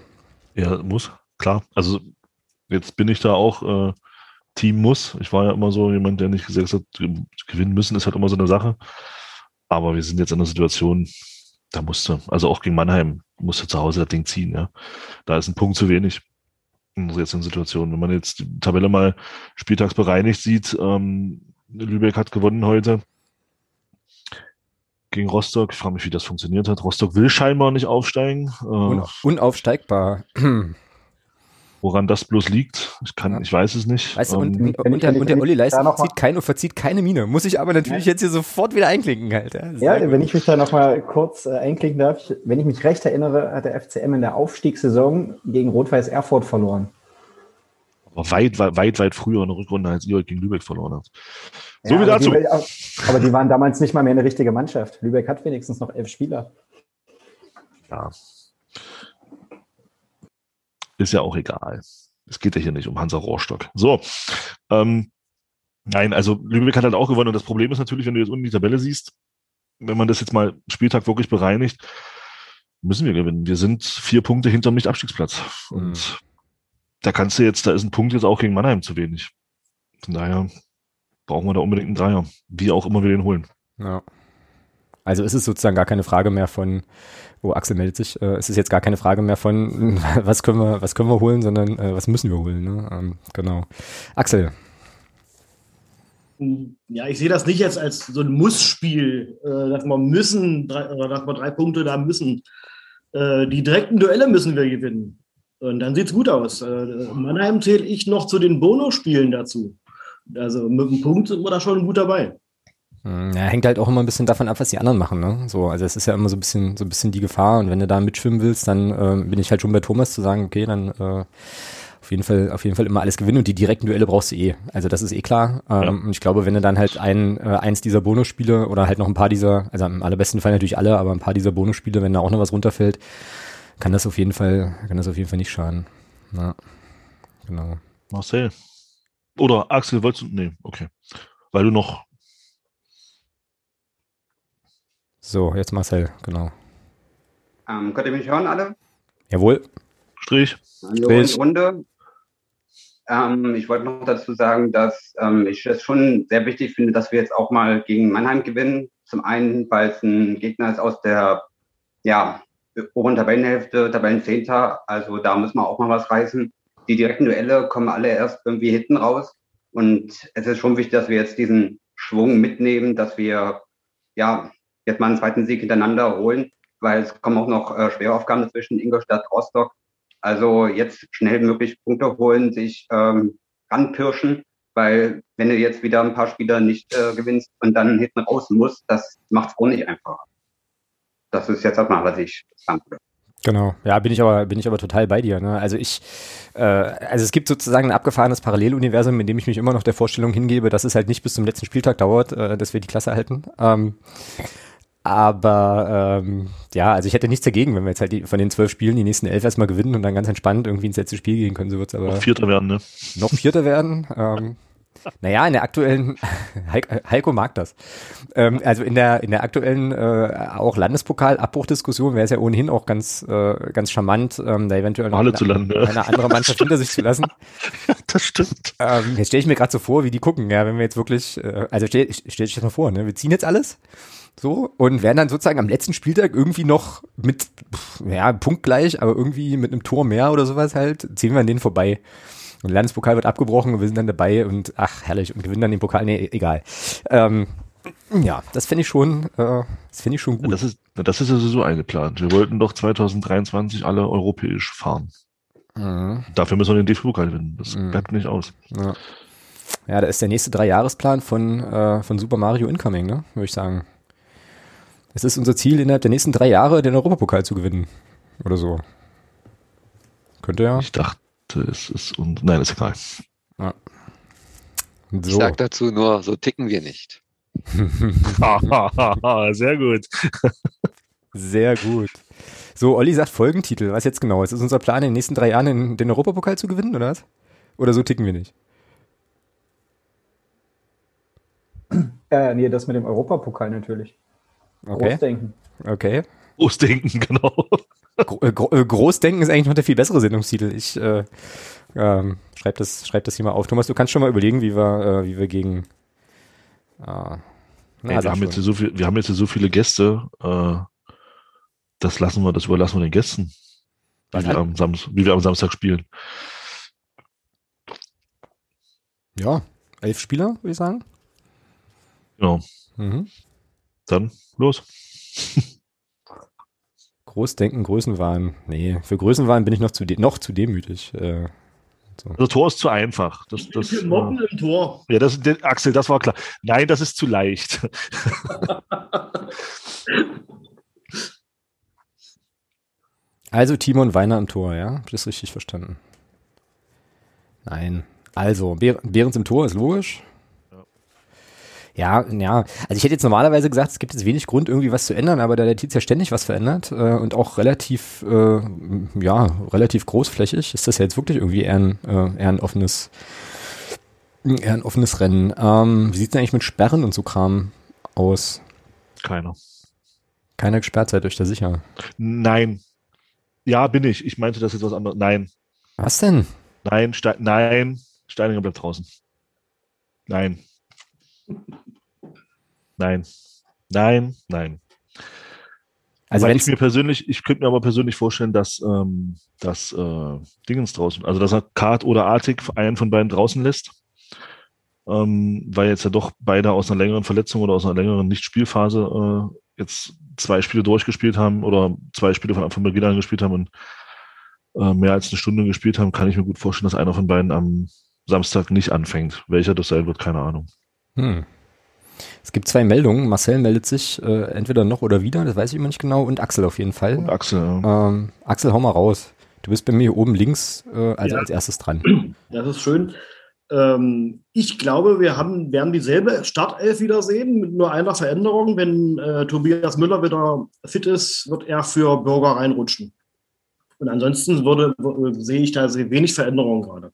Ja, muss, klar. Also jetzt bin ich da auch äh, Team muss. Ich war ja immer so jemand, der nicht gesagt hat, gewinnen müssen ist halt immer so eine Sache. Aber wir sind jetzt in einer Situation, da musste, also auch gegen Mannheim, musste zu Hause das Ding ziehen, ja. Da ist ein Punkt zu wenig in unserer jetzigen Situation. Wenn man jetzt die Tabelle mal spieltags bereinigt sieht, ähm, Lübeck hat gewonnen heute gegen Rostock. Ich frage mich, wie das funktioniert hat. Rostock will scheinbar nicht aufsteigen. Äh, Un unaufsteigbar. Woran das bloß liegt, ich kann, ich weiß es nicht. Weißt du, und, Ähm, und, und, der, und der Olli Leisner verzieht, kein, verzieht keine Miene. Muss ich aber natürlich Ja. jetzt hier sofort wieder einklinken, halt. Ja, Ja, Sehr wenn gut. ich mich da nochmal kurz äh, einklicken darf, ich, wenn ich mich recht erinnere, hat der FCM in der Aufstiegssaison gegen Rot-Weiß Erfurt verloren. aber weit, weit, weit, weit früher in der Rückrunde, als ihr gegen Lübeck verloren habt. So Ja, wie aber dazu. Die, aber die waren damals nicht mal mehr eine richtige Mannschaft. Lübeck hat wenigstens noch elf Spieler. Ja. Ist ja auch egal. Es geht ja hier nicht um Hansa Rohrstock. So. Ähm, nein, also Lübeck hat halt auch gewonnen und das Problem ist natürlich, wenn du jetzt unten die Tabelle siehst, wenn man das jetzt mal Spieltag wirklich bereinigt, müssen wir gewinnen. Wir sind vier Punkte hinterm Nicht-Abstiegsplatz. Und da kannst du jetzt, da ist ein Punkt jetzt auch gegen Mannheim zu wenig. Von daher brauchen wir da unbedingt einen Dreier. Wie auch immer wir den holen. Ja. Also ist es sozusagen gar keine Frage mehr von, oh, Axel meldet sich, äh, es ist jetzt gar keine Frage mehr von, was können wir, was können wir holen, sondern äh, was müssen wir holen. Ne? Ähm, genau. Axel, Ja, ich sehe das nicht jetzt als so ein Muss-Spiel, äh, dass wir müssen, drei, oder dass wir drei Punkte da müssen. Äh, die direkten Duelle müssen wir gewinnen. Und dann sieht es gut aus. Äh, Mannheim zähle ich noch zu den Bonusspielen dazu. Also mit einem Punkt sind wir da schon gut dabei. Hm, Ja, hängt halt auch immer ein bisschen davon ab, was die anderen machen, ne? So, also es ist ja immer so ein bisschen, so ein bisschen die Gefahr und wenn du da mitschwimmen willst, dann äh, bin ich halt schon bei Thomas zu sagen, okay, dann äh, auf jeden Fall, auf jeden Fall immer alles gewinnen und die direkten Duelle brauchst du eh. Also das ist eh klar. Ähm, Und ich glaube, wenn du dann halt ein, äh, eins dieser Bonusspiele oder halt noch ein paar dieser, also im allerbesten Fall natürlich alle, aber ein paar dieser Bonusspiele, wenn da auch noch was runterfällt, kann das auf jeden Fall, kann das auf jeden Fall nicht schaden. Ja, genau. Marcel. Oder Axel, wolltest du? Nee, okay. Weil du noch So, jetzt Marcel, genau. Ähm, könnt ihr mich hören alle? Jawohl. Strich. Hallo Strich. Runde. Ähm, ich wollte noch dazu sagen, dass ähm, ich es schon sehr wichtig finde, dass wir jetzt auch mal gegen Mannheim gewinnen. Zum einen, weil es ein Gegner ist aus der ja, oberen Tabellenhälfte, Tabellenzehnter. Also da müssen wir auch mal was reißen. Die direkten Duelle kommen alle erst irgendwie hinten raus. Und es ist schon wichtig, dass wir jetzt diesen Schwung mitnehmen, dass wir ja jetzt mal einen zweiten Sieg hintereinander holen, weil es kommen auch noch äh, schwere Aufgaben dazwischen, Ingolstadt, Rostock. Also jetzt schnell möglich Punkte holen, sich ähm, ranpirschen, weil wenn du jetzt wieder ein paar Spieler nicht äh, gewinnst und dann hinten raus musst, das macht es auch nicht einfacher. Das ist jetzt erstmal, was ich sagen würde. Genau, ja, bin ich aber, bin ich aber total bei dir. Ne? Also ich, äh, also es gibt sozusagen ein abgefahrenes Paralleluniversum, in dem ich mich immer noch der Vorstellung hingebe, dass es halt nicht bis zum letzten Spieltag dauert, äh, dass wir die Klasse halten. Ähm, aber ähm, ja, also ich hätte nichts dagegen, wenn wir jetzt halt die, von den zwölf Spielen die nächsten elf erstmal gewinnen und dann ganz entspannt irgendwie ins letzte Spiel gehen können. So wird's aber noch Vierter werden, ne? noch Vierter werden. Ähm, naja, in der aktuellen, Heik- Heiko mag das. Ähm, also in der, in der aktuellen äh, auch Landespokal-Abbruchdiskussion wäre es ja ohnehin auch ganz, äh, ganz charmant, ähm, da eventuell noch eine, ja. eine andere Mannschaft hinter sich zu lassen. Das stimmt. Ähm, jetzt stelle ich mir gerade so vor, wie die gucken, ja, wenn wir jetzt wirklich, äh, also stell, stell dich das mal vor, ne, wir ziehen jetzt alles so und werden dann sozusagen am letzten Spieltag irgendwie noch mit, ja, punktgleich, aber irgendwie mit einem Tor mehr oder sowas halt, ziehen wir an denen vorbei. Und Landespokal wird abgebrochen und wir sind dann dabei und ach, herrlich, und gewinnen dann den Pokal. Nee, egal. Ähm, ja, das finde ich schon, äh, das finde ich schon gut. Das ist, das ist ja so eingeplant. Wir wollten doch 2023 alle europäisch fahren. Mhm. Dafür müssen wir den DFB-Pokal gewinnen. Das bleibt nicht aus. Ja. ja, da ist der nächste Dreijahresplan von, äh, von Super Mario Incoming, ne, würde ich sagen. Es ist unser Ziel, innerhalb der nächsten drei Jahre den Europapokal zu gewinnen. Oder so. Könnte ja. Ich dachte, es ist und nein, ist egal. Ja. Ich So. sag dazu nur, so ticken wir nicht. Sehr gut. Sehr gut. So, Olli sagt Folgentitel. Was jetzt genau? Ist es unser Plan, in den nächsten drei Jahren den, den Europapokal zu gewinnen, oder was? Oder so ticken wir nicht? Äh, nee, das mit dem Europapokal natürlich. Okay. Großdenken. Okay. Großdenken, genau. Gro äh, Gro äh, Großdenken ist eigentlich noch der viel bessere Sendungstitel. Ich äh, ähm, schreib, das, schreib das hier mal auf. Thomas, du kannst schon mal überlegen, wie wir, äh, wie wir gegen. Äh, na, Ey, wir, haben schon. jetzt hier so viel, wir haben jetzt hier so viele Gäste. Äh, das lassen wir, das überlassen wir den Gästen. Wie wir, am Samstag, wie wir am Samstag spielen. Ja, elf Spieler, würde ich sagen. Genau. Mhm. Dann los. Großdenken, Größenwahn. Nee, für Größenwahn bin ich noch zu, de noch zu demütig. Äh, so. Also Tor ist zu einfach. Das, das, Für Motten im Tor. ja, das, der, Axel, das war klar. Nein, das ist zu leicht. Also Timon Weiner im Tor, ja? Hab ich das richtig verstanden? Nein. Also, Behr Behrens im Tor ist logisch. Ja, ja. Also ich hätte jetzt normalerweise gesagt, es gibt jetzt wenig Grund, irgendwie was zu ändern, aber da der Tietz ja ständig was verändert äh, und auch relativ, äh, ja, relativ großflächig, ist das ja jetzt wirklich irgendwie eher ein, äh, eher ein offenes, eher ein offenes Rennen. Ähm, wie sieht's denn eigentlich mit Sperren und so Kram aus? Keiner. Keiner gesperrt, seid euch da sicher. Nein. Ja, bin ich. Ich meinte das jetzt was anderes. Nein. Was denn? Nein, Ste nein. Steininger bleibt draußen. Nein. Nein. Nein, nein. Also Weil ich mir persönlich, ich könnte mir aber persönlich vorstellen, dass ähm, dass äh, Dingens draußen, also dass er Kart oder Artig einen von beiden draußen lässt, ähm, weil jetzt ja doch beide aus einer längeren Verletzung oder aus einer längeren Nicht-Spielphase äh, jetzt zwei Spiele durchgespielt haben oder zwei Spiele von Anfang Beginn an gespielt haben und äh, mehr als eine Stunde gespielt haben, kann ich mir gut vorstellen, dass einer von beiden am Samstag nicht anfängt. Welcher das sein wird, keine Ahnung. Hm. Es gibt zwei Meldungen. Marcel meldet sich äh, entweder noch oder wieder, das weiß ich immer nicht genau, und Axel auf jeden Fall. Und Axel, ja. Ähm, Axel, hau mal raus. Du bist bei mir hier oben links, äh, also Ja. als erstes dran. Das ist schön. Ähm, ich glaube, wir haben, werden dieselbe Startelf wieder sehen, mit nur einer Veränderung. Wenn äh, Tobias Müller wieder fit ist, wird er für Bürger reinrutschen. Und ansonsten würde, sehe ich da sehr wenig Veränderungen gerade.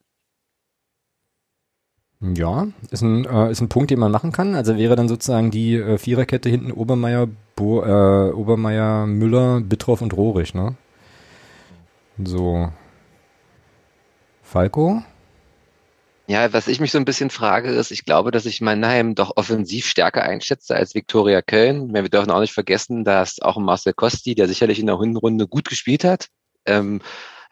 Ja, ist ein, äh, ist ein Punkt, den man machen kann. Also wäre dann sozusagen die äh, Viererkette hinten Obermeier, Bo, äh, Obermeier, Müller, Bittroff und Rohrig, ne? So. Falco? Ja, was ich mich so ein bisschen frage, ist, ich glaube, dass ich Mannheim doch offensiv stärker einschätze als Viktoria Köln. Wir dürfen auch nicht vergessen, dass auch Marcel Kosti, der sicherlich in der Hinrunde gut gespielt hat. Ähm,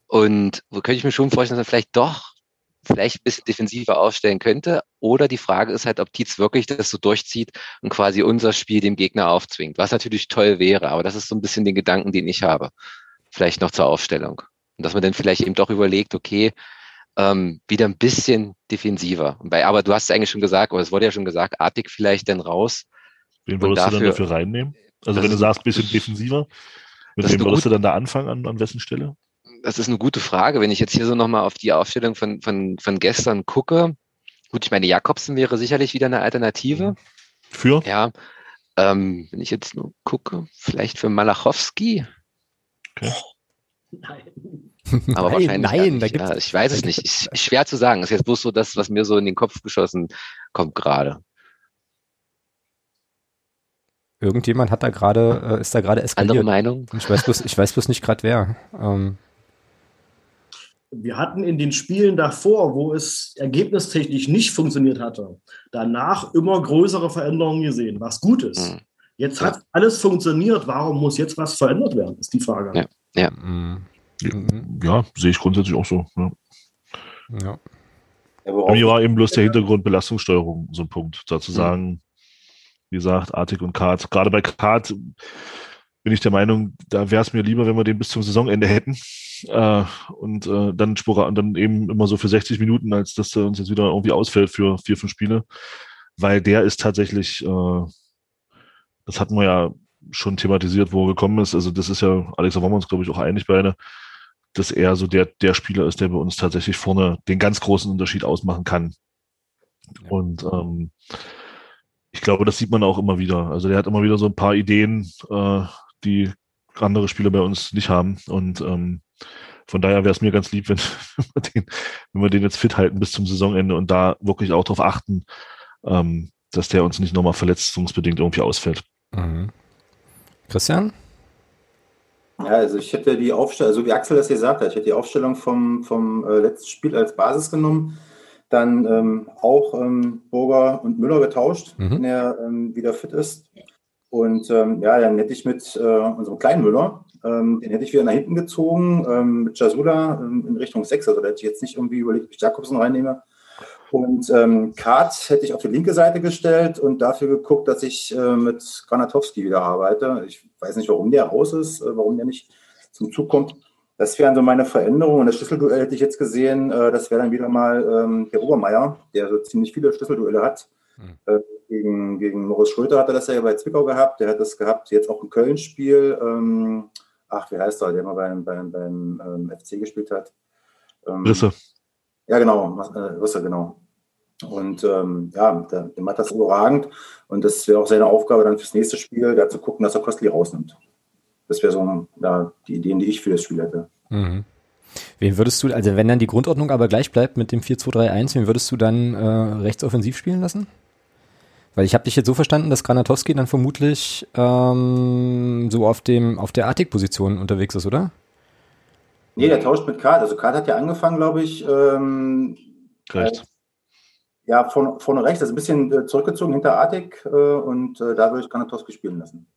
und wo könnte ich mir schon vorstellen, dass er vielleicht doch vielleicht ein bisschen defensiver aufstellen könnte. Oder die Frage ist halt, ob Tietz wirklich das so durchzieht und quasi unser Spiel dem Gegner aufzwingt, was natürlich toll wäre. Aber das ist so ein bisschen den Gedanken, den ich habe. Vielleicht noch zur Aufstellung. Und dass man dann vielleicht eben doch überlegt, okay, ähm, wieder ein bisschen defensiver. Weil, aber du hast es eigentlich schon gesagt, oder es wurde ja schon gesagt, Artig vielleicht dann raus. Wen würdest du dann dafür- dafür reinnehmen? Also wenn du sagst, bisschen defensiver, mit wem würdest du dann da anfangen, an, an wessen Stelle? Das ist eine gute Frage. Wenn ich jetzt hier so nochmal auf die Aufstellung von, von, von gestern gucke, gut, ich meine, Jakobsen wäre sicherlich wieder eine Alternative. Für? Ja. Ähm, wenn ich jetzt nur gucke, vielleicht für Malachowski. Aber Nein, wahrscheinlich nein, gar da nicht. gibt's- ja, ich weiß es nicht. Ist ist schwer zu sagen. Ist jetzt bloß so das, was mir so in den Kopf geschossen kommt gerade. Irgendjemand hat da gerade, äh, ist da gerade eskaliert. Andere Meinung? Ich weiß bloß, ich weiß bloß nicht gerade wer. Ähm, Wir hatten in den Spielen davor, wo es ergebnistechnisch nicht funktioniert hatte, danach immer größere Veränderungen gesehen, was gut ist. Jetzt hat alles funktioniert. Warum muss jetzt was verändert werden, ist die Frage. Ja. Ja. Mhm. Ja, sehe ich grundsätzlich auch so. Ja. Ja. Bei mir war eben bloß der Hintergrund Belastungssteuerung so ein Punkt. Mhm. Dazu sagen, wie gesagt, Artig und Kart. Gerade bei Kart bin ich der Meinung, da wäre es mir lieber, wenn wir den bis zum Saisonende hätten. Äh, und äh, dann Spora und dann eben immer so für 60 Minuten, als dass der uns jetzt wieder irgendwie ausfällt für vier, fünf Spiele. Weil der ist tatsächlich, äh, das hatten wir ja schon thematisiert, wo er gekommen ist. Also das ist ja, Alex, da waren wir uns, glaube ich, auch einig beide, dass er so der, der Spieler ist, der bei uns tatsächlich vorne den ganz großen Unterschied ausmachen kann. Und ähm, ich glaube, das sieht man auch immer wieder. Also der hat immer wieder so ein paar Ideen, äh, die andere Spieler bei uns nicht haben. Und ähm, von daher wäre es mir ganz lieb, wenn, wenn, wir den, wenn wir den jetzt fit halten bis zum Saisonende und da wirklich auch darauf achten, ähm, dass der uns nicht nochmal verletzungsbedingt irgendwie ausfällt. Mhm. Christian? Ja, also ich hätte die Aufstellung, so wie Axel das gesagt hat, ich hätte die Aufstellung vom, vom äh, letzten Spiel als Basis genommen, dann ähm, auch ähm, Burger und Müller getauscht, Mhm. wenn er ähm, wieder fit ist. Und ähm, ja, dann hätte ich mit äh, unserem kleinen Müller, ähm, den hätte ich wieder nach hinten gezogen, ähm, mit Jasula ähm, in Richtung 6. Also da hätte ich jetzt nicht irgendwie überlegt, ob ich Jakobsen reinnehme. Und ähm, Kart hätte ich auf die linke Seite gestellt und dafür geguckt, dass ich äh, mit Granatowski wieder arbeite. Ich weiß nicht, warum der raus ist, äh, warum der nicht zum Zug kommt. Das wären so meine Veränderungen. Und das Schlüsselduell hätte ich jetzt gesehen, äh, das wäre dann wieder mal ähm, der Obermeier, der so ziemlich viele Schlüsselduelle hat. Äh, gegen, gegen Moritz Schröter hat er das ja bei Zwickau gehabt. Der hat das gehabt, jetzt auch im Köln-Spiel. Ähm, ach, wie heißt er, der mal beim, beim, beim ähm, FC gespielt hat? Ähm, Risse. ja, genau, äh, Risse, genau. Und ähm, ja, der, der macht das überragend. Und das wäre auch seine Aufgabe dann fürs nächste Spiel, da zu gucken, dass er Kostli rausnimmt. Das wäre so ja, die Ideen, die ich für das Spiel hätte. Mhm. Wen würdest du, also wenn dann die Grundordnung aber gleich bleibt mit dem 4-2-3-1, wen würdest du dann äh, rechtsoffensiv spielen lassen? Weil ich habe dich jetzt so verstanden, dass Granatowski dann vermutlich ähm, so auf dem auf der Artig-Position unterwegs ist, oder? Nee, der tauscht mit Kart. Also Kart hat ja angefangen, glaube ich. Ähm, Rechts. ja, vorne, vorne rechts, also ein bisschen äh, zurückgezogen hinter Artig äh, und äh, da würde ich Granatowski spielen lassen.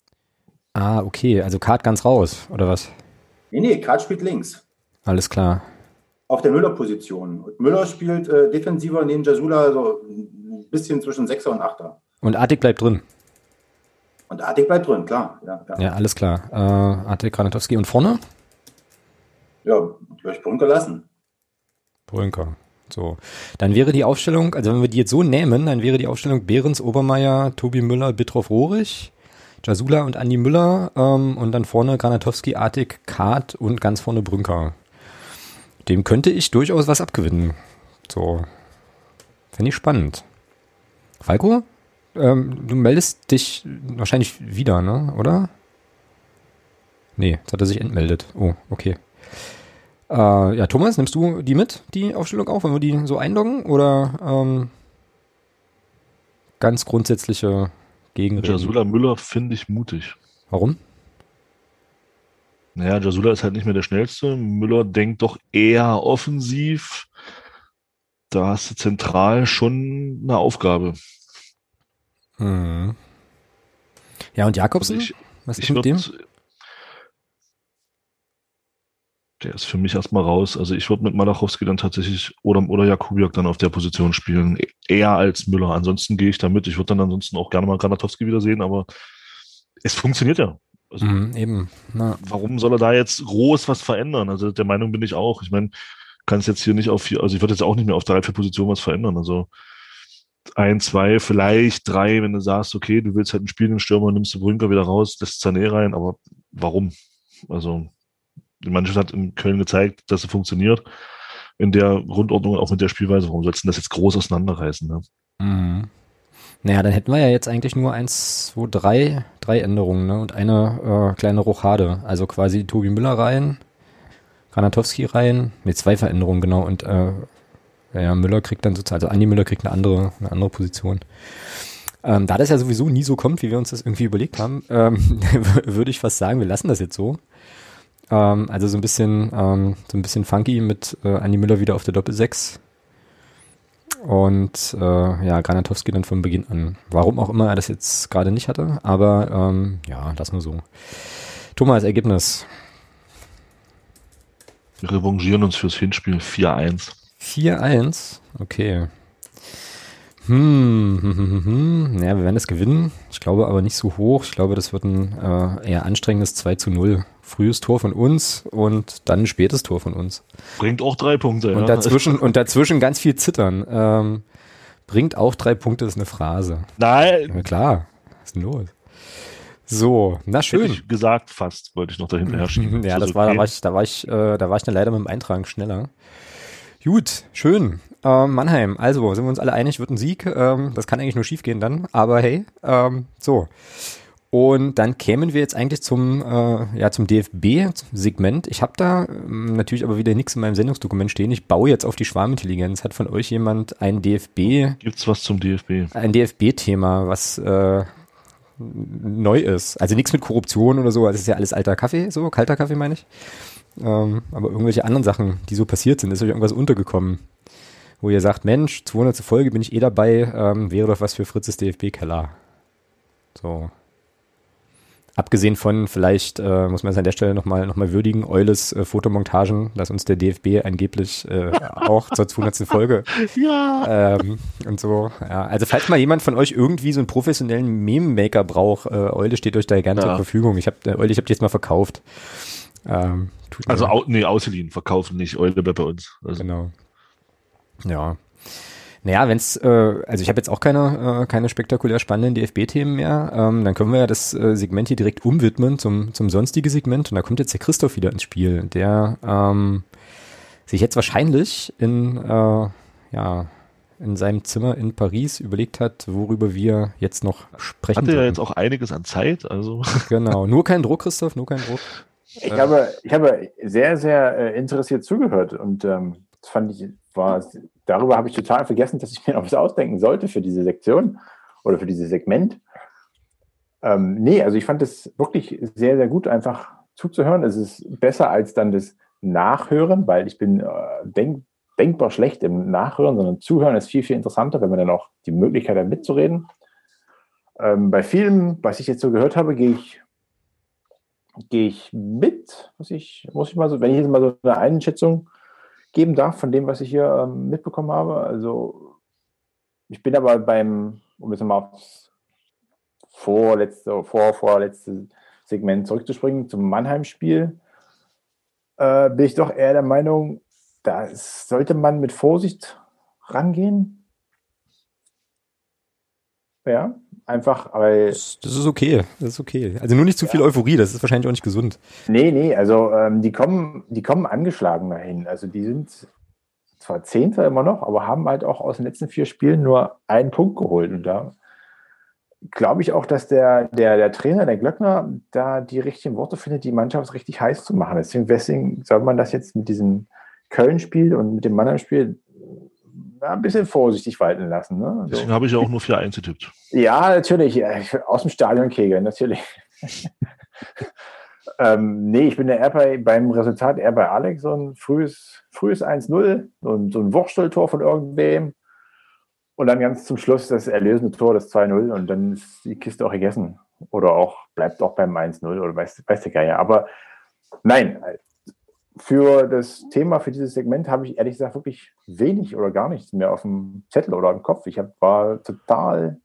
Ah, okay, also Kart ganz raus, oder was? Nee, nee, Kart spielt links. Alles klar. Auf der Müller-Position. Und Müller spielt äh, defensiver neben Jasula so ein bisschen zwischen Sechser und Achter. Und Artig bleibt drin. Und Artig bleibt drin, klar. Ja, ja. Ja, alles klar. Äh, Artig, Granatowski und vorne? ja würde ich Brunker lassen. Brünker. So. Dann wäre die Aufstellung, also wenn wir die jetzt so nehmen, dann wäre die Aufstellung Behrens, Obermeier, Tobi Müller, Bitroff Rohrig, Jasula und Andi Müller ähm, und dann vorne Granatowski, Artig, Kart und ganz vorne Brünker. Dem könnte ich durchaus was abgewinnen. So. Fände ich spannend. Falco? Ähm, du meldest dich wahrscheinlich wieder, ne? Oder? Nee, jetzt hat er sich entmeldet. Oh, okay. Äh, ja, Thomas, nimmst du die mit, die Aufstellung auch, wenn wir die so einloggen? Oder ähm, ganz grundsätzliche Gegenreden? Jasula Müller finde ich mutig. Warum? Naja, Jasula ist halt nicht mehr der schnellste. Müller denkt doch eher offensiv. Da hast du zentral schon eine Aufgabe. Hm. Ja, und Jakobsen? Also ich- Was ist mit dem? Der ist für mich erstmal raus. Also ich würde mit Malachowski dann tatsächlich oder, oder Jakubiak dann auf der Position spielen. E- Eher als Müller. Ansonsten gehe ich da mit. Ich würde dann ansonsten auch gerne mal Granatowski wiedersehen, aber es funktioniert ja. Also, Mhm, eben. Na, warum soll er da jetzt groß was verändern? Also der Meinung bin ich auch. Ich meine, kann es jetzt hier nicht auf vier, also ich würde jetzt auch nicht mehr auf drei, vier Positionen was verändern. Also ein, zwei, vielleicht drei, wenn du sagst, okay, du willst halt einen spielenden Stürmer, nimmst du Brünker wieder raus, lässt Sané rein, aber warum? Also die Mannschaft hat in Köln gezeigt, dass sie funktioniert. In der Grundordnung, auch mit der Spielweise, warum sollst du das jetzt groß auseinanderreißen? Ne? Mhm. Naja, dann hätten wir ja jetzt eigentlich nur eins, zwei, drei, drei Änderungen, ne? Und eine äh, kleine Rochade. Also quasi Tobi Müller rein, Granatowski rein, mit zwei Veränderungen, genau. Und äh, ja, Müller kriegt dann sozusagen, also Andi Müller kriegt eine andere, eine andere Position. Ähm, da das ja sowieso nie so kommt, wie wir uns das irgendwie überlegt haben, ähm, würde ich fast sagen, wir lassen das jetzt so. Ähm, also so ein bisschen, ähm, so ein bisschen funky mit äh, Andi Müller wieder auf der Doppel-6. Und äh, ja, Granatowski dann von Beginn an. Warum auch immer er das jetzt gerade nicht hatte, aber ähm, ja, lass nur so. Thomas, Ergebnis. Wir revanchieren uns fürs Hinspiel 4-1. 4-1, okay. Hm, hm, hm, hm, hm. Naja, wir werden das gewinnen. Ich glaube aber nicht so hoch. Ich glaube, das wird ein äh, eher anstrengendes 2 zu 0. Frühes Tor von uns und dann ein spätes Tor von uns. Bringt auch drei Punkte. Und ja. dazwischen, und dazwischen ganz viel Zittern. Ähm, bringt auch drei Punkte, ist eine Phrase. Nein. Ja, klar. Was ist denn los? So, na Hätte schön. ich gesagt, fast wollte ich noch dahinter her schieben. Ja, das war, da war ich, da war ich, äh, da war ich dann leider mit dem Eintragen schneller. Gut, schön. Ähm, Mannheim, also sind wir uns alle einig, wird ein Sieg. Ähm, das kann eigentlich nur schief gehen dann, aber hey, ähm, so. Und dann kämen wir jetzt eigentlich zum, äh, ja, zum DFB-Segment. Ich habe da ähm, natürlich aber wieder nichts in meinem Sendungsdokument stehen. Ich baue jetzt auf die Schwarmintelligenz. Hat von euch jemand ein DFB? Gibt's was zum DFB? Ein DFB-Thema, was äh, neu ist. Also nichts mit Korruption oder so. Also es ist ja alles alter Kaffee, so kalter Kaffee meine ich. Ähm, aber irgendwelche anderen Sachen, die so passiert sind, ist euch irgendwas untergekommen, wo ihr sagt, Mensch, 200. Folge bin ich eh dabei, ähm, wäre doch was für Fritzes DFB-Keller. So. Abgesehen von, vielleicht äh, muss man es an der Stelle nochmal noch mal würdigen, Eules äh, Fotomontagen, dass uns der DFB angeblich äh, auch zur 200. Folge ja. ähm, und so. Ja. Also falls mal jemand von euch irgendwie so einen professionellen Meme-Maker braucht, äh, Eule steht euch da gerne Ja. zur Verfügung. Ich habe äh, Eule, ich habe die jetzt mal verkauft. Ähm, Also, au, nee, ausgeliehen, verkaufen nicht, Eule bei uns. Also, Genau. Ja. Naja, wenn's, äh, also ich habe jetzt auch keine, äh, keine spektakulär spannenden DFB-Themen mehr, ähm, dann können wir ja das äh, Segment hier direkt umwidmen zum, zum sonstige Segment und da kommt jetzt der Christoph wieder ins Spiel, der ähm, sich jetzt wahrscheinlich in, äh, ja, in seinem Zimmer in Paris überlegt hat, worüber wir jetzt noch sprechen. Hatte ja jetzt auch einiges an Zeit, also. Genau, nur kein Druck, Christoph, nur kein Druck. Ich habe, ich habe sehr, sehr äh, interessiert zugehört und ähm, das fand ich, war, darüber habe ich total vergessen, dass ich mir noch was ausdenken sollte für diese Sektion oder für dieses Segment. Ähm, nee, also ich fand es wirklich sehr, sehr gut, einfach zuzuhören. Es ist besser als dann das Nachhören, weil ich bin äh, denk, denkbar schlecht im Nachhören, sondern Zuhören ist viel, viel interessanter, wenn man dann auch die Möglichkeit hat, mitzureden. Ähm, bei vielem, was ich jetzt so gehört habe, gehe ich gehe ich mit, muss ich, muss ich mal so, wenn ich jetzt mal so eine Einschätzung geben darf von dem, was ich hier ähm, mitbekommen habe. Also ich bin aber beim, um jetzt mal aufs vorletzte, vor, vorletzte Segment zurückzuspringen, zum Mannheim-Spiel, äh, bin ich doch eher der Meinung, da sollte man mit Vorsicht rangehen. Ja, einfach, weil. Das, das ist okay, das ist okay. Also nur nicht zu viel Euphorie, das ist wahrscheinlich auch nicht gesund. Nee, nee, also ähm, die, kommen, die kommen angeschlagen dahin. Also die sind zwar Zehnter immer noch, aber haben halt auch aus den letzten vier Spielen nur einen Punkt geholt. Und da glaube ich auch, dass der, der, der Trainer, der Glöckner, da die richtigen Worte findet, die Mannschaft richtig heiß zu machen. Deswegen, deswegen soll man das jetzt mit diesem Köln-Spiel und mit dem Mannheim-Spiel ja, ein bisschen vorsichtig walten lassen. Ne? So. Deswegen habe ich ja auch nur 4-1 getippt. Ja, natürlich. Aus dem Stadion kegeln, natürlich. ähm, nee, ich bin ja eher bei, beim Resultat eher bei Alex, so ein frühes, frühes 1-0 und so ein Wursteltor von irgendwem. Und dann ganz zum Schluss das erlösende Tor, das 2-0 und dann ist die Kiste auch gegessen. Oder auch, bleibt auch beim 1-0 oder weiß, weiß der Geier. Aber nein, für das Thema, für dieses Segment habe ich ehrlich gesagt wirklich wenig oder gar nichts mehr auf dem Zettel oder im Kopf. Ich hab, war total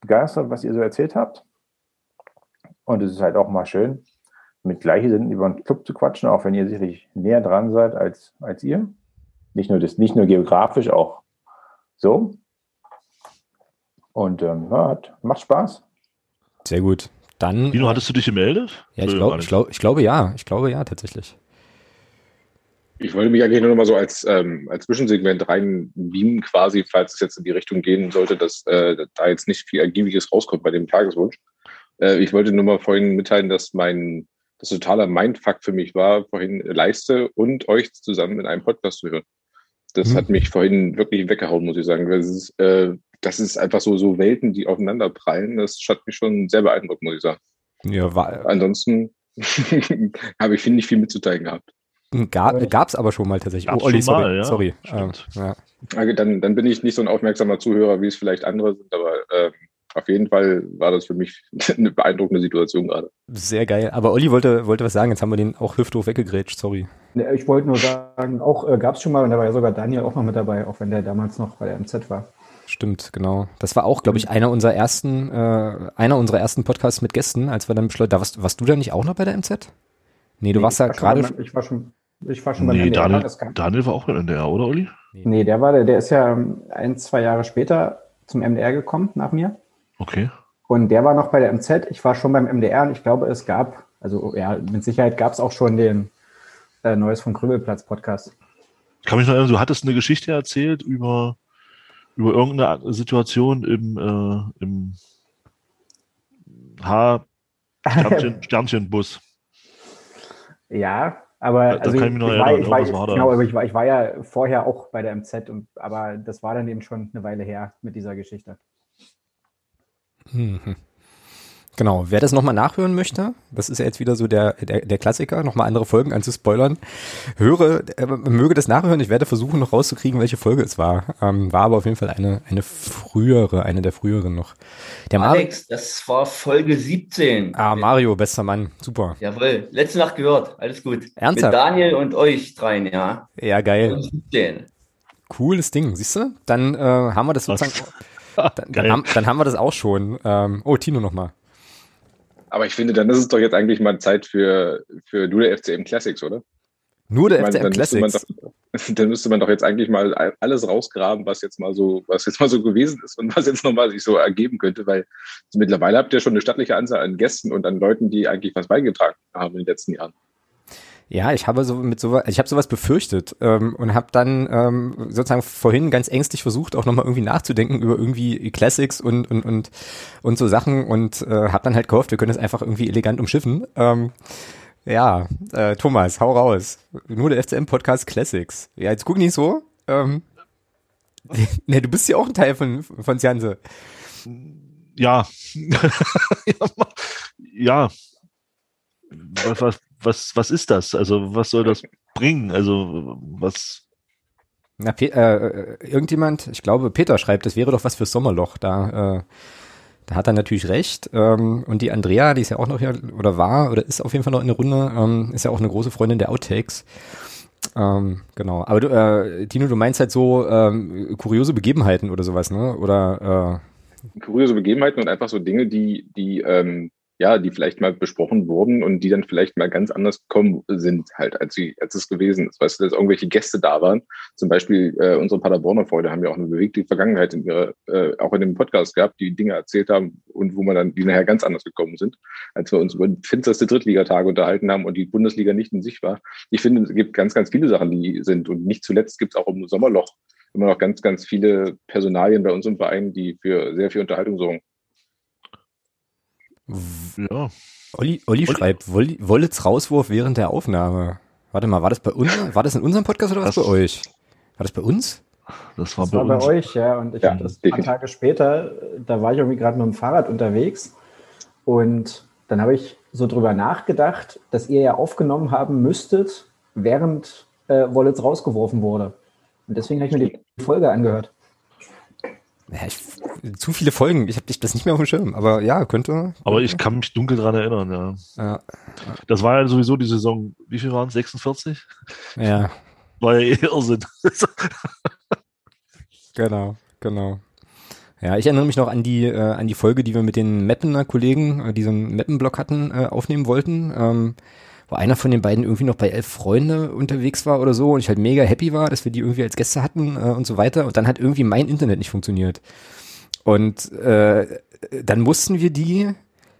begeistert, was ihr so erzählt habt. Und es ist halt auch mal schön, mit Gleichgesinnten über den Club zu quatschen, auch wenn ihr sicherlich näher dran seid als, als ihr. Nicht nur, das, nicht nur geografisch, auch so. Und ähm, ja, hat, macht Spaß. Sehr gut. Dann. Dino, hattest du dich gemeldet? Ja, ich, glaub, ich, glaub, ich glaube ja. Ich glaube ja, tatsächlich. Ich wollte mich eigentlich nur noch mal so als, ähm, als Zwischensegment rein beamen, quasi, falls es jetzt in die Richtung gehen sollte, dass äh, da jetzt nicht viel Ergiebiges rauskommt bei dem Tageswunsch. Äh, ich wollte nur mal vorhin mitteilen, dass mein das totaler Mindfuck für mich war, vorhin Leiste und euch zusammen in einem Podcast zu hören. Das Hm. hat mich vorhin wirklich weggehauen, muss ich sagen. Das ist, äh, das ist einfach so, so Welten, die aufeinander prallen. Das hat mich schon sehr beeindruckt, muss ich sagen. Ja, war, Ansonsten habe ich, finde ich, viel mitzuteilen gehabt. Gab, gab's aber schon mal tatsächlich. Gab's oh, Olli, sorry. mal, ja. sorry. Ähm, ja. Okay, dann, dann bin ich nicht so ein aufmerksamer Zuhörer, wie es vielleicht andere sind, aber ähm, auf jeden Fall war das für mich eine beeindruckende Situation gerade. Sehr geil. Aber Olli wollte, wollte was sagen, jetzt haben wir den auch hüfthoch weggegrätscht, sorry. Ich wollte nur sagen, auch äh, gab es schon mal, und da war ja sogar Daniel auch noch mit dabei, auch wenn der damals noch bei der MZ war. Stimmt, genau. Das war auch, glaube ich, einer unserer ersten, äh, einer unserer ersten Podcasts mit Gästen, als wir dann beschlossen, da warst, warst du da nicht auch noch bei der MZ? Nee, du Nee, warst ja schon gerade. beim- Ich war schon, ich war schon beim Nee, NDR. Daniel, das kam- Daniel war auch beim NDR, oder Olli? Nee, der war der, der ist ja ähm, ein, zwei Jahre später zum MDR gekommen nach mir. Okay. Und der war noch bei der MZ. Ich war schon beim MDR und ich glaube, es gab, also ja, mit Sicherheit gab es auch schon den äh, Neues vom Krübelplatz Podcast. Ich kann mich noch erinnern, du hattest eine Geschichte erzählt über, über irgendeine Situation im, äh, im H. Ja, aber Da- da also kann ich mich noch ich, war, erinnern, ich, war, irgendwas war da. genau, aber ich, war, ich war ja vorher auch bei der MZ, und, aber das war dann eben schon eine Weile her mit dieser Geschichte. Mhm. Genau, wer das nochmal nachhören möchte, das ist ja jetzt wieder so der, der, der Klassiker, nochmal andere Folgen anzuspoilern, höre, äh, möge das nachhören, ich werde versuchen noch rauszukriegen, welche Folge es war. Ähm, war aber auf jeden Fall eine, eine frühere, eine der früheren noch. Der Alex, das war Folge 17. ah, Mario, bester Mann, super. Jawohl, letzte Nacht gehört. Alles gut. Ernsthaft? Mit Daniel und euch dreien, ja. Ja, geil. Folge 17. Cooles Ding, siehst du? Dann äh, haben wir das sozusagen, dann, dann, haben, dann haben wir das auch schon. Ähm, oh, Tino nochmal. Aber ich finde, dann ist es doch jetzt eigentlich mal Zeit für, für nur der FCM Classics, oder? Nur der Ich meine, FCM dann müsste Classics. Doch, dann müsste man doch jetzt eigentlich mal alles rausgraben, was jetzt mal so, was jetzt mal so gewesen ist und was jetzt nochmal sich so ergeben könnte, weil mittlerweile habt ihr schon eine stattliche Anzahl an Gästen und an Leuten, die eigentlich was beigetragen haben in den letzten Jahren. Ja, ich habe so mit sowas, ich habe sowas befürchtet ähm, und habe dann ähm, sozusagen vorhin ganz ängstlich versucht, auch nochmal irgendwie nachzudenken über irgendwie Classics und und und und so Sachen und äh, habe dann halt gehofft, wir können das einfach irgendwie elegant umschiffen. Ähm, ja, äh, Thomas, hau raus. Nur der FCM Podcast Classics. Ja, jetzt guck nicht so. Ähm, ne, du bist ja auch ein Teil von von Sianse. Ja. ja. Was, was, was, was ist das? Also, was soll das bringen? Also, was, Na, Pe äh, irgendjemand, ich glaube, Peter schreibt, das wäre doch was fürs Sommerloch. Da, äh, da hat er natürlich recht. Ähm, und die Andrea, die ist ja auch noch hier, oder war, oder ist auf jeden Fall noch in der Runde, ähm, ist ja auch eine große Freundin der Outtakes. Ähm, genau. Aber du, äh, Tino, du meinst halt so ähm, kuriose Begebenheiten oder sowas, ne? Oder kuriose Begebenheiten und einfach so Dinge, die, die, ähm, ja, die vielleicht mal besprochen wurden und die dann vielleicht mal ganz anders gekommen sind, halt, als sie, als es gewesen ist. Weißt du, dass irgendwelche Gäste da waren. Zum Beispiel äh, unsere Paderborner Freunde haben ja auch eine bewegte Vergangenheit in ihrer, äh, auch in dem Podcast gehabt, die Dinge erzählt haben und wo man dann, die nachher ganz anders gekommen sind, als wir uns über finsterste Drittligatage unterhalten haben und die Bundesliga nicht in sich war. Ich finde, es gibt ganz, ganz viele Sachen, die sind und nicht zuletzt gibt es auch im Sommerloch immer noch ganz, ganz viele Personalien bei uns im Verein, die für sehr viel Unterhaltung sorgen. Ja. Olli, Olli schreibt, Wolli- Wollitz Rauswurf während der Aufnahme. Warte mal, war das bei uns? War das in unserem Podcast oder was bei euch? War das bei uns? Das Das war bei euch, ja. Und ich Ja, habe das ein paar Tage später, da war ich irgendwie gerade mit dem Fahrrad unterwegs. Und dann habe ich so drüber nachgedacht, dass ihr ja aufgenommen haben müsstet, während äh, Wollitz rausgeworfen wurde. Und deswegen habe ich mir die Folge angehört. Ja, ich, zu viele Folgen, ich habe das nicht mehr auf dem Schirm, aber ja, könnte. aber ich kann mich dunkel dran erinnern, ja. Ja. Das war ja sowieso die Saison, wie viel waren es? 46? Ja. War ja eh Irrsinn. Genau, genau. Ja, ich erinnere mich noch an die, äh, an die Folge, die wir mit den Mappener Kollegen, äh, die so einen Mappen-Blog hatten, äh, aufnehmen wollten, ähm, wo einer von den beiden irgendwie noch bei Elf Freunde unterwegs war oder so und ich halt mega happy war, dass wir die irgendwie als Gäste hatten äh, und so weiter und dann hat irgendwie mein Internet nicht funktioniert. Und äh, dann mussten wir die,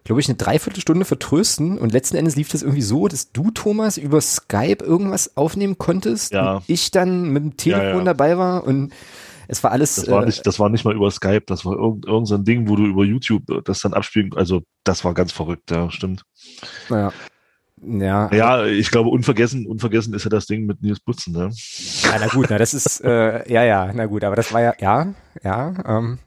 glaube ich, eine Dreiviertelstunde vertrösten und letzten Endes lief das irgendwie so, dass du, Thomas, über Skype irgendwas aufnehmen konntest Ja. und ich dann mit dem Telefon Ja, ja. dabei war und es war alles. Das war, äh, nicht, das war nicht mal über Skype, das war irgend, irgend so ein Ding, wo du über YouTube das dann abspielen, also das war ganz verrückt, ja, stimmt. Ja. Ja. Ja, ich glaube, unvergessen, unvergessen ist ja das Ding mit Nils Butzen, ne? Ja, na gut, na, das ist, äh, ja, ja, na gut, aber das war ja, ja, ja, ähm,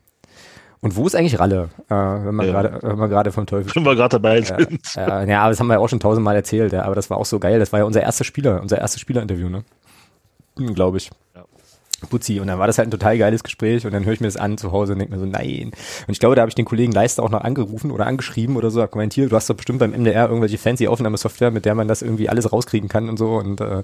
und wo ist eigentlich Ralle, äh, wenn man Ja. gerade, wenn wir gerade vom Teufel Wenn wir gerade dabei Ja, sind. ja, ja, aber das haben wir ja auch schon tausendmal erzählt, ja, aber das war auch so geil, das war ja unser erster Spieler, unser erstes Spielerinterview, ne? Glaube ich. Putzi. Und dann war das halt ein total geiles Gespräch und dann höre ich mir das an zu Hause und denke mir so, nein. Und ich glaube, da habe ich den Kollegen Leister auch noch angerufen oder angeschrieben oder so, hier, du hast doch bestimmt beim MDR irgendwelche fancy Aufnahmesoftware, mit der man das irgendwie alles rauskriegen kann und so. Und äh,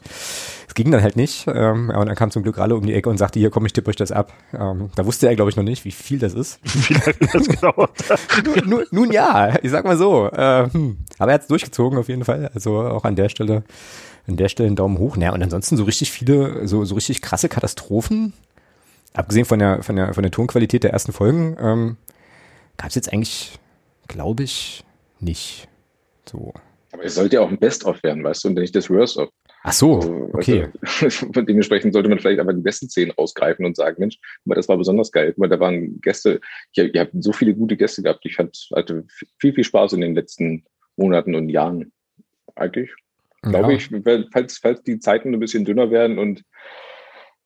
es ging dann halt nicht. Ähm, und dann kam zum Glück Ralle um die Ecke und sagte, hier komm, ich tippe euch das ab. Ähm, da wusste er, glaube ich, noch nicht, wie viel das ist. Wie lange das gedauert nun, nun, nun ja, ich sag mal so. Äh, hm. Aber er hat es durchgezogen auf jeden Fall. Also auch an der Stelle, an der Stelle einen Daumen hoch. Naja, und ansonsten so richtig viele, so, so richtig krasse Katastrophen. Abgesehen von der, von der, von der Tonqualität der ersten Folgen, ähm, gab es jetzt eigentlich, glaube ich, nicht. So. Aber es sollte ja auch ein Best-of werden, weißt du, und nicht das Worst-of. Ach so, Also, okay. Also, dementsprechend sollte man vielleicht einfach die besten Szenen rausgreifen und sagen, Mensch, aber das war besonders geil. Weil da waren Gäste, ihr, ihr habt so viele gute Gäste gehabt. Ich hatte viel, viel Spaß in den letzten Monaten und Jahren. Eigentlich, glaube Ja. ich, falls, falls die Zeiten ein bisschen dünner werden und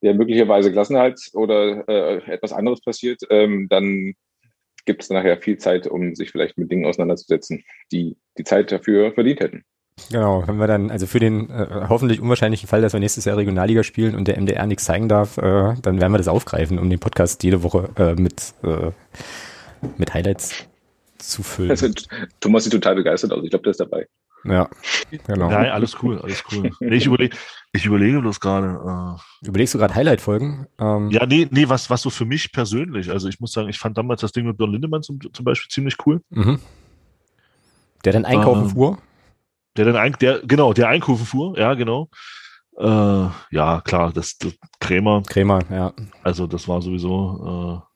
ja möglicherweise Klassenhalt oder äh, etwas anderes passiert, ähm, dann gibt es nachher viel Zeit, um sich vielleicht mit Dingen auseinanderzusetzen, die die Zeit dafür verdient hätten. Genau, wenn wir dann, also für den äh, hoffentlich unwahrscheinlichen Fall, dass wir nächstes Jahr Regionalliga spielen und der MDR nichts zeigen darf, äh, dann werden wir das aufgreifen, um den Podcast jede Woche äh, mit, äh, mit Highlights zu füllen. Also, Thomas sieht total begeistert aus. Ich glaube, der ist dabei. Ja, genau. Nein, alles cool, alles cool. Nee, ich, überleg, ich überlege bloß gerade. Äh, Überlegst du gerade Highlight-Folgen? Ähm, ja, nee, nee, was, was so für mich persönlich. Also ich muss sagen, ich fand damals das Ding mit Don Lindemann zum, zum Beispiel ziemlich cool. Mhm. Der dann einkaufen Ähm, fuhr? Der dann ein, der, genau, der einkaufen fuhr, ja, genau. Äh, ja, klar, das, das Krämer. Krämer, ja. Also das war sowieso. Äh,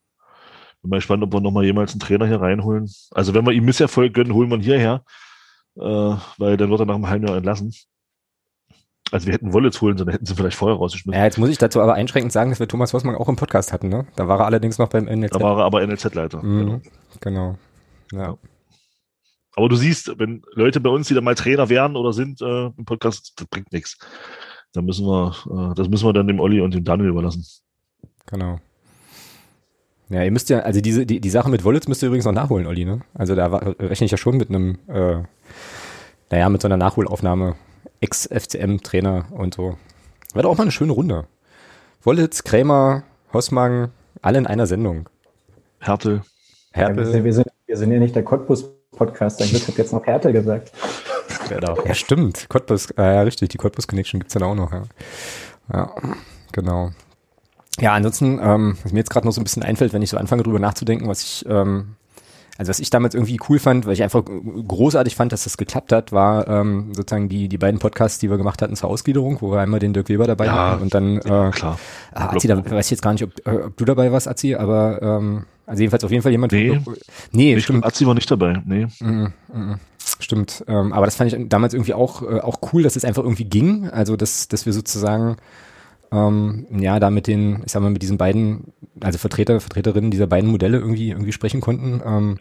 bin mal gespannt, ob wir nochmal jemals einen Trainer hier reinholen. Also wenn wir ihm Misserfolg gönnen, holen wir ihn hierher. Äh, weil dann wird er nach einem halben Jahr entlassen. Also wir hätten Wollitz holen, sondern hätten sie vielleicht vorher rausgeschmissen. Ja, jetzt muss ich dazu aber einschränkend sagen, dass wir Thomas Wossmann auch im Podcast hatten, ne? Da war er allerdings noch beim NLZ. Da war er aber NLZ-Leiter. Mhm, genau. Ja. Aber du siehst, wenn Leute bei uns, die dann mal Trainer werden oder sind äh, im Podcast, das bringt nichts. Da müssen wir, äh, das müssen wir dann dem Olli und dem Daniel überlassen. Genau. Ja, ihr müsst ja, also diese, die, die Sache mit Wollitz müsst ihr übrigens noch nachholen, Olli, ne? Also da war, rechne ich ja schon mit einem, äh, naja, mit so einer Nachholaufnahme. Ex-FCM-Trainer und so. War doch auch mal eine schöne Runde. Wollitz, Krämer, Hossmann, alle in einer Sendung. Hertel. Ja, wir, sind, wir, sind, ja nicht der Cottbus-Podcast, dein Glück hat jetzt noch Härte gesagt. Genau. Ja, stimmt. Cottbus, äh, ja, richtig, die Cottbus Connection gibt's dann auch noch, ja. Ja, genau. Ja, ansonsten, ähm, was mir jetzt gerade noch so ein bisschen einfällt, wenn ich so anfange drüber nachzudenken, was ich, ähm, also was ich damals irgendwie cool fand, weil ich einfach großartig fand, dass das geklappt hat, war ähm, sozusagen die, die beiden Podcasts, die wir gemacht hatten zur Ausgliederung, wo wir einmal den Dirk Weber dabei Ja, hatten und dann äh, klar. Ah, Azi, da weiß ich jetzt gar nicht, ob, äh, ob du dabei warst, Azi, aber ähm, also jedenfalls auf jeden Fall jemand. Nee. nee Ich stimmt. Azi war nicht dabei, nee. Mhm, mhm. Stimmt, ähm, aber das fand ich damals irgendwie auch, äh, auch cool, dass es einfach irgendwie ging. Also, dass, dass wir sozusagen, ähm, ja, da mit den, ich sag mal, mit diesen beiden, also Vertreter, Vertreterinnen dieser beiden Modelle irgendwie, irgendwie sprechen konnten. Ähm,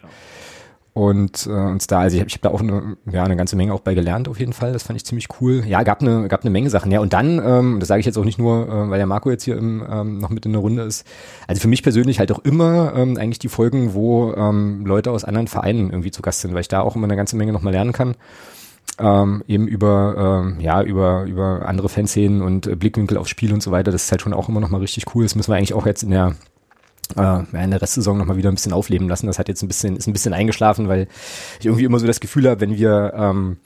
Und äh, uns da, also ich habe ich hab da auch eine, ja, eine ganze Menge auch bei gelernt auf jeden Fall. Das fand ich ziemlich cool. Ja, gab eine, gab eine Menge Sachen. Ja, und dann, ähm, das sage ich jetzt auch nicht nur, äh, weil der Marco jetzt hier im, ähm, noch mit in der Runde ist. Also für mich persönlich halt auch immer ähm, eigentlich die Folgen, wo ähm, Leute aus anderen Vereinen irgendwie zu Gast sind, weil ich da auch immer eine ganze Menge nochmal lernen kann. Ähm, eben über ähm, ja über über andere Fanszenen und äh, Blickwinkel aufs Spiel und so weiter. Das ist halt schon auch immer noch mal richtig cool. Das müssen wir eigentlich auch jetzt in der äh, in der Restsaison noch mal wieder ein bisschen aufleben lassen. Das hat jetzt ein bisschen ist ein bisschen eingeschlafen, weil ich irgendwie immer so das Gefühl habe, wenn wir ähm,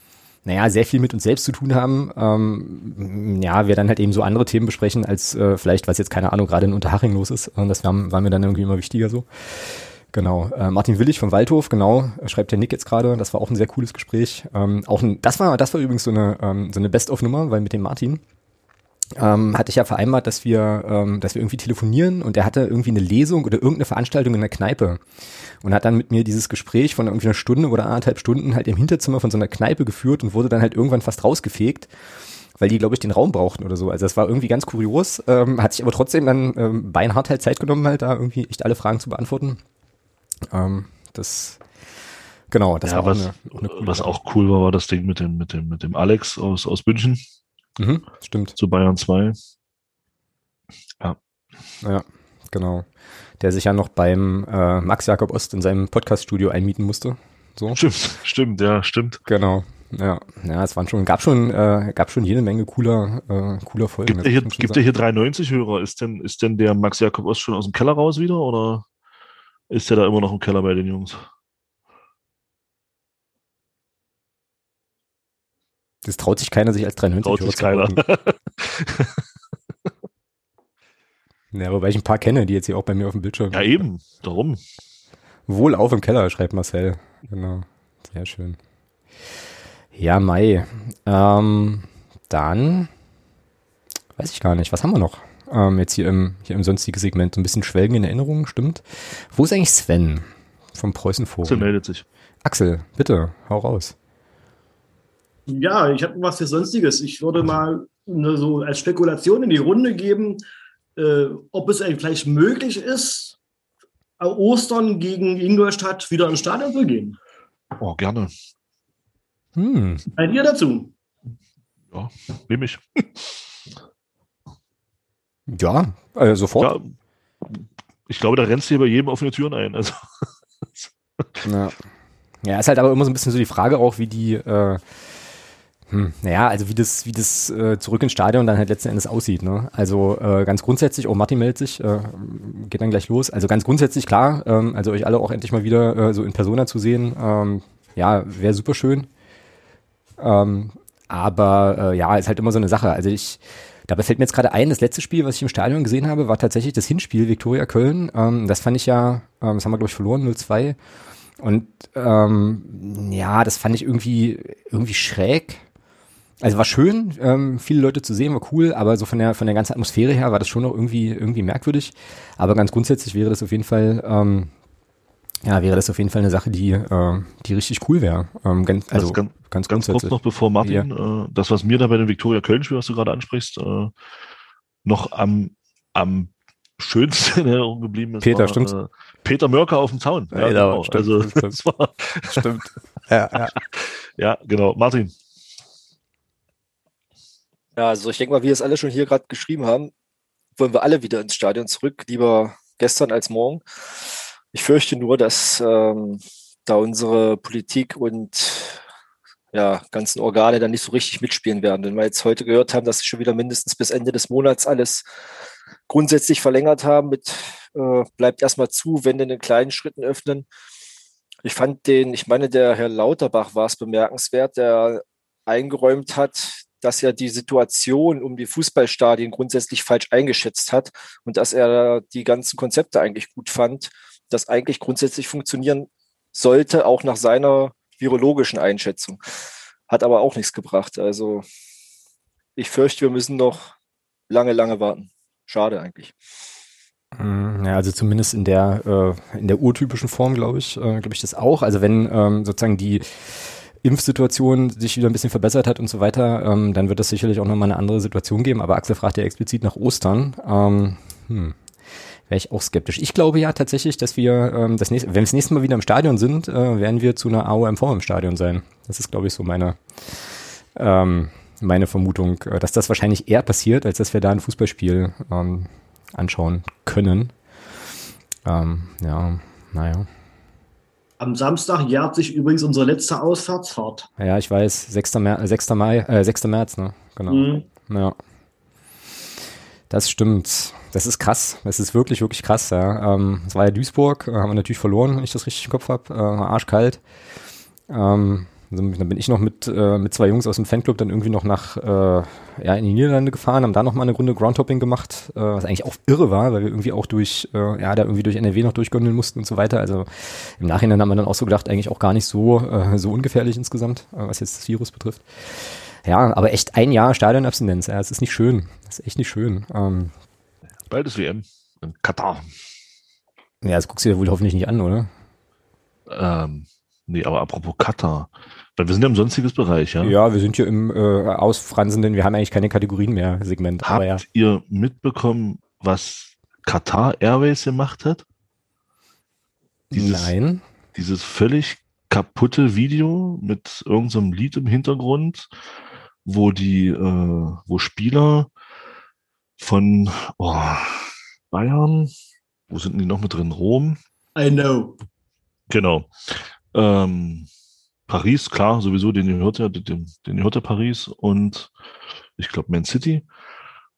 naja, sehr viel mit uns selbst zu tun haben, ähm, ja, wir dann halt eben so andere Themen besprechen, als äh, vielleicht, was jetzt, keine Ahnung, gerade in Unterhaching los ist. Und das war, war mir dann irgendwie immer wichtiger so. Genau. Äh, Martin Willig vom Waldhof, genau, schreibt der Nick jetzt gerade. Das war auch ein sehr cooles Gespräch. Ähm, auch ein, das war, das war übrigens so eine, ähm, so eine Best-of-Nummer, weil mit dem Martin ähm, hatte ich ja vereinbart, dass wir, ähm, dass wir irgendwie telefonieren und er hatte irgendwie eine Lesung oder irgendeine Veranstaltung in der Kneipe und hat dann mit mir dieses Gespräch von irgendwie einer Stunde oder anderthalb Stunden halt im Hinterzimmer von so einer Kneipe geführt und wurde dann halt irgendwann fast rausgefegt weil die, glaube ich, den Raum brauchten oder so. Also das war irgendwie ganz kurios, ähm, hat sich aber trotzdem dann ähm, beinhart halt Zeit genommen, halt da irgendwie echt alle Fragen zu beantworten. Ähm, das, genau, das ja, war was, auch eine, eine was Sache. auch cool war, war das Ding mit dem, mit dem, mit dem Alex aus, aus München. Mhm, stimmt. Zu Bayern 2. Ja. Ja, genau. Der sich ja noch beim äh, Max Jakob Ost in seinem Podcaststudio einmieten musste. So. Stimmt, stimmt, ja, stimmt. Genau. Ja, ja, es waren schon, gab schon, äh, gab schon jede Menge cooler, äh, cooler Folgen. Gibt das er hier, gibt er hier 93 Hörer? Ist denn, ist denn der Max Jakob Ost schon aus dem Keller raus wieder oder ist der da immer noch im Keller bei den Jungs? Das traut sich keiner, sich als 93 Traut sich zu keiner. Ja, wobei ich ein paar kenne, die jetzt hier auch bei mir auf dem Bildschirm. Ja, eben, darum. Wohl auf im Keller, schreibt Marcel. Genau. Sehr schön. Ja, Mai. Ähm, dann weiß ich gar nicht. Was haben wir noch? Ähm, jetzt hier im, hier im sonstigen Segment. So ein bisschen Schwelgen in Erinnerung, stimmt. Wo ist eigentlich Sven vom Preußenforum? Axel meldet sich. Axel, bitte, hau raus. Ja, ich habe was für Sonstiges. Ich würde mal ne, so als Spekulation in die Runde geben, äh, ob es eigentlich vielleicht möglich ist, Ostern gegen Ingolstadt wieder ins Stadion zu gehen. Oh, gerne. Hm. Seid ihr dazu? Ja, nehme ich. Ja, äh, sofort. Ja, ich glaube, da rennst du hier bei jedem offene Türen ein. Also. Ja. ja, ist halt aber immer so ein bisschen so die Frage auch, wie die, äh, hm, naja, also wie das, wie das äh, zurück ins Stadion dann halt letzten Endes aussieht. Ne? Also äh, ganz grundsätzlich, auch Martin meldet sich, äh, geht dann gleich los. Also ganz grundsätzlich klar, ähm, also euch alle auch endlich mal wieder äh, so in Persona zu sehen, ähm, ja, wäre super schön. Ähm, aber äh, ja, ist halt immer so eine Sache. Also ich, dabei fällt mir jetzt gerade ein, das letzte Spiel, was ich im Stadion gesehen habe, war tatsächlich das Hinspiel Viktoria Köln. Ähm, das fand ich ja, ähm, das haben wir glaube ich verloren, 0-2. Und ähm, ja, das fand ich irgendwie irgendwie schräg. Also war schön, ähm, viele Leute zu sehen, war cool, aber so von der von der ganzen Atmosphäre her war das schon noch irgendwie irgendwie merkwürdig. Aber ganz grundsätzlich wäre das auf jeden Fall ähm, ja, wäre das auf jeden Fall eine Sache, die, äh, die richtig cool wäre. Ähm, ganz, also ganz, ganz, ganz kurz noch, bevor Martin, äh, das, was mir da bei dem Viktoria Köln-Spiel, was du gerade ansprichst, äh, noch am, am schönsten in Erinnerung geblieben ist, Peter, war, stimmt's? Äh, Peter Mörker auf dem Zaun. Ja, genau, stimmt, also, stimmt, das war, Stimmt. Ja, ja. ja, genau. Martin. Ja, also ich denke mal, wie es alle schon hier gerade geschrieben haben, wollen wir alle wieder ins Stadion zurück, lieber gestern als morgen. Ich fürchte nur, dass ähm, da unsere Politik und ja, ganzen Organe dann nicht so richtig mitspielen werden. Wenn wir jetzt heute gehört haben, dass sie schon wieder mindestens bis Ende des Monats alles grundsätzlich verlängert haben mit äh, bleibt erstmal zu, wenn denn in kleinen Schritten öffnen. Ich fand den, ich meine, der Herr Lauterbach war es bemerkenswert, der eingeräumt hat, dass er die Situation um die Fußballstadien grundsätzlich falsch eingeschätzt hat und dass er die ganzen Konzepte eigentlich gut fand, das eigentlich grundsätzlich funktionieren sollte, auch nach seiner virologischen Einschätzung. Hat aber auch nichts gebracht. Also ich fürchte, wir müssen noch lange, lange warten. Schade eigentlich. Mm, Ja, also zumindest in der, äh, in der urtypischen Form, glaube ich, äh, glaube ich das auch. Also wenn ähm, sozusagen die Impfsituation sich wieder ein bisschen verbessert hat und so weiter, ähm, dann wird es sicherlich auch nochmal eine andere Situation geben. Aber Axel fragt ja explizit nach Ostern. Ähm, hm. Wäre ich auch skeptisch. Ich glaube ja tatsächlich, dass wir ähm, das nächste, wenn wir das nächste Mal wieder im Stadion sind, äh, werden wir zu einer AOMV im Stadion sein. Das ist, glaube ich, so meine, ähm, meine Vermutung, äh, dass das wahrscheinlich eher passiert, als dass wir da ein Fußballspiel ähm, anschauen können. Ähm, ja, naja. Am Samstag jährt sich übrigens unsere letzte Auswärtsfahrt. Ja, ich weiß, 6. Mer 6. Mai, äh, 6. März, ne? Genau. Mhm. Ja. Das stimmt. Das ist krass. Das ist wirklich, wirklich krass, ja. Ähm, es war ja Duisburg, äh, haben wir natürlich verloren, wenn ich das richtig im Kopf habe. Äh, arschkalt. Ähm, dann bin ich noch mit, äh, mit zwei Jungs aus dem Fanclub dann irgendwie noch nach, äh, ja, in die Niederlande gefahren, haben da noch mal eine Runde Groundhopping gemacht, äh, was eigentlich auch irre war, weil wir irgendwie auch durch, äh, ja, da irgendwie durch NRW noch durchgondeln mussten und so weiter. Also im Nachhinein haben wir dann auch so gedacht, eigentlich auch gar nicht so, äh, so ungefährlich insgesamt, äh, was jetzt das Virus betrifft. Ja, aber echt ein Jahr Stadionabstinenz, ja, es ist nicht schön. Das ist echt nicht schön. Ähm, Bald ist WM in Katar. ja, das guckst du dir wohl hoffentlich nicht an, oder? Ähm, nee, aber apropos Katar. Weil wir sind ja im sonstiges Bereich, ja? Ja, wir sind hier im äh, ausfranzenden, wir haben eigentlich keine Kategorien mehr, Segment. Habt ja. ihr mitbekommen, was Qatar Airways gemacht hat? Nein. Dieses völlig kaputte Video mit irgendeinem Lied im Hintergrund, wo die, äh, wo Spieler von oh, Bayern, wo sind die noch mit drin? Rom? I know. Genau. Ähm, Paris, klar, sowieso, den gehört ja, den, den gehört ja Paris und ich glaube Man City.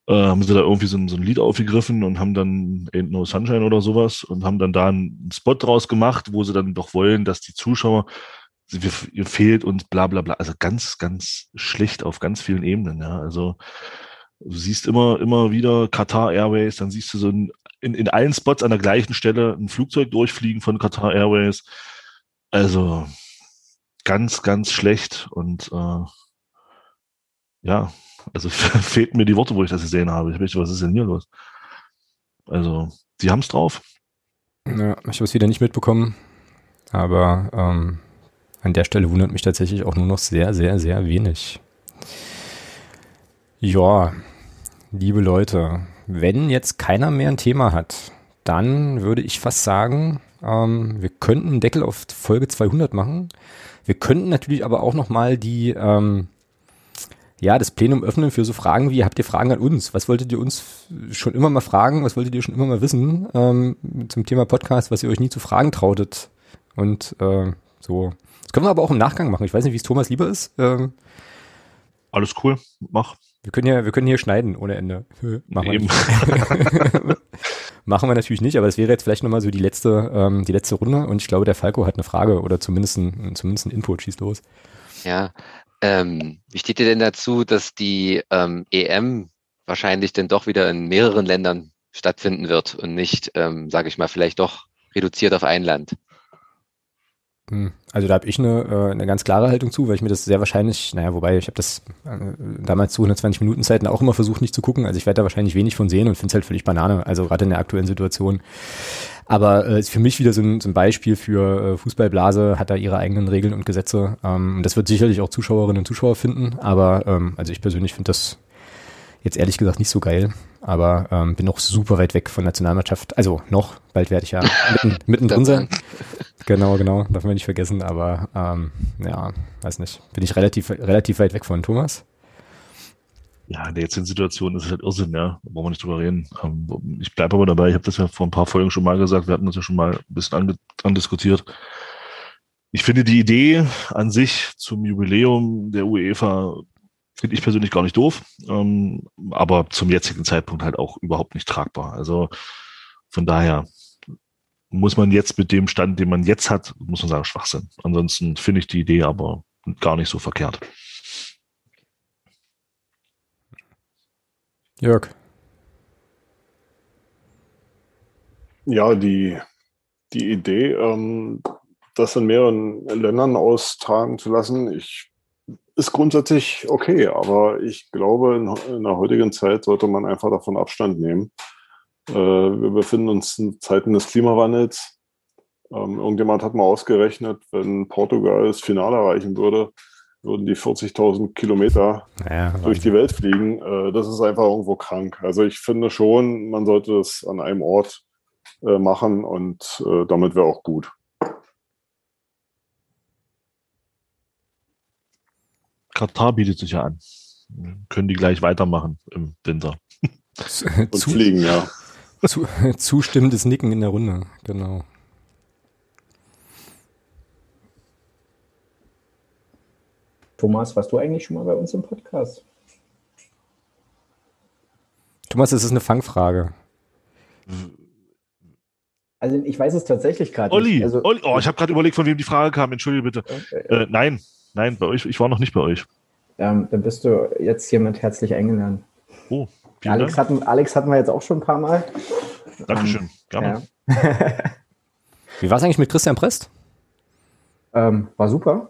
Äh, haben sie da irgendwie so ein, so ein Lied aufgegriffen und haben dann Ain't No Sunshine oder sowas und haben dann da einen Spot draus gemacht, wo sie dann doch wollen, dass die Zuschauer, wir- ihr fehlt und bla bla bla. Also ganz, ganz schlecht auf ganz vielen Ebenen, ja. Also du siehst immer, immer wieder Qatar Airways, dann siehst du so ein, in, in allen Spots an der gleichen Stelle ein Flugzeug durchfliegen von Qatar Airways. Also ganz, ganz schlecht und äh, ja, also fehlten mir die Worte, wo ich das gesehen habe. Ich möchte, was ist denn hier los? Also, die haben es drauf. Ja, ich habe es wieder nicht mitbekommen, aber ähm, an der Stelle wundert mich tatsächlich auch nur noch sehr, sehr, sehr wenig. Ja, liebe Leute, wenn jetzt keiner mehr ein Thema hat, dann würde ich fast sagen, ähm, wir könnten einen Deckel auf Folge 200 machen. Wir könnten natürlich aber auch nochmal die, ähm, ja, das Plenum öffnen für so Fragen wie, habt ihr Fragen an uns? Was wolltet ihr uns schon immer mal fragen? Was wolltet ihr schon immer mal wissen ähm, zum Thema Podcast, was ihr euch nie zu fragen trautet? Und äh, so. Das können wir aber auch im Nachgang machen. Ich weiß nicht, wie es Thomas lieber ist. Ähm, Alles cool, mach. wir können ja, wir können hier schneiden ohne Ende. Machen wir Eben. Machen wir natürlich nicht, aber es wäre jetzt vielleicht nochmal so die letzte, ähm, die letzte Runde und ich glaube, der Falco hat eine Frage oder zumindest ein, zumindest ein Input. Schieß los. Ja, ähm, wie steht ihr denn dazu, dass die ähm, EM wahrscheinlich denn doch wieder in mehreren Ländern stattfinden wird und nicht, ähm, sage ich mal, vielleicht doch reduziert auf ein Land? Hm, Also da habe ich eine, äh, eine ganz klare Haltung zu, weil ich mir das sehr wahrscheinlich, naja, wobei ich habe das äh, damals zu 120 Minuten Zeiten auch immer versucht, nicht zu gucken. Also ich werde da wahrscheinlich wenig von sehen und finde es halt völlig Banane, also gerade in der aktuellen Situation. Aber äh, ist für mich wieder so ein, so ein Beispiel für äh, Fußballblase, hat da ihre eigenen Regeln und Gesetze. Ähm, und das wird sicherlich auch Zuschauerinnen und Zuschauer finden, aber ähm, also ich persönlich finde das jetzt ehrlich gesagt nicht so geil, aber ähm, bin noch super weit weg von Nationalmannschaft. Also noch, bald werde ich ja mitten, mittendrin sein. Genau, genau, darf man nicht vergessen, aber ähm, ja, weiß nicht, bin ich relativ, relativ weit weg von Thomas. Ja, in der jetzigen Situation ist es halt Irrsinn, ja. Da brauchen wir nicht drüber reden. Ähm, Ich bleibe aber dabei, ich habe das ja vor ein paar Folgen schon mal gesagt, wir hatten das ja schon mal ein bisschen ange andiskutiert. Ich finde die Idee an sich zum Jubiläum der UEFA finde ich persönlich gar nicht doof, ähm, aber zum jetzigen Zeitpunkt halt auch überhaupt nicht tragbar. Also von daher muss man jetzt mit dem Stand, den man jetzt hat, muss man sagen, Schwachsinn. Ansonsten finde ich die Idee aber gar nicht so verkehrt. Jörg. Ja, die, die Idee, ähm, das in mehreren Ländern austragen zu lassen, ich, ist grundsätzlich okay, aber ich glaube, in, der heutigen Zeit sollte man einfach davon Abstand nehmen. Äh, wir befinden uns in Zeiten des Klimawandels. Ähm, irgendjemand hat mal ausgerechnet, wenn Portugal das Finale erreichen würde, würden die 40.000 Kilometer Ja, durch die Welt fliegen. Äh, das ist einfach irgendwo krank. Also ich finde schon, man sollte es an einem Ort äh, machen und damit wäre auch gut. Katar bietet sich ja an. Können die gleich weitermachen im Winter. Und fliegen, ja. Zu, zustimmendes Nicken in der Runde, genau. Thomas, warst du eigentlich schon mal bei uns im Podcast? Thomas, das ist eine Fangfrage. Also ich weiß es tatsächlich gerade Olli, nicht. Also, Olli, oh, ich habe gerade überlegt, von wem die Frage kam. Entschuldige bitte. Äh, nein, nein, bei euch. Ich war noch nicht bei euch. ähm, dann bist du jetzt hiermit herzlich eingeladen. Oh, vielen Alex Dank. hatten, Alex hatten wir jetzt auch schon ein paar Mal. Dankeschön. Gerne. Wie war es eigentlich mit Christian Prest? Ähm, war super.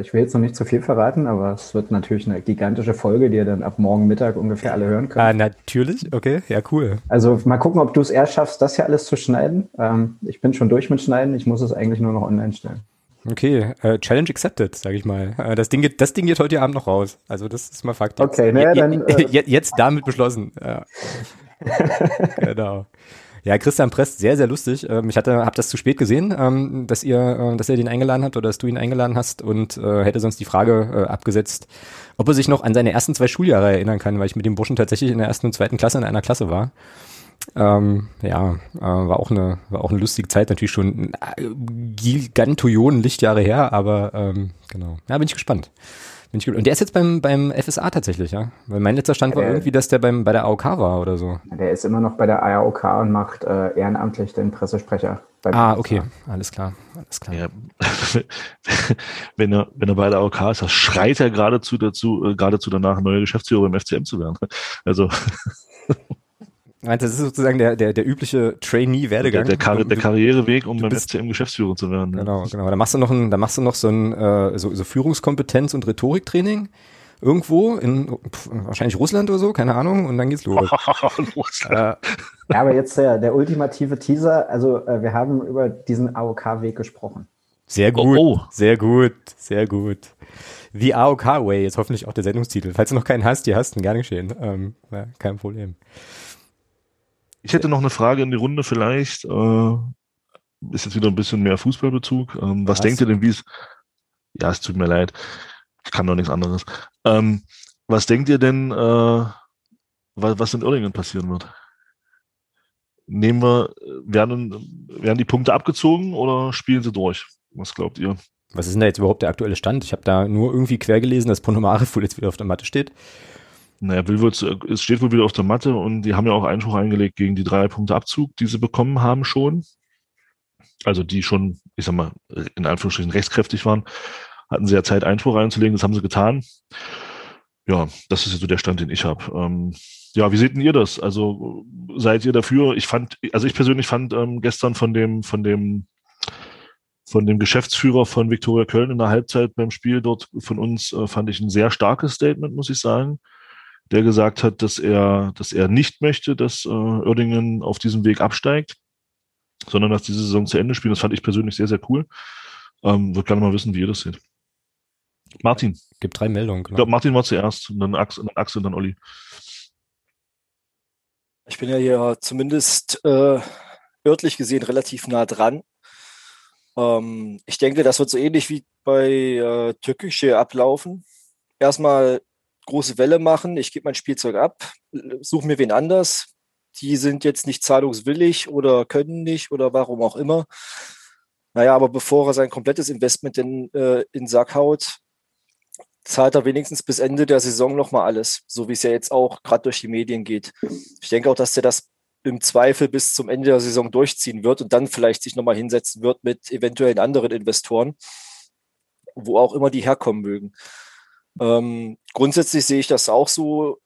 Ich will jetzt noch nicht zu viel verraten, aber es wird natürlich eine gigantische Folge, die ihr dann ab morgen Mittag ungefähr alle hören könnt. Ah, natürlich, okay, ja, cool. Also mal gucken, ob du es erst schaffst, das hier alles zu schneiden. Ähm, ich bin schon durch mit Schneiden, ich muss es eigentlich nur noch online stellen. Okay, äh, Challenge accepted, sage ich mal. Äh, das, Ding geht, das Ding geht heute Abend noch raus. Also das ist mal Fakt. Okay, Je- dann, äh, je- jetzt damit beschlossen. Ja. genau. Ja, Christian Prest, sehr, sehr lustig. Ähm, ich hatte, habe das zu spät gesehen, ähm, dass ihr, äh, dass er den eingeladen hat oder dass du ihn eingeladen hast und äh, hätte sonst die Frage äh, abgesetzt, ob er sich noch an seine ersten zwei Schuljahre erinnern kann, weil ich mit dem Burschen tatsächlich in der ersten und zweiten Klasse in einer Klasse war. Ähm, ja, äh, war auch eine, war auch eine lustige Zeit, natürlich schon äh, Lichtjahre her, aber ähm, genau. Ja, bin ich gespannt. Bin ich, ge- und der ist jetzt beim, beim FSA tatsächlich, ja. Weil mein letzter Stand war Der- irgendwie, dass der beim, bei der AOK war oder so. Der ist immer noch bei der AOK und macht äh, ehrenamtlich den Pressesprecher. beim Ah, FSA. okay, alles klar, alles klar. Ja. wenn er, wenn er bei der AOK ist, schreit er geradezu dazu, äh, geradezu danach, neuer Geschäftsführer im FCM zu werden. Also Meinst du, Das ist sozusagen der, der, der übliche Trainee-Werdegang. der, der, Karri der Karriereweg, um beim FCM Geschäftsführer zu werden. ja. Genau, genau. Da machst du noch ein, da machst du noch so ein äh, so, so Führungskompetenz und Rhetoriktraining irgendwo in pf, wahrscheinlich Russland oder so, keine Ahnung, und dann geht's los. äh, Ja, aber jetzt der, der ultimative Teaser. Also äh, wir haben über diesen AOK-Weg gesprochen. Sehr gut, sehr gut, sehr gut. The AOK Way ist hoffentlich auch der Sendungstitel. Falls du noch keinen hast, die hast du, gerne geschehen. Ähm, ja, kein Problem. Ich hätte noch eine Frage in die Runde vielleicht. Äh, ist jetzt wieder ein bisschen mehr Fußballbezug. Ähm, was, Was? denkt ihr denn, wie es... Ja, es tut mir leid. Ich kann doch nichts anderes. Ähm, was denkt ihr denn, äh, was, was in Oerdingen passieren wird? Nehmen wir, werden, werden die Punkte abgezogen oder spielen sie durch? Was glaubt ihr? Was ist denn da jetzt überhaupt der aktuelle Stand? Ich habe da nur irgendwie quer gelesen, dass Ponomarev wohl jetzt wieder auf der Matte steht. Naja, wohl, zu- es steht wohl wieder auf der Matte und die haben ja auch Einspruch eingelegt gegen die drei Punkte Abzug, die sie bekommen haben schon. Also die schon, ich sag mal, in Anführungsstrichen rechtskräftig waren, hatten sie ja Zeit, Einspruch einzulegen, das haben sie getan. Ja, das ist so der Stand, den ich habe. Ähm, ja, wie seht denn ihr das? Also seid ihr dafür? Ich fand, also ich persönlich fand ähm, gestern von dem, von dem, von dem Geschäftsführer von Viktoria Köln in der Halbzeit beim Spiel dort von uns, äh, fand ich ein sehr starkes Statement, muss ich sagen der gesagt hat, dass er, dass er nicht möchte, dass äh, Oerdingen auf diesem Weg absteigt, sondern dass diese Saison zu Ende spielen. Das fand ich persönlich sehr, sehr cool. Ähm, Würde gerne mal wissen, wie ihr das seht. Martin. Gibt drei Meldungen. Ich glaube, Martin war zuerst und dann Axel, und dann, Axel dann Olli. Ich bin ja hier zumindest äh, örtlich gesehen relativ nah dran. Ähm, ich denke, das wird so ähnlich wie bei äh, Türkische ablaufen. Erstmal große Welle machen, ich gebe mein Spielzeug ab, suche mir wen anders. Die sind jetzt nicht zahlungswillig oder können nicht oder warum auch immer. Naja, aber bevor er sein komplettes Investment in, äh, in Sack haut, zahlt er wenigstens bis Ende der Saison nochmal alles, so wie es ja jetzt auch gerade durch die Medien geht. Ich denke auch, dass der das im Zweifel bis zum Ende der Saison durchziehen wird und dann vielleicht sich nochmal hinsetzen wird mit eventuellen anderen Investoren, wo auch immer die herkommen mögen. Ähm, grundsätzlich sehe ich das auch so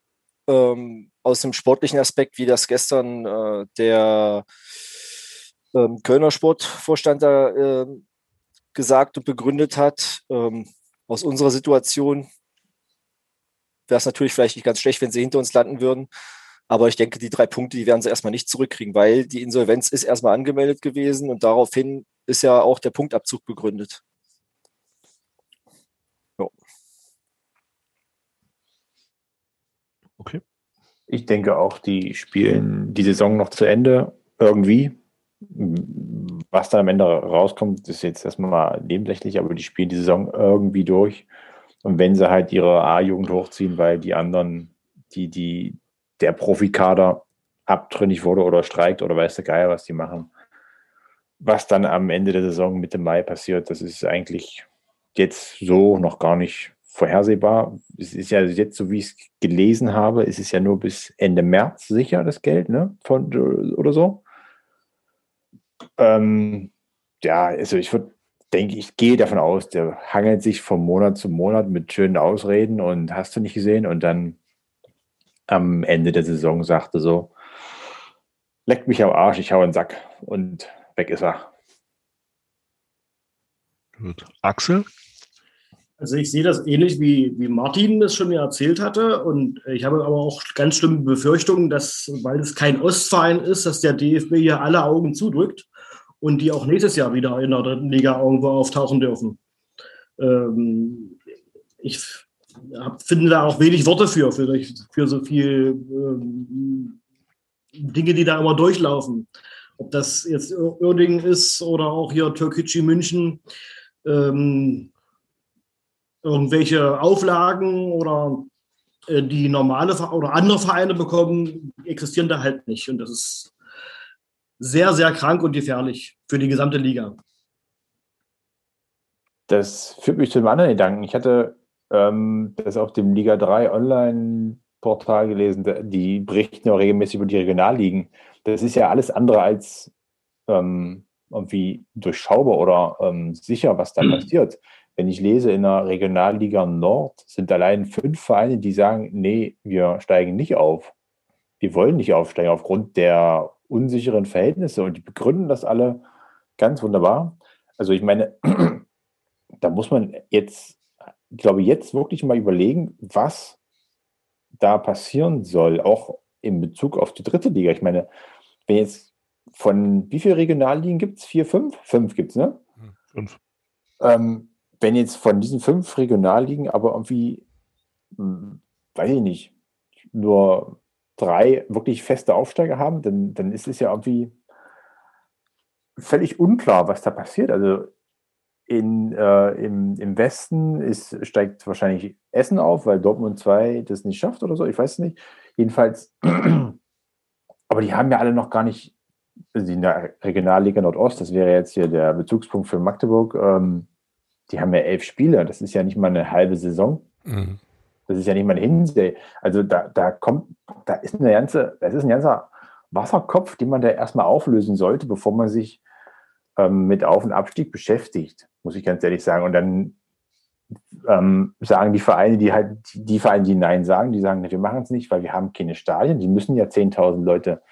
ähm, aus dem sportlichen Aspekt, wie das gestern äh, der ähm, Kölner Sportvorstand da äh, gesagt und begründet hat. Ähm, aus unserer Situation wäre es natürlich vielleicht nicht ganz schlecht, wenn sie hinter uns landen würden. Aber ich denke, die drei Punkte, die werden sie erstmal nicht zurückkriegen, weil die Insolvenz ist erstmal angemeldet gewesen und daraufhin ist ja auch der Punktabzug begründet. Jo. Okay. Ich denke auch, die spielen die Saison noch zu Ende irgendwie. Was dann am Ende rauskommt, ist jetzt erstmal nebensächlich, aber die spielen die Saison irgendwie durch. Und wenn sie halt ihre A-Jugend hochziehen, weil die anderen, die, die, der Profikader abtrünnig wurde oder streikt oder weiß der Geier, was die machen. Was dann am Ende der Saison Mitte Mai passiert, das ist eigentlich jetzt so noch gar nicht vorhersehbar. Es ist ja jetzt, so wie ich es gelesen habe, ist es ja nur bis Ende März sicher, das Geld, ne? Von, oder so. Ähm, ja, also ich würde, denke, ich gehe davon aus, der hangelt sich von Monat zu Monat mit schönen Ausreden und hast du nicht gesehen und dann am Ende der Saison sagte so, leckt mich am Arsch, ich hau in den Sack und weg ist er. Gut. Axel? Also ich sehe das ähnlich wie, wie Martin das schon mir erzählt hatte. Und ich habe aber auch ganz schlimme Befürchtungen, dass, weil es kein Ostverein ist, dass der DFB hier alle Augen zudrückt und die auch nächstes Jahr wieder in der dritten Liga irgendwo auftauchen dürfen. Ähm, ich finde da auch wenig Worte für, für, für so viel ähm, Dinge, die da immer durchlaufen. Ob das jetzt Uerdingen ist oder auch hier Türkgücü München. Ähm, irgendwelche Auflagen oder äh, die normale oder andere Vereine bekommen, existieren da halt nicht. Und das ist sehr, sehr krank und gefährlich für die gesamte Liga. Das führt mich zu einem anderen Gedanken. Ich hatte ähm, das auf dem Liga 3 Online-Portal gelesen. Die berichten ja auch regelmäßig über die Regionalligen. Das ist ja alles andere als ähm, irgendwie durchschaubar oder ähm, sicher, was da passiert. Wenn ich lese, in der Regionalliga Nord sind allein fünf Vereine, die sagen, nee, wir steigen nicht auf. Wir wollen nicht aufsteigen aufgrund der unsicheren Verhältnisse. Und die begründen das alle ganz wunderbar. Also ich meine, da muss man jetzt, ich glaube, jetzt wirklich mal überlegen, was da passieren soll, auch in Bezug auf die dritte Liga. Ich meine, wenn jetzt von wie viele Regionalligen gibt es? Vier, fünf? Fünf gibt es, ne? Fünf. Ähm, wenn jetzt von diesen fünf Regionalligen aber irgendwie, hm, weiß ich nicht, nur drei wirklich feste Aufsteiger haben, dann, dann ist es ja irgendwie völlig unklar, was da passiert. Also in, äh, im, im Westen ist, steigt wahrscheinlich Essen auf, weil Dortmund 2 das nicht schafft oder so, ich weiß es nicht. Jedenfalls, aber die haben ja alle noch gar nicht, also in der Regionalliga Nordost, das wäre jetzt hier der Bezugspunkt für Magdeburg, ähm, die haben ja elf Spiele, das ist ja nicht mal eine halbe Saison. Mhm. Das ist ja nicht mal eine Hinserie. Also da, da kommt, da ist eine ganze, das ist ein ganzer Wasserkopf, den man da erstmal auflösen sollte, bevor man sich ähm, mit Auf- und Abstieg beschäftigt, muss ich ganz ehrlich sagen. Und dann ähm, sagen die Vereine, die halt, die, Vereine, die Nein sagen, die sagen, wir machen es nicht, weil wir haben keine Stadien. Die müssen ja 10.000 Leute,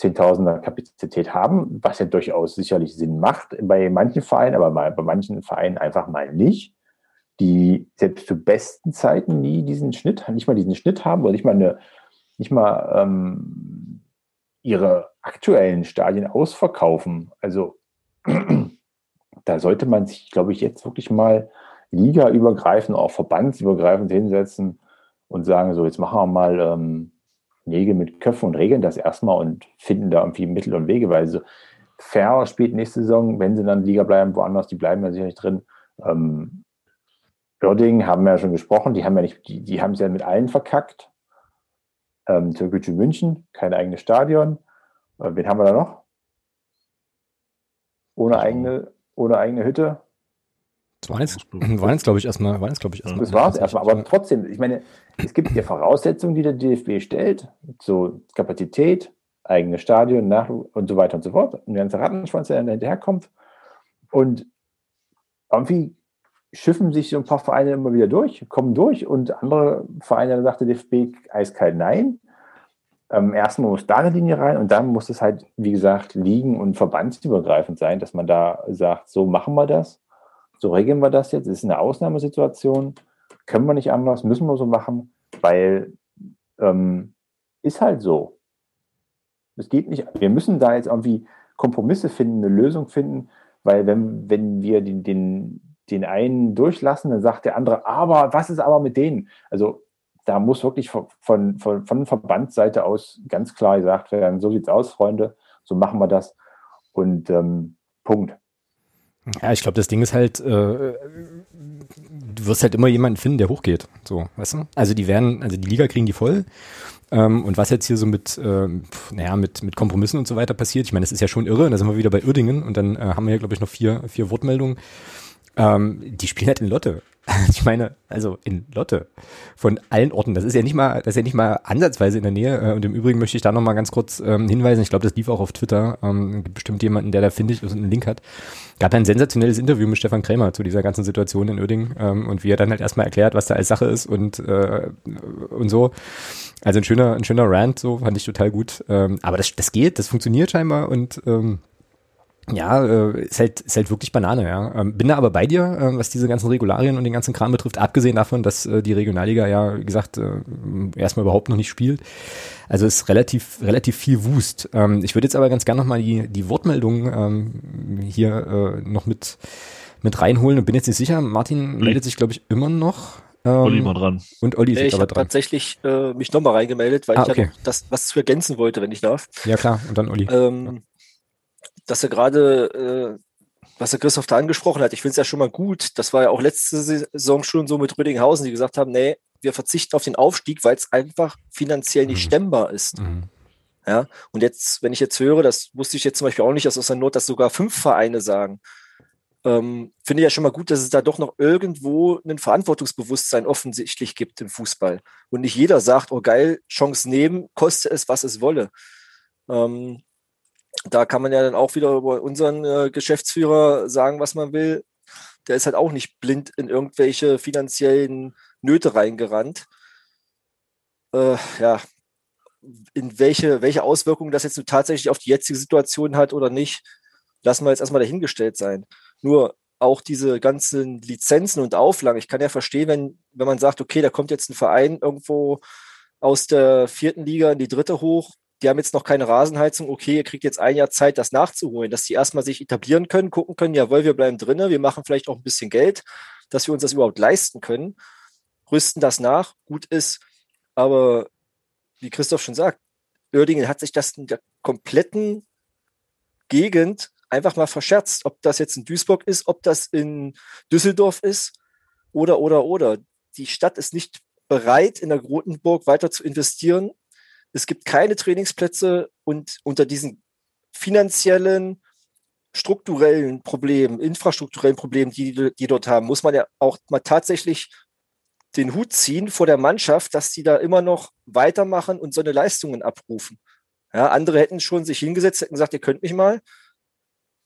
10.000er Kapazität haben, was ja durchaus sicherlich Sinn macht bei manchen Vereinen, aber bei manchen Vereinen einfach mal nicht die selbst zu besten Zeiten nie diesen Schnitt, nicht mal diesen Schnitt haben oder nicht mal eine, nicht mal ähm, ihre aktuellen Stadien ausverkaufen. Also da sollte man sich, glaube ich, jetzt wirklich mal ligaübergreifend, auch verbandsübergreifend hinsetzen und sagen, so jetzt machen wir mal ähm, Nägel mit Köpfen und regeln das erstmal und finden da irgendwie Mittel und Wege, weil so fair spielt nächste Saison, wenn sie dann Liga bleiben, woanders, die bleiben ja sicherlich drin. Ähm, Oerding haben wir ja schon gesprochen, die haben ja nicht, die, die haben es ja mit allen verkackt. Ähm, Türkgücü München, kein eigenes Stadion. Äh, wen haben wir da noch? Ohne eigene, ohne eigene Hütte. Das waren jetzt, waren jetzt glaube ich, erstmal, waren jetzt, glaube ich, erstmal. Das war es erstmal, aber trotzdem, ich meine, es gibt ja Voraussetzungen, die der DFB stellt, so Kapazität, eigene Stadion, nach und so weiter und so fort. Und der ganze Rattenschwanz, der hinterherkommt. Und irgendwie schiffen sich so ein paar Vereine immer wieder durch, kommen durch und andere Vereine, da sagt der DFB eiskalt nein. Ähm, erstmal muss da eine Linie rein und dann muss es halt, wie gesagt, liegen und verbandsübergreifend sein, dass man da sagt, so machen wir das, so regeln wir das jetzt, es ist eine Ausnahmesituation, können wir nicht anders, müssen wir so machen, weil ähm, ist halt so. Es geht nicht, wir müssen da jetzt irgendwie Kompromisse finden, eine Lösung finden, weil wenn, wenn wir den, den, den einen durchlassen, dann sagt der andere, aber was ist aber mit denen? Also da muss wirklich von, von, von, von Verbandsseite aus ganz klar gesagt werden, so sieht's aus, Freunde, so machen wir das. Und ähm, Punkt. Ja, ich glaube, das Ding ist halt, äh, du wirst halt immer jemanden finden, der hochgeht. So, weißt du? Also die werden, also die Liga kriegen die voll. Ähm, und was jetzt hier so mit, äh, naja, mit, mit Kompromissen und so weiter passiert, ich meine, das ist ja schon irre, da sind wir wieder bei Uerdingen und dann äh, haben wir hier, glaube ich, noch vier, vier Wortmeldungen. Ähm, die spielen halt in Lotte. Ich meine, also in Lotte von allen Orten. Das ist ja nicht mal, das ist ja nicht mal ansatzweise in der Nähe. Äh, Und im Übrigen möchte ich da noch mal ganz kurz ähm, hinweisen. Ich glaube, das lief auch auf Twitter. Ähm, gibt bestimmt jemanden, der da findet und einen Link hat. Gab ein sensationelles Interview mit Stefan Krämer zu dieser ganzen Situation in Oerding ähm, und wie er dann halt erstmal erklärt, was da als Sache ist und äh, und so. Also ein schöner, ein schöner Rant, so fand ich total gut. Ähm, aber das, das geht, das funktioniert scheinbar und ähm, ja, äh, ist halt, ist halt wirklich Banane, ja. Ähm, bin da aber bei dir, äh, was diese ganzen Regularien und den ganzen Kram betrifft, abgesehen davon, dass äh, die Regionalliga ja, wie gesagt, erstmal überhaupt noch nicht spielt. Also ist relativ, relativ viel Wust. Ähm, ich würde jetzt aber ganz gerne nochmal die, die Wortmeldung ähm, hier noch mit, mit reinholen und bin jetzt nicht sicher. Martin meldet sich, glaube ich, immer noch. Olli war dran. Und Olli ist Nee, ich aber habe dran. tatsächlich äh, mich nochmal reingemeldet, weil Ah, ich ja okay. das was zu ergänzen wollte, wenn ich darf. Ja klar, und dann Olli. Ähm, dass er gerade, äh, was der Christoph da angesprochen hat, ich finde es ja schon mal gut. Das war ja auch letzte Saison schon so mit Rödinghausen, die gesagt haben, nee, wir verzichten auf den Aufstieg, weil es einfach finanziell nicht stemmbar ist. Ja, und jetzt, wenn ich jetzt höre, das wusste ich jetzt zum Beispiel auch nicht, dass aus der Not, dass sogar fünf Vereine sagen, ähm, finde ich ja schon mal gut, dass es da doch noch irgendwo ein Verantwortungsbewusstsein offensichtlich gibt im Fußball. Und nicht jeder sagt, oh geil, Chance nehmen, koste es, was es wolle. Ähm, da kann man ja dann auch wieder über unseren äh, Geschäftsführer sagen, was man will. Der ist halt auch nicht blind in irgendwelche finanziellen Nöte reingerannt. Äh, ja, in welche, welche Auswirkungen das jetzt nun tatsächlich auf die jetzige Situation hat oder nicht, lassen wir jetzt erstmal dahingestellt sein. Nur auch diese ganzen Lizenzen und Auflagen, ich kann ja verstehen, wenn, wenn man sagt, okay, da kommt jetzt ein Verein irgendwo aus der vierten Liga in die dritte hoch, die haben jetzt noch keine Rasenheizung, okay, ihr kriegt jetzt ein Jahr Zeit, das nachzuholen, dass die erstmal sich etablieren können, gucken können, jawohl, wir bleiben drinnen, wir machen vielleicht auch ein bisschen Geld, dass wir uns das überhaupt leisten können, rüsten das nach, gut ist. Aber wie Christoph schon sagt, Oerdingen hat sich das in der kompletten Gegend einfach mal verscherzt. Ob das jetzt in Duisburg ist, ob das in Düsseldorf ist oder, oder, oder. Die Stadt ist nicht bereit, in der Rotenburg weiter zu investieren. Es gibt keine Trainingsplätze und unter diesen finanziellen, strukturellen Problemen, infrastrukturellen Problemen, die die dort haben, muss man ja auch mal tatsächlich den Hut ziehen vor der Mannschaft, dass sie da immer noch weitermachen und so eine Leistungen abrufen. Ja, andere hätten schon sich hingesetzt, hätten gesagt, ihr könnt mich mal.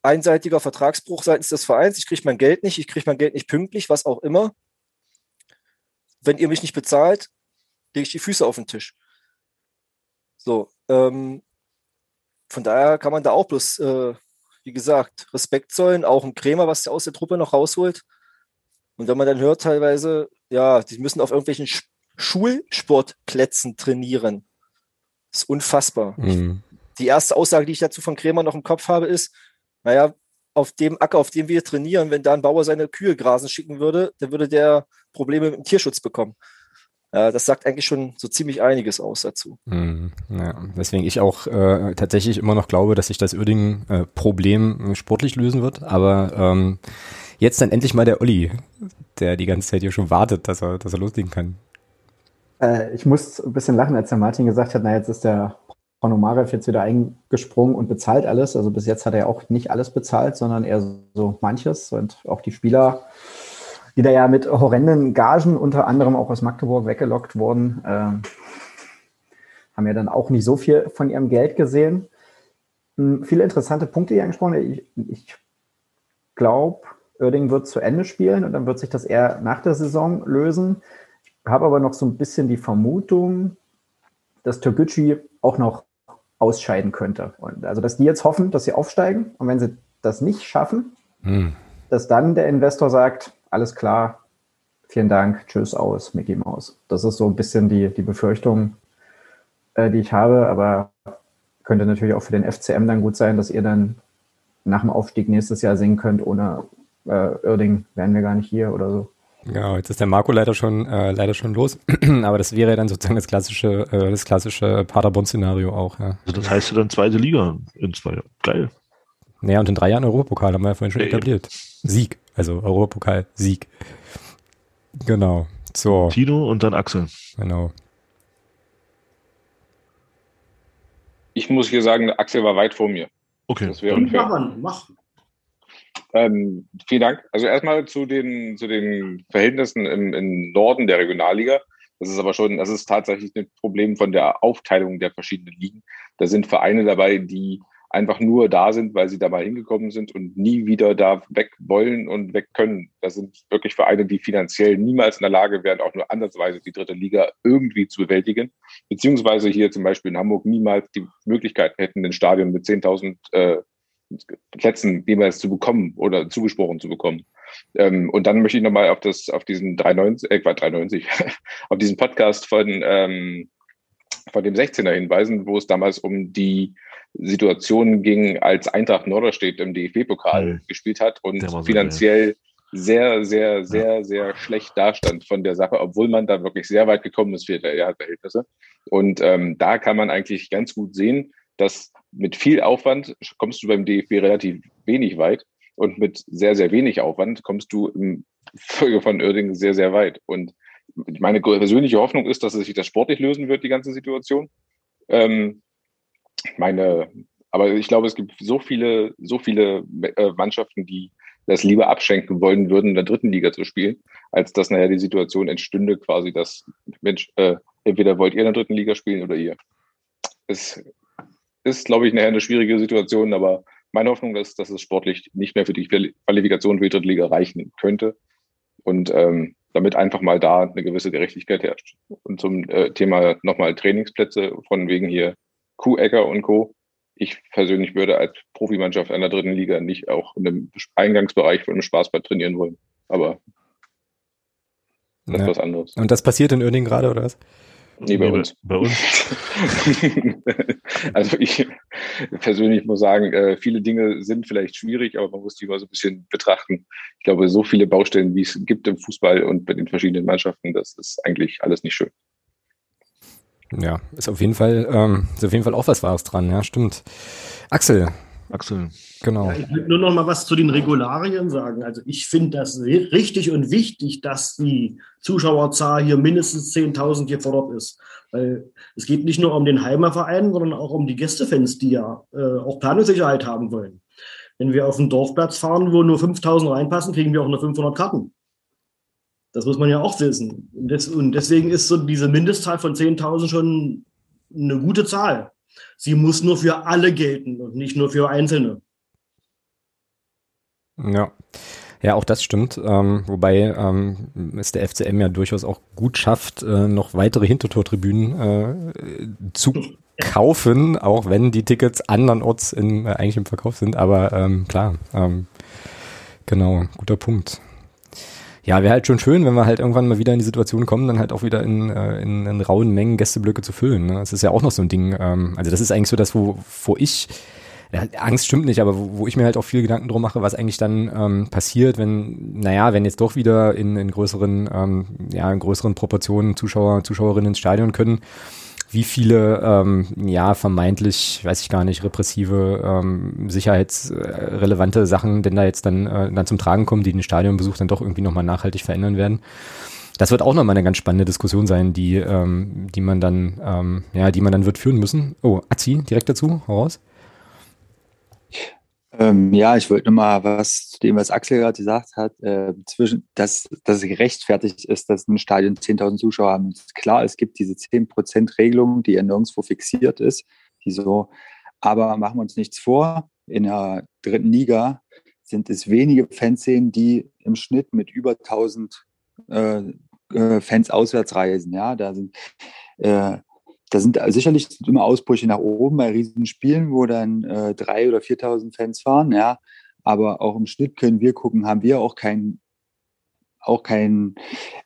Einseitiger Vertragsbruch seitens des Vereins, ich kriege mein Geld nicht, ich kriege mein Geld nicht pünktlich, was auch immer. Wenn ihr mich nicht bezahlt, lege ich die Füße auf den Tisch. So, ähm, von daher kann man da auch bloß, äh, wie gesagt, Respekt zollen, auch ein Krämer, was der aus der Truppe noch rausholt. Und wenn man dann hört teilweise, ja, die müssen auf irgendwelchen Sch Schulsportplätzen trainieren. Das ist unfassbar. Mhm. Die erste Aussage, die ich dazu von Krämer noch im Kopf habe, ist, naja, auf dem Acker, auf dem wir trainieren, wenn da ein Bauer seine Kühe grasen schicken würde, dann würde der Probleme mit dem Tierschutz bekommen. Ja, das sagt eigentlich schon so ziemlich einiges aus dazu. Mhm, ja, deswegen ich auch äh, tatsächlich immer noch glaube, dass sich das Uerdingen-Problem äh, sportlich lösen wird. Aber ähm, jetzt dann endlich mal der Olli, der die ganze Zeit hier schon wartet, dass er, dass er loslegen kann. Äh, ich muss ein bisschen lachen, als der Martin gesagt hat, na jetzt ist der Ponomarev jetzt wieder eingesprungen und bezahlt alles. Also bis jetzt hat er auch nicht alles bezahlt, sondern eher so manches. Und auch die Spieler, die da ja mit horrenden Gagen unter anderem auch aus Magdeburg weggelockt wurden, äh, haben ja dann auch nicht so viel von ihrem Geld gesehen. Hm, viele interessante Punkte hier angesprochen. Ich, ich glaube, Oerding wird zu Ende spielen und dann wird sich das eher nach der Saison lösen. Ich habe aber noch so ein bisschen die Vermutung, dass Türkgücü auch noch ausscheiden könnte. Und also, dass die jetzt hoffen, dass sie aufsteigen und wenn sie das nicht schaffen, Hm. dass dann der Investor sagt, alles klar, vielen Dank, tschüss aus, Mickey Mouse. Das ist so ein bisschen die, die Befürchtung, äh, die ich habe, aber könnte natürlich auch für den FCM dann gut sein, dass ihr dann nach dem Aufstieg nächstes Jahr singen könnt, ohne äh, wären wir gar nicht hier oder so. Genau, jetzt ist der Marco leider schon äh, leider schon los, aber das wäre dann sozusagen das klassische äh, das klassische Paderborn-Szenario auch. Ja. Also das heißt ja dann zweite Liga in zwei Jahren. Geil. Naja, und in drei Jahren Europapokal haben wir ja vorhin schon Ja, eben. etabliert. Sieg, also Europapokal, Sieg. Genau. So. Tino und dann Axel. Genau. Ich muss hier sagen, Axel war weit vor mir. Okay. Das wäre unfair. mach man, mach. Ähm, vielen Dank. Also erstmal zu den, zu den Verhältnissen im, im Norden der Regionalliga. Das ist aber schon, das ist tatsächlich ein Problem von der Aufteilung der verschiedenen Ligen. Da sind Vereine dabei, die einfach nur da sind, weil sie da mal hingekommen sind und nie wieder da weg wollen und weg können. Das sind wirklich Vereine, die finanziell niemals in der Lage wären, auch nur ansatzweise die dritte Liga irgendwie zu bewältigen. Beziehungsweise hier zum Beispiel in Hamburg niemals die Möglichkeit hätten, ein Stadion mit 10.000 äh, Plätzen jeweils zu bekommen oder zugesprochen zu bekommen. Ähm, und dann möchte ich nochmal auf das, auf diesen 390, äh, Quatsch, 390, auf diesen Podcast von, ähm, von dem 16er hinweisen, wo es damals um die Situation ging, als Eintracht Norderstedt im DFB-Pokal gespielt hat und so finanziell sehr, sehr, sehr, sehr schlecht dastand von der Sache, obwohl man da wirklich sehr weit gekommen ist für die Verhältnisse. Und ähm, da kann man eigentlich ganz gut sehen, dass mit viel Aufwand kommst du beim DFB relativ wenig weit und mit sehr, sehr wenig Aufwand kommst du im Folge von Oerding sehr, sehr weit. Und meine persönliche Hoffnung ist, dass es sich das sportlich lösen wird, die ganze Situation. Ähm, meine, aber ich glaube, es gibt so viele, so viele äh, Mannschaften, die das lieber abschenken wollen würden, in der dritten Liga zu spielen, als dass nachher die Situation entstünde, quasi, dass, Mensch, äh, entweder wollt ihr in der dritten Liga spielen oder ihr. Es ist, glaube ich, nachher eine schwierige Situation, aber meine Hoffnung ist, dass es sportlich nicht mehr für die Qualifikation für die dritte Liga reichen könnte und ähm, damit einfach mal da eine gewisse Gerechtigkeit herrscht. Und zum äh, Thema nochmal Trainingsplätze von wegen hier Kuh-Ecker und Co. Ich persönlich würde als Profimannschaft einer dritten Liga nicht auch in einem Eingangsbereich von einem Spaßbad trainieren wollen. Aber das ist Ja. was anderes. Und das passiert in Oerding gerade, oder was? Nee, bei Nee, uns. bei uns. also ich, persönlich muss sagen, äh, viele Dinge sind vielleicht schwierig, aber man muss die mal so ein bisschen betrachten. Ich glaube, so viele Baustellen, wie es gibt im Fußball und bei den verschiedenen Mannschaften, das ist eigentlich alles nicht schön. Ja, ist auf jeden Fall, ähm, ist auf jeden Fall auch was Wahres dran, ja, stimmt. Axel. Axel. Genau. Ja, ich will nur noch mal was zu den Regularien sagen. Also ich finde das richtig und wichtig, dass die Zuschauerzahl hier mindestens 10.000 gefordert ist. Weil es geht nicht nur um den Heimerverein, sondern auch um die Gästefans, die ja äh, auch Planungssicherheit haben wollen. Wenn wir auf den Dorfplatz fahren, wo nur 5.000 reinpassen, kriegen wir auch nur 500 Karten. Das muss man ja auch wissen. Und, des, und deswegen ist so diese Mindestzahl von 10.000 schon eine gute Zahl. Sie muss nur für alle gelten und nicht nur für Einzelne. Ja. Ja, auch das stimmt. Ähm, wobei ähm, es der FCM ja durchaus auch gut schafft, äh, noch weitere Hintertortribünen äh, zu kaufen, auch wenn die Tickets andernorts in, äh, eigentlich im Verkauf sind. Aber ähm, klar, ähm, genau, guter Punkt. Ja, wäre halt schon schön, wenn wir halt irgendwann mal wieder in die Situation kommen, dann halt auch wieder in, äh, in, in rauen Mengen Gästeblöcke zu füllen. Ne? Das ist ja auch noch so ein Ding. Ähm, also das ist eigentlich so das, wo, wo ich ja, Angst stimmt nicht, aber wo, wo ich mir halt auch viel Gedanken drum mache, was eigentlich dann ähm, passiert, wenn, naja, wenn jetzt doch wieder in, in größeren, ähm, ja, in größeren Proportionen Zuschauer, Zuschauerinnen ins Stadion können, wie viele, ähm, ja, vermeintlich, weiß ich gar nicht, repressive, ähm, sicherheitsrelevante Sachen denn da jetzt dann, äh, dann zum Tragen kommen, die den Stadionbesuch dann doch irgendwie nochmal nachhaltig verändern werden. Das wird auch nochmal eine ganz spannende Diskussion sein, die, ähm, die man dann, ähm, ja, die man dann wird führen müssen. Oh, Azi, direkt dazu, raus. Ähm, ja, ich wollte nochmal was zu dem, was Axel gerade gesagt hat, äh, zwischen, dass, dass es gerechtfertigt ist, dass ein Stadion 10.000 Zuschauer haben. Klar, es gibt diese 10%-Regelung, die ja nirgendwo fixiert ist, die so, aber machen wir uns nichts vor, in der dritten Liga sind es wenige Fanszenen, die im Schnitt mit über 1000 äh, äh, Fans auswärts reisen. Ja, da sind äh, da sind sicherlich immer Ausbrüche nach oben bei Riesenspielen, wo dann äh, drei oder 4.000 Fans fahren, ja. Aber auch im Schnitt können wir gucken, haben wir auch kein, auch kein,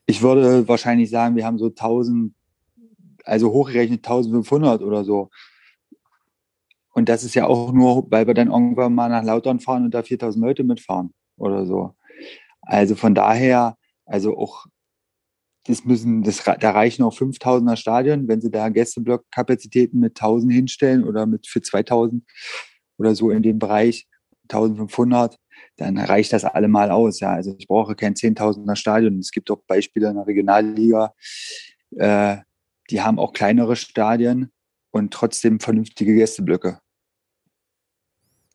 ich würde wahrscheinlich sagen, wir haben so 1000, also hochgerechnet 1500 oder so. Und das ist ja auch nur, weil wir dann irgendwann mal nach Lautern fahren und da 4000 Leute mitfahren oder so. Also von daher, also auch das müssen, das, da reichen auch 5000er Stadion, wenn sie da Gästeblockkapazitäten mit 1000 hinstellen oder mit für 2000 oder so in dem Bereich 1500, dann reicht das allemal aus. Ja, also ich brauche kein 10.000er Stadion. Es gibt auch Beispiele in der Regionalliga, äh, die haben auch kleinere Stadien und trotzdem vernünftige Gästeblöcke.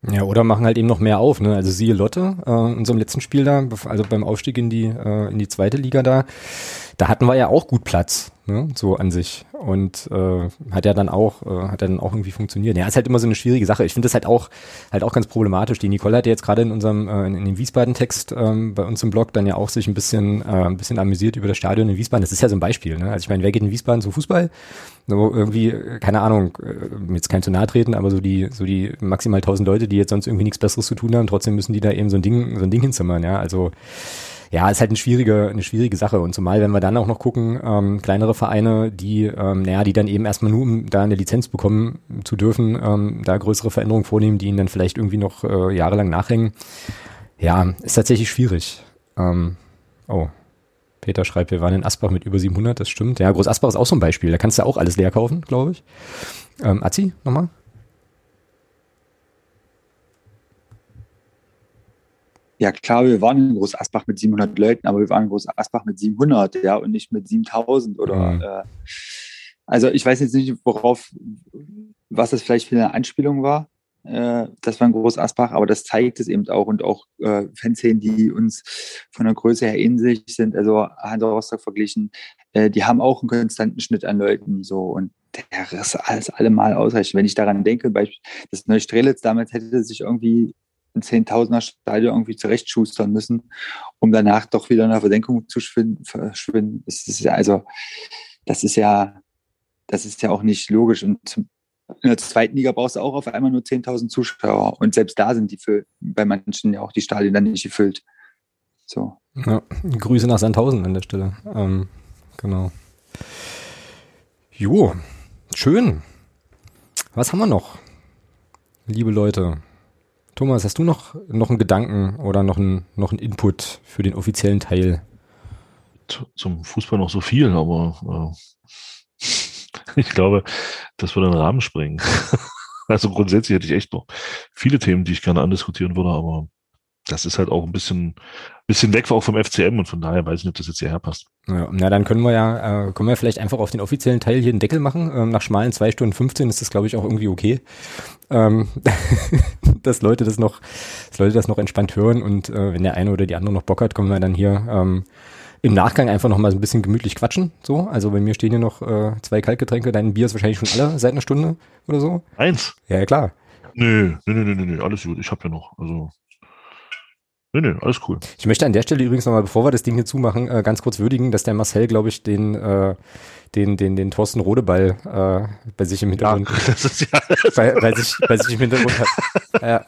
Ja, oder machen halt eben noch mehr auf, ne? Also siehe Lotte, äh, in unserem letzten Spiel da, also beim Aufstieg in die, äh, in die zweite Liga da, da hatten wir ja auch gut Platz, ne? so an sich. Und äh, hat ja dann auch, äh, hat ja dann auch irgendwie funktioniert. Ja, ist halt immer so eine schwierige Sache. Ich finde das halt auch, halt auch ganz problematisch. Die Nicole hat ja jetzt gerade in unserem, äh, in, in dem Wiesbaden-Text ähm, bei uns im Blog dann ja auch sich ein bisschen, äh, ein bisschen amüsiert über das Stadion in Wiesbaden. Das ist ja so ein Beispiel. Ne? Also ich meine, wer geht in Wiesbaden zum Fußball? So irgendwie, keine Ahnung, äh, jetzt kein zu nahe treten, aber so die, so die maximal tausend Leute, die jetzt sonst irgendwie nichts Besseres zu tun haben, trotzdem müssen die da eben so ein Ding, so ein Ding hinzimmern, ja. Also ja, ist halt eine schwierige, eine schwierige Sache. Und zumal, wenn wir dann auch noch gucken, ähm, kleinere Vereine, die, ähm, naja, die dann eben erstmal nur, um da eine Lizenz bekommen zu dürfen, ähm, da größere Veränderungen vornehmen, die ihnen dann vielleicht irgendwie noch äh, jahrelang nachhängen. Ja, ist tatsächlich schwierig. Ähm, oh, Peter schreibt, wir waren in Asbach mit über 700, das stimmt. Ja, Groß Asbach ist auch so ein Beispiel. Da kannst du auch alles leer kaufen, glaube ich. Ähm, Azi, nochmal? Ja, klar, wir waren in Groß Asbach mit 700 Leuten, aber wir waren in Groß Asbach mit 700, ja, und nicht mit 7000 oder. Mhm. Äh, also, ich weiß jetzt nicht, worauf, was das vielleicht für eine Anspielung war. Äh, das war in Groß Asbach, aber das zeigt es eben auch und auch äh, Fanszenen, die uns von der Größe her ähnlich sind, also Hansa Rostock verglichen, äh, die haben auch einen konstanten Schnitt an Leuten so und der ist alles allemal ausreichend. Wenn ich daran denke, das Neustrelitz damals hätte sich irgendwie ein Zehntausender Stadion irgendwie zurechtschustern müssen, um danach doch wieder in der Verdenkung zu verschwinden. Das ist ja, also, das ist ja, das ist ja auch nicht logisch. Und in der zweiten Liga brauchst du auch auf einmal nur 10.000 Zuschauer. Und selbst da sind die für, bei manchen ja auch die Stadien dann nicht gefüllt. So. Ja, Grüße nach Sandhausen an der Stelle. Ähm, genau. Jo, schön. Was haben wir noch? liebe Leute. Thomas, hast du noch, noch einen Gedanken oder noch einen, noch einen Input für den offiziellen Teil? Zum Fußball noch so viel, aber äh, ich glaube, das würde den Rahmen sprengen. also grundsätzlich hätte ich echt noch viele Themen, die ich gerne andiskutieren würde, aber das ist halt auch ein bisschen, bisschen weg auch vom FCM und von daher weiß ich nicht, ob das jetzt hierher passt. Ja, na, dann können wir ja, äh, können wir vielleicht einfach auf den offiziellen Teil hier einen Deckel machen. Ähm, nach schmalen zwei Stunden 15 ist das, glaube ich, auch irgendwie okay. Ähm, dass Leute das noch, dass Leute das noch entspannt hören und äh, wenn der eine oder die andere noch Bock hat, können wir dann hier ähm, im Nachgang einfach noch mal ein bisschen gemütlich quatschen. So, also bei mir stehen hier noch äh, zwei Kaltgetränke, dein Bier ist wahrscheinlich schon alle seit einer Stunde oder so. Eins? Ja, klar. Nö, nö, nö, nö, nö, alles gut. Ich habe ja noch. Also Nee, nee, alles cool. Ich möchte an der Stelle übrigens nochmal, bevor wir das Ding hier zumachen, äh, ganz kurz würdigen, dass der Marcel, glaube ich, den, äh, den, den, den Thorsten Rodeball äh, bei sich im Hintergrund, Ja, das ist ja bei, bei, sich, bei sich im Hintergrund hat. Ja.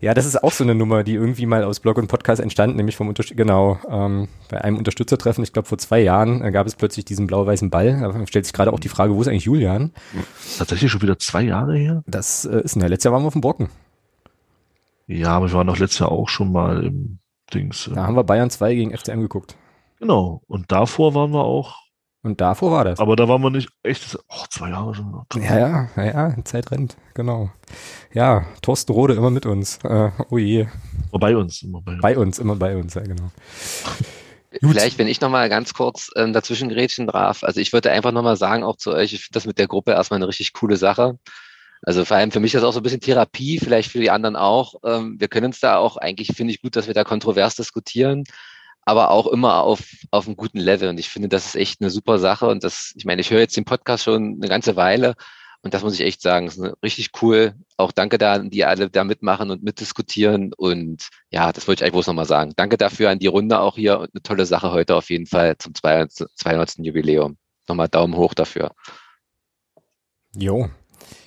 ja, das ist auch so eine Nummer, die irgendwie mal aus Blog und Podcast entstand, nämlich vom Unterstützer, genau, ähm, bei einem Unterstützertreffen, ich glaube vor zwei Jahren, äh, gab es plötzlich diesen blau-weißen Ball. Da stellt sich gerade auch die Frage, wo ist eigentlich Julian? Tatsächlich schon wieder zwei Jahre her? Das äh, ist, na, letztes Jahr waren wir auf dem Brocken. Ja, aber wir waren doch letztes Jahr auch schon mal im Dings. äh, Da haben wir Bayern 2 gegen FCM geguckt. Genau. Und davor waren wir auch. Und davor war das. Aber da waren wir nicht echt. Oh, zwei Jahre schon. Ja, ja, ja, Zeit rennt, genau. Ja, Thorsten Rode immer mit uns. Äh, oh je. Immer bei uns, immer bei uns. Bei uns, immer bei uns, ja, genau. Vielleicht, wenn ich nochmal ganz kurz ähm, dazwischen grätschen darf. Also ich würde einfach nochmal sagen, auch zu euch, ich finde das mit der Gruppe erstmal eine richtig coole Sache. Also vor allem für mich ist das auch so ein bisschen Therapie, vielleicht für die anderen auch. Ähm, wir können uns da auch, eigentlich finde ich gut, dass wir da kontrovers diskutieren, aber auch immer auf, auf einem guten Level. Und ich finde, das ist echt eine super Sache. Und das, ich meine, ich höre jetzt den Podcast schon eine ganze Weile und das muss ich echt sagen, ist richtig cool. Auch danke da, an die alle da mitmachen und mitdiskutieren. Und ja, das wollte ich eigentlich bloß nochmal sagen. Danke dafür an die Runde auch hier und eine tolle Sache heute auf jeden Fall zum 200. 200. Jubiläum. Nochmal Daumen hoch dafür. Jo.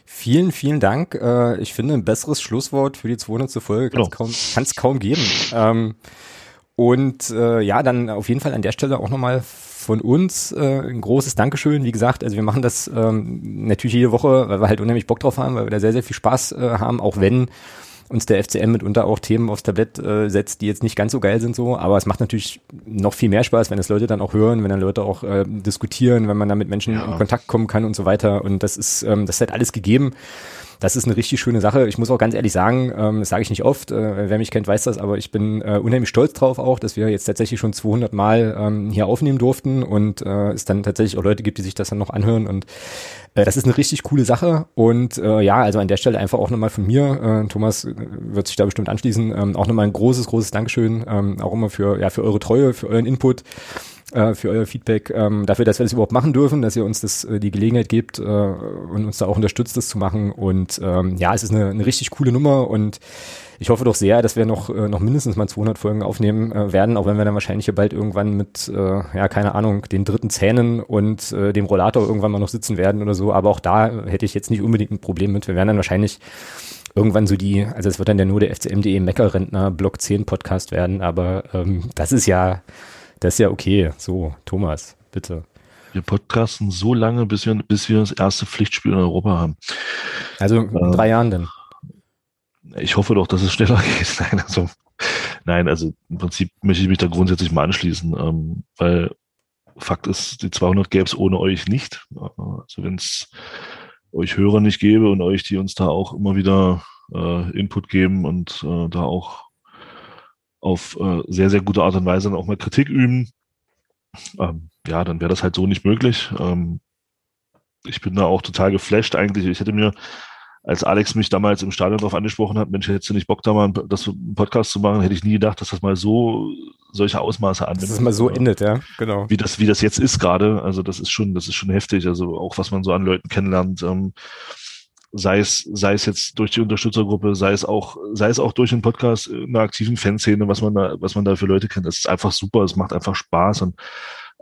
Vielen, vielen Dank. Äh, ich finde, ein besseres Schlusswort für die 200. Folge kann es kaum, kann's kaum geben. Ähm, und äh, ja, dann auf jeden Fall an der Stelle auch nochmal von uns äh, ein großes Dankeschön. Wie gesagt, also wir machen das ähm, natürlich jede Woche, weil wir halt unheimlich Bock drauf haben, weil wir da sehr, sehr viel Spaß äh, haben, auch wenn uns der FCM mitunter auch Themen aufs Tablett äh, setzt, die jetzt nicht ganz so geil sind so, aber es macht natürlich noch viel mehr Spaß, wenn das Leute dann auch hören, wenn dann Leute auch äh, diskutieren, wenn man dann mit Menschen in Kontakt kommen kann und so weiter und das ist, ähm, das ist halt alles gegeben. Das ist eine richtig schöne Sache. Ich muss auch ganz ehrlich sagen, ähm, das sage ich nicht oft, äh, wer mich kennt, weiß das, aber ich bin äh, unheimlich stolz drauf auch, dass wir jetzt tatsächlich schon 200 Mal ähm, hier aufnehmen durften und äh, es dann tatsächlich auch Leute gibt, die sich das dann noch anhören und äh, das ist eine richtig coole Sache und äh, ja, also an der Stelle einfach auch nochmal von mir, äh, Thomas äh, wird sich da bestimmt anschließen, ähm, auch nochmal ein großes, großes Dankeschön, ähm, auch immer für, ja, für eure Treue, für euren Input, äh, für euer Feedback, ähm, dafür, dass wir das überhaupt machen dürfen, dass ihr uns das äh, die Gelegenheit gebt äh, und uns da auch unterstützt, das zu machen und ähm, ja, es ist eine, eine richtig coole Nummer und ich hoffe doch sehr, dass wir noch, äh, noch mindestens mal 200 Folgen aufnehmen äh, werden, auch wenn wir dann wahrscheinlich hier bald irgendwann mit, äh, ja, keine Ahnung, den dritten Zähnen und äh, dem Rollator irgendwann mal noch sitzen werden oder so. Aber auch da hätte ich jetzt nicht unbedingt ein Problem mit. Wir werden dann wahrscheinlich irgendwann so die, also es wird dann ja nur der FCM.de Meckerrentner Block 10 Podcast werden, aber ähm, das ist ja, das ist ja okay. So, Thomas, bitte. Wir podcasten so lange, bis wir, bis wir das erste Pflichtspiel in Europa haben. Also in drei Jahren dann. Ich hoffe doch, dass es schneller geht. Nein, also, nein, also im Prinzip möchte ich mich da grundsätzlich mal anschließen, ähm, weil Fakt ist, die 200 gäbe es ohne euch nicht. Also wenn es euch Hörer nicht gäbe und euch, die uns da auch immer wieder äh, Input geben und äh, da auch auf äh, sehr, sehr gute Art und Weise dann auch mal Kritik üben, ähm, ja, dann wäre das halt so nicht möglich. Ähm, ich bin da auch total geflasht eigentlich. Ich hätte mir, als Alex mich damals im Stadion darauf angesprochen hat, Mensch, hättest du nicht Bock, da mal einen- das, einen Podcast zu machen, hätte ich nie gedacht, dass das mal so solche Ausmaße annimmt. Dass es mal so endet, ja, genau. Wie das, wie das jetzt ist gerade. Also das ist schon, das ist schon heftig. Also auch was man so an Leuten kennenlernt. Ähm, sei es, sei es jetzt durch die Unterstützergruppe, sei es auch, sei es auch durch den Podcast in einer aktiven Fanszene, was man da, was man da für Leute kennt. Das ist einfach super. Es macht einfach Spaß und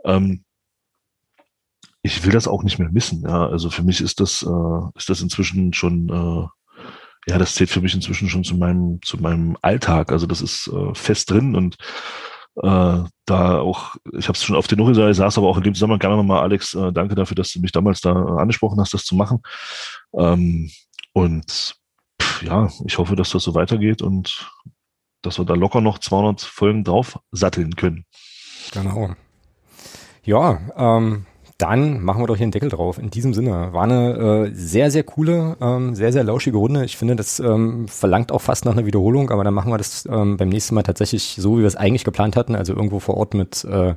ähm, ich will das auch nicht mehr missen. Ja, also für mich ist das, äh, ist das inzwischen schon, äh, ja, das zählt für mich inzwischen schon zu meinem, zu meinem Alltag. Also das ist äh, fest drin und äh, da auch, ich habe es schon auf den gesagt, saß aber auch in dem Zusammenhang gerne nochmal, Alex, äh, danke dafür, dass du mich damals da angesprochen hast, das zu machen. Ähm, und pff, ja, ich hoffe, dass das so weitergeht und dass wir da locker noch 200 Folgen drauf satteln können. Genau. Ja, ähm, dann machen wir doch hier einen Deckel drauf. In diesem Sinne war eine äh, sehr, sehr coole, ähm, sehr, sehr lauschige Runde. Ich finde, das ähm, verlangt auch fast nach einer Wiederholung, aber dann machen wir das ähm, beim nächsten Mal tatsächlich so, wie wir es eigentlich geplant hatten, also irgendwo vor Ort mit äh,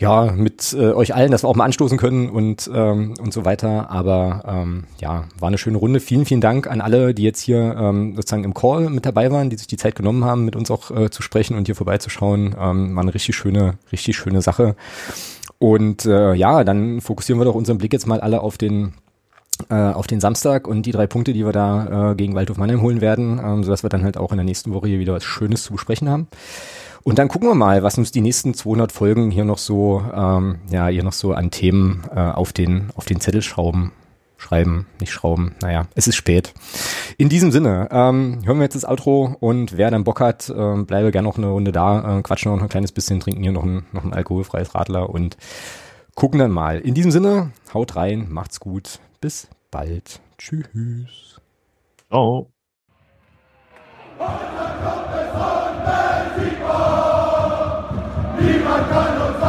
ja, mit äh, euch allen, dass wir auch mal anstoßen können und, ähm, und so weiter. Aber ähm, ja, war eine schöne Runde. Vielen, vielen Dank an alle, die jetzt hier ähm, sozusagen im Call mit dabei waren, die sich die Zeit genommen haben, mit uns auch äh, zu sprechen und hier vorbeizuschauen. Ähm, war eine richtig schöne, richtig schöne Sache. Und äh, ja, dann fokussieren wir doch unseren Blick jetzt mal alle auf den äh, auf den Samstag und die drei Punkte, die wir da äh, gegen Waldhof Mannheim holen werden, ähm, sodass wir dann halt auch in der nächsten Woche hier wieder was Schönes zu besprechen haben. Und dann gucken wir mal, was uns die nächsten 200 Folgen hier noch so, ähm, ja, hier noch so an Themen äh, auf den auf den Zettel schrauben, schreiben, nicht schrauben. Naja, es ist spät. In diesem Sinne ähm, hören wir jetzt das Outro und wer dann Bock hat, äh, bleibe gerne noch eine Runde da, äh, quatschen noch ein kleines bisschen, trinken hier noch ein, noch ein alkoholfreies Radler und gucken dann mal. In diesem Sinne, haut rein, macht's gut, bis bald. Tschüss. Ciao. Niemand kann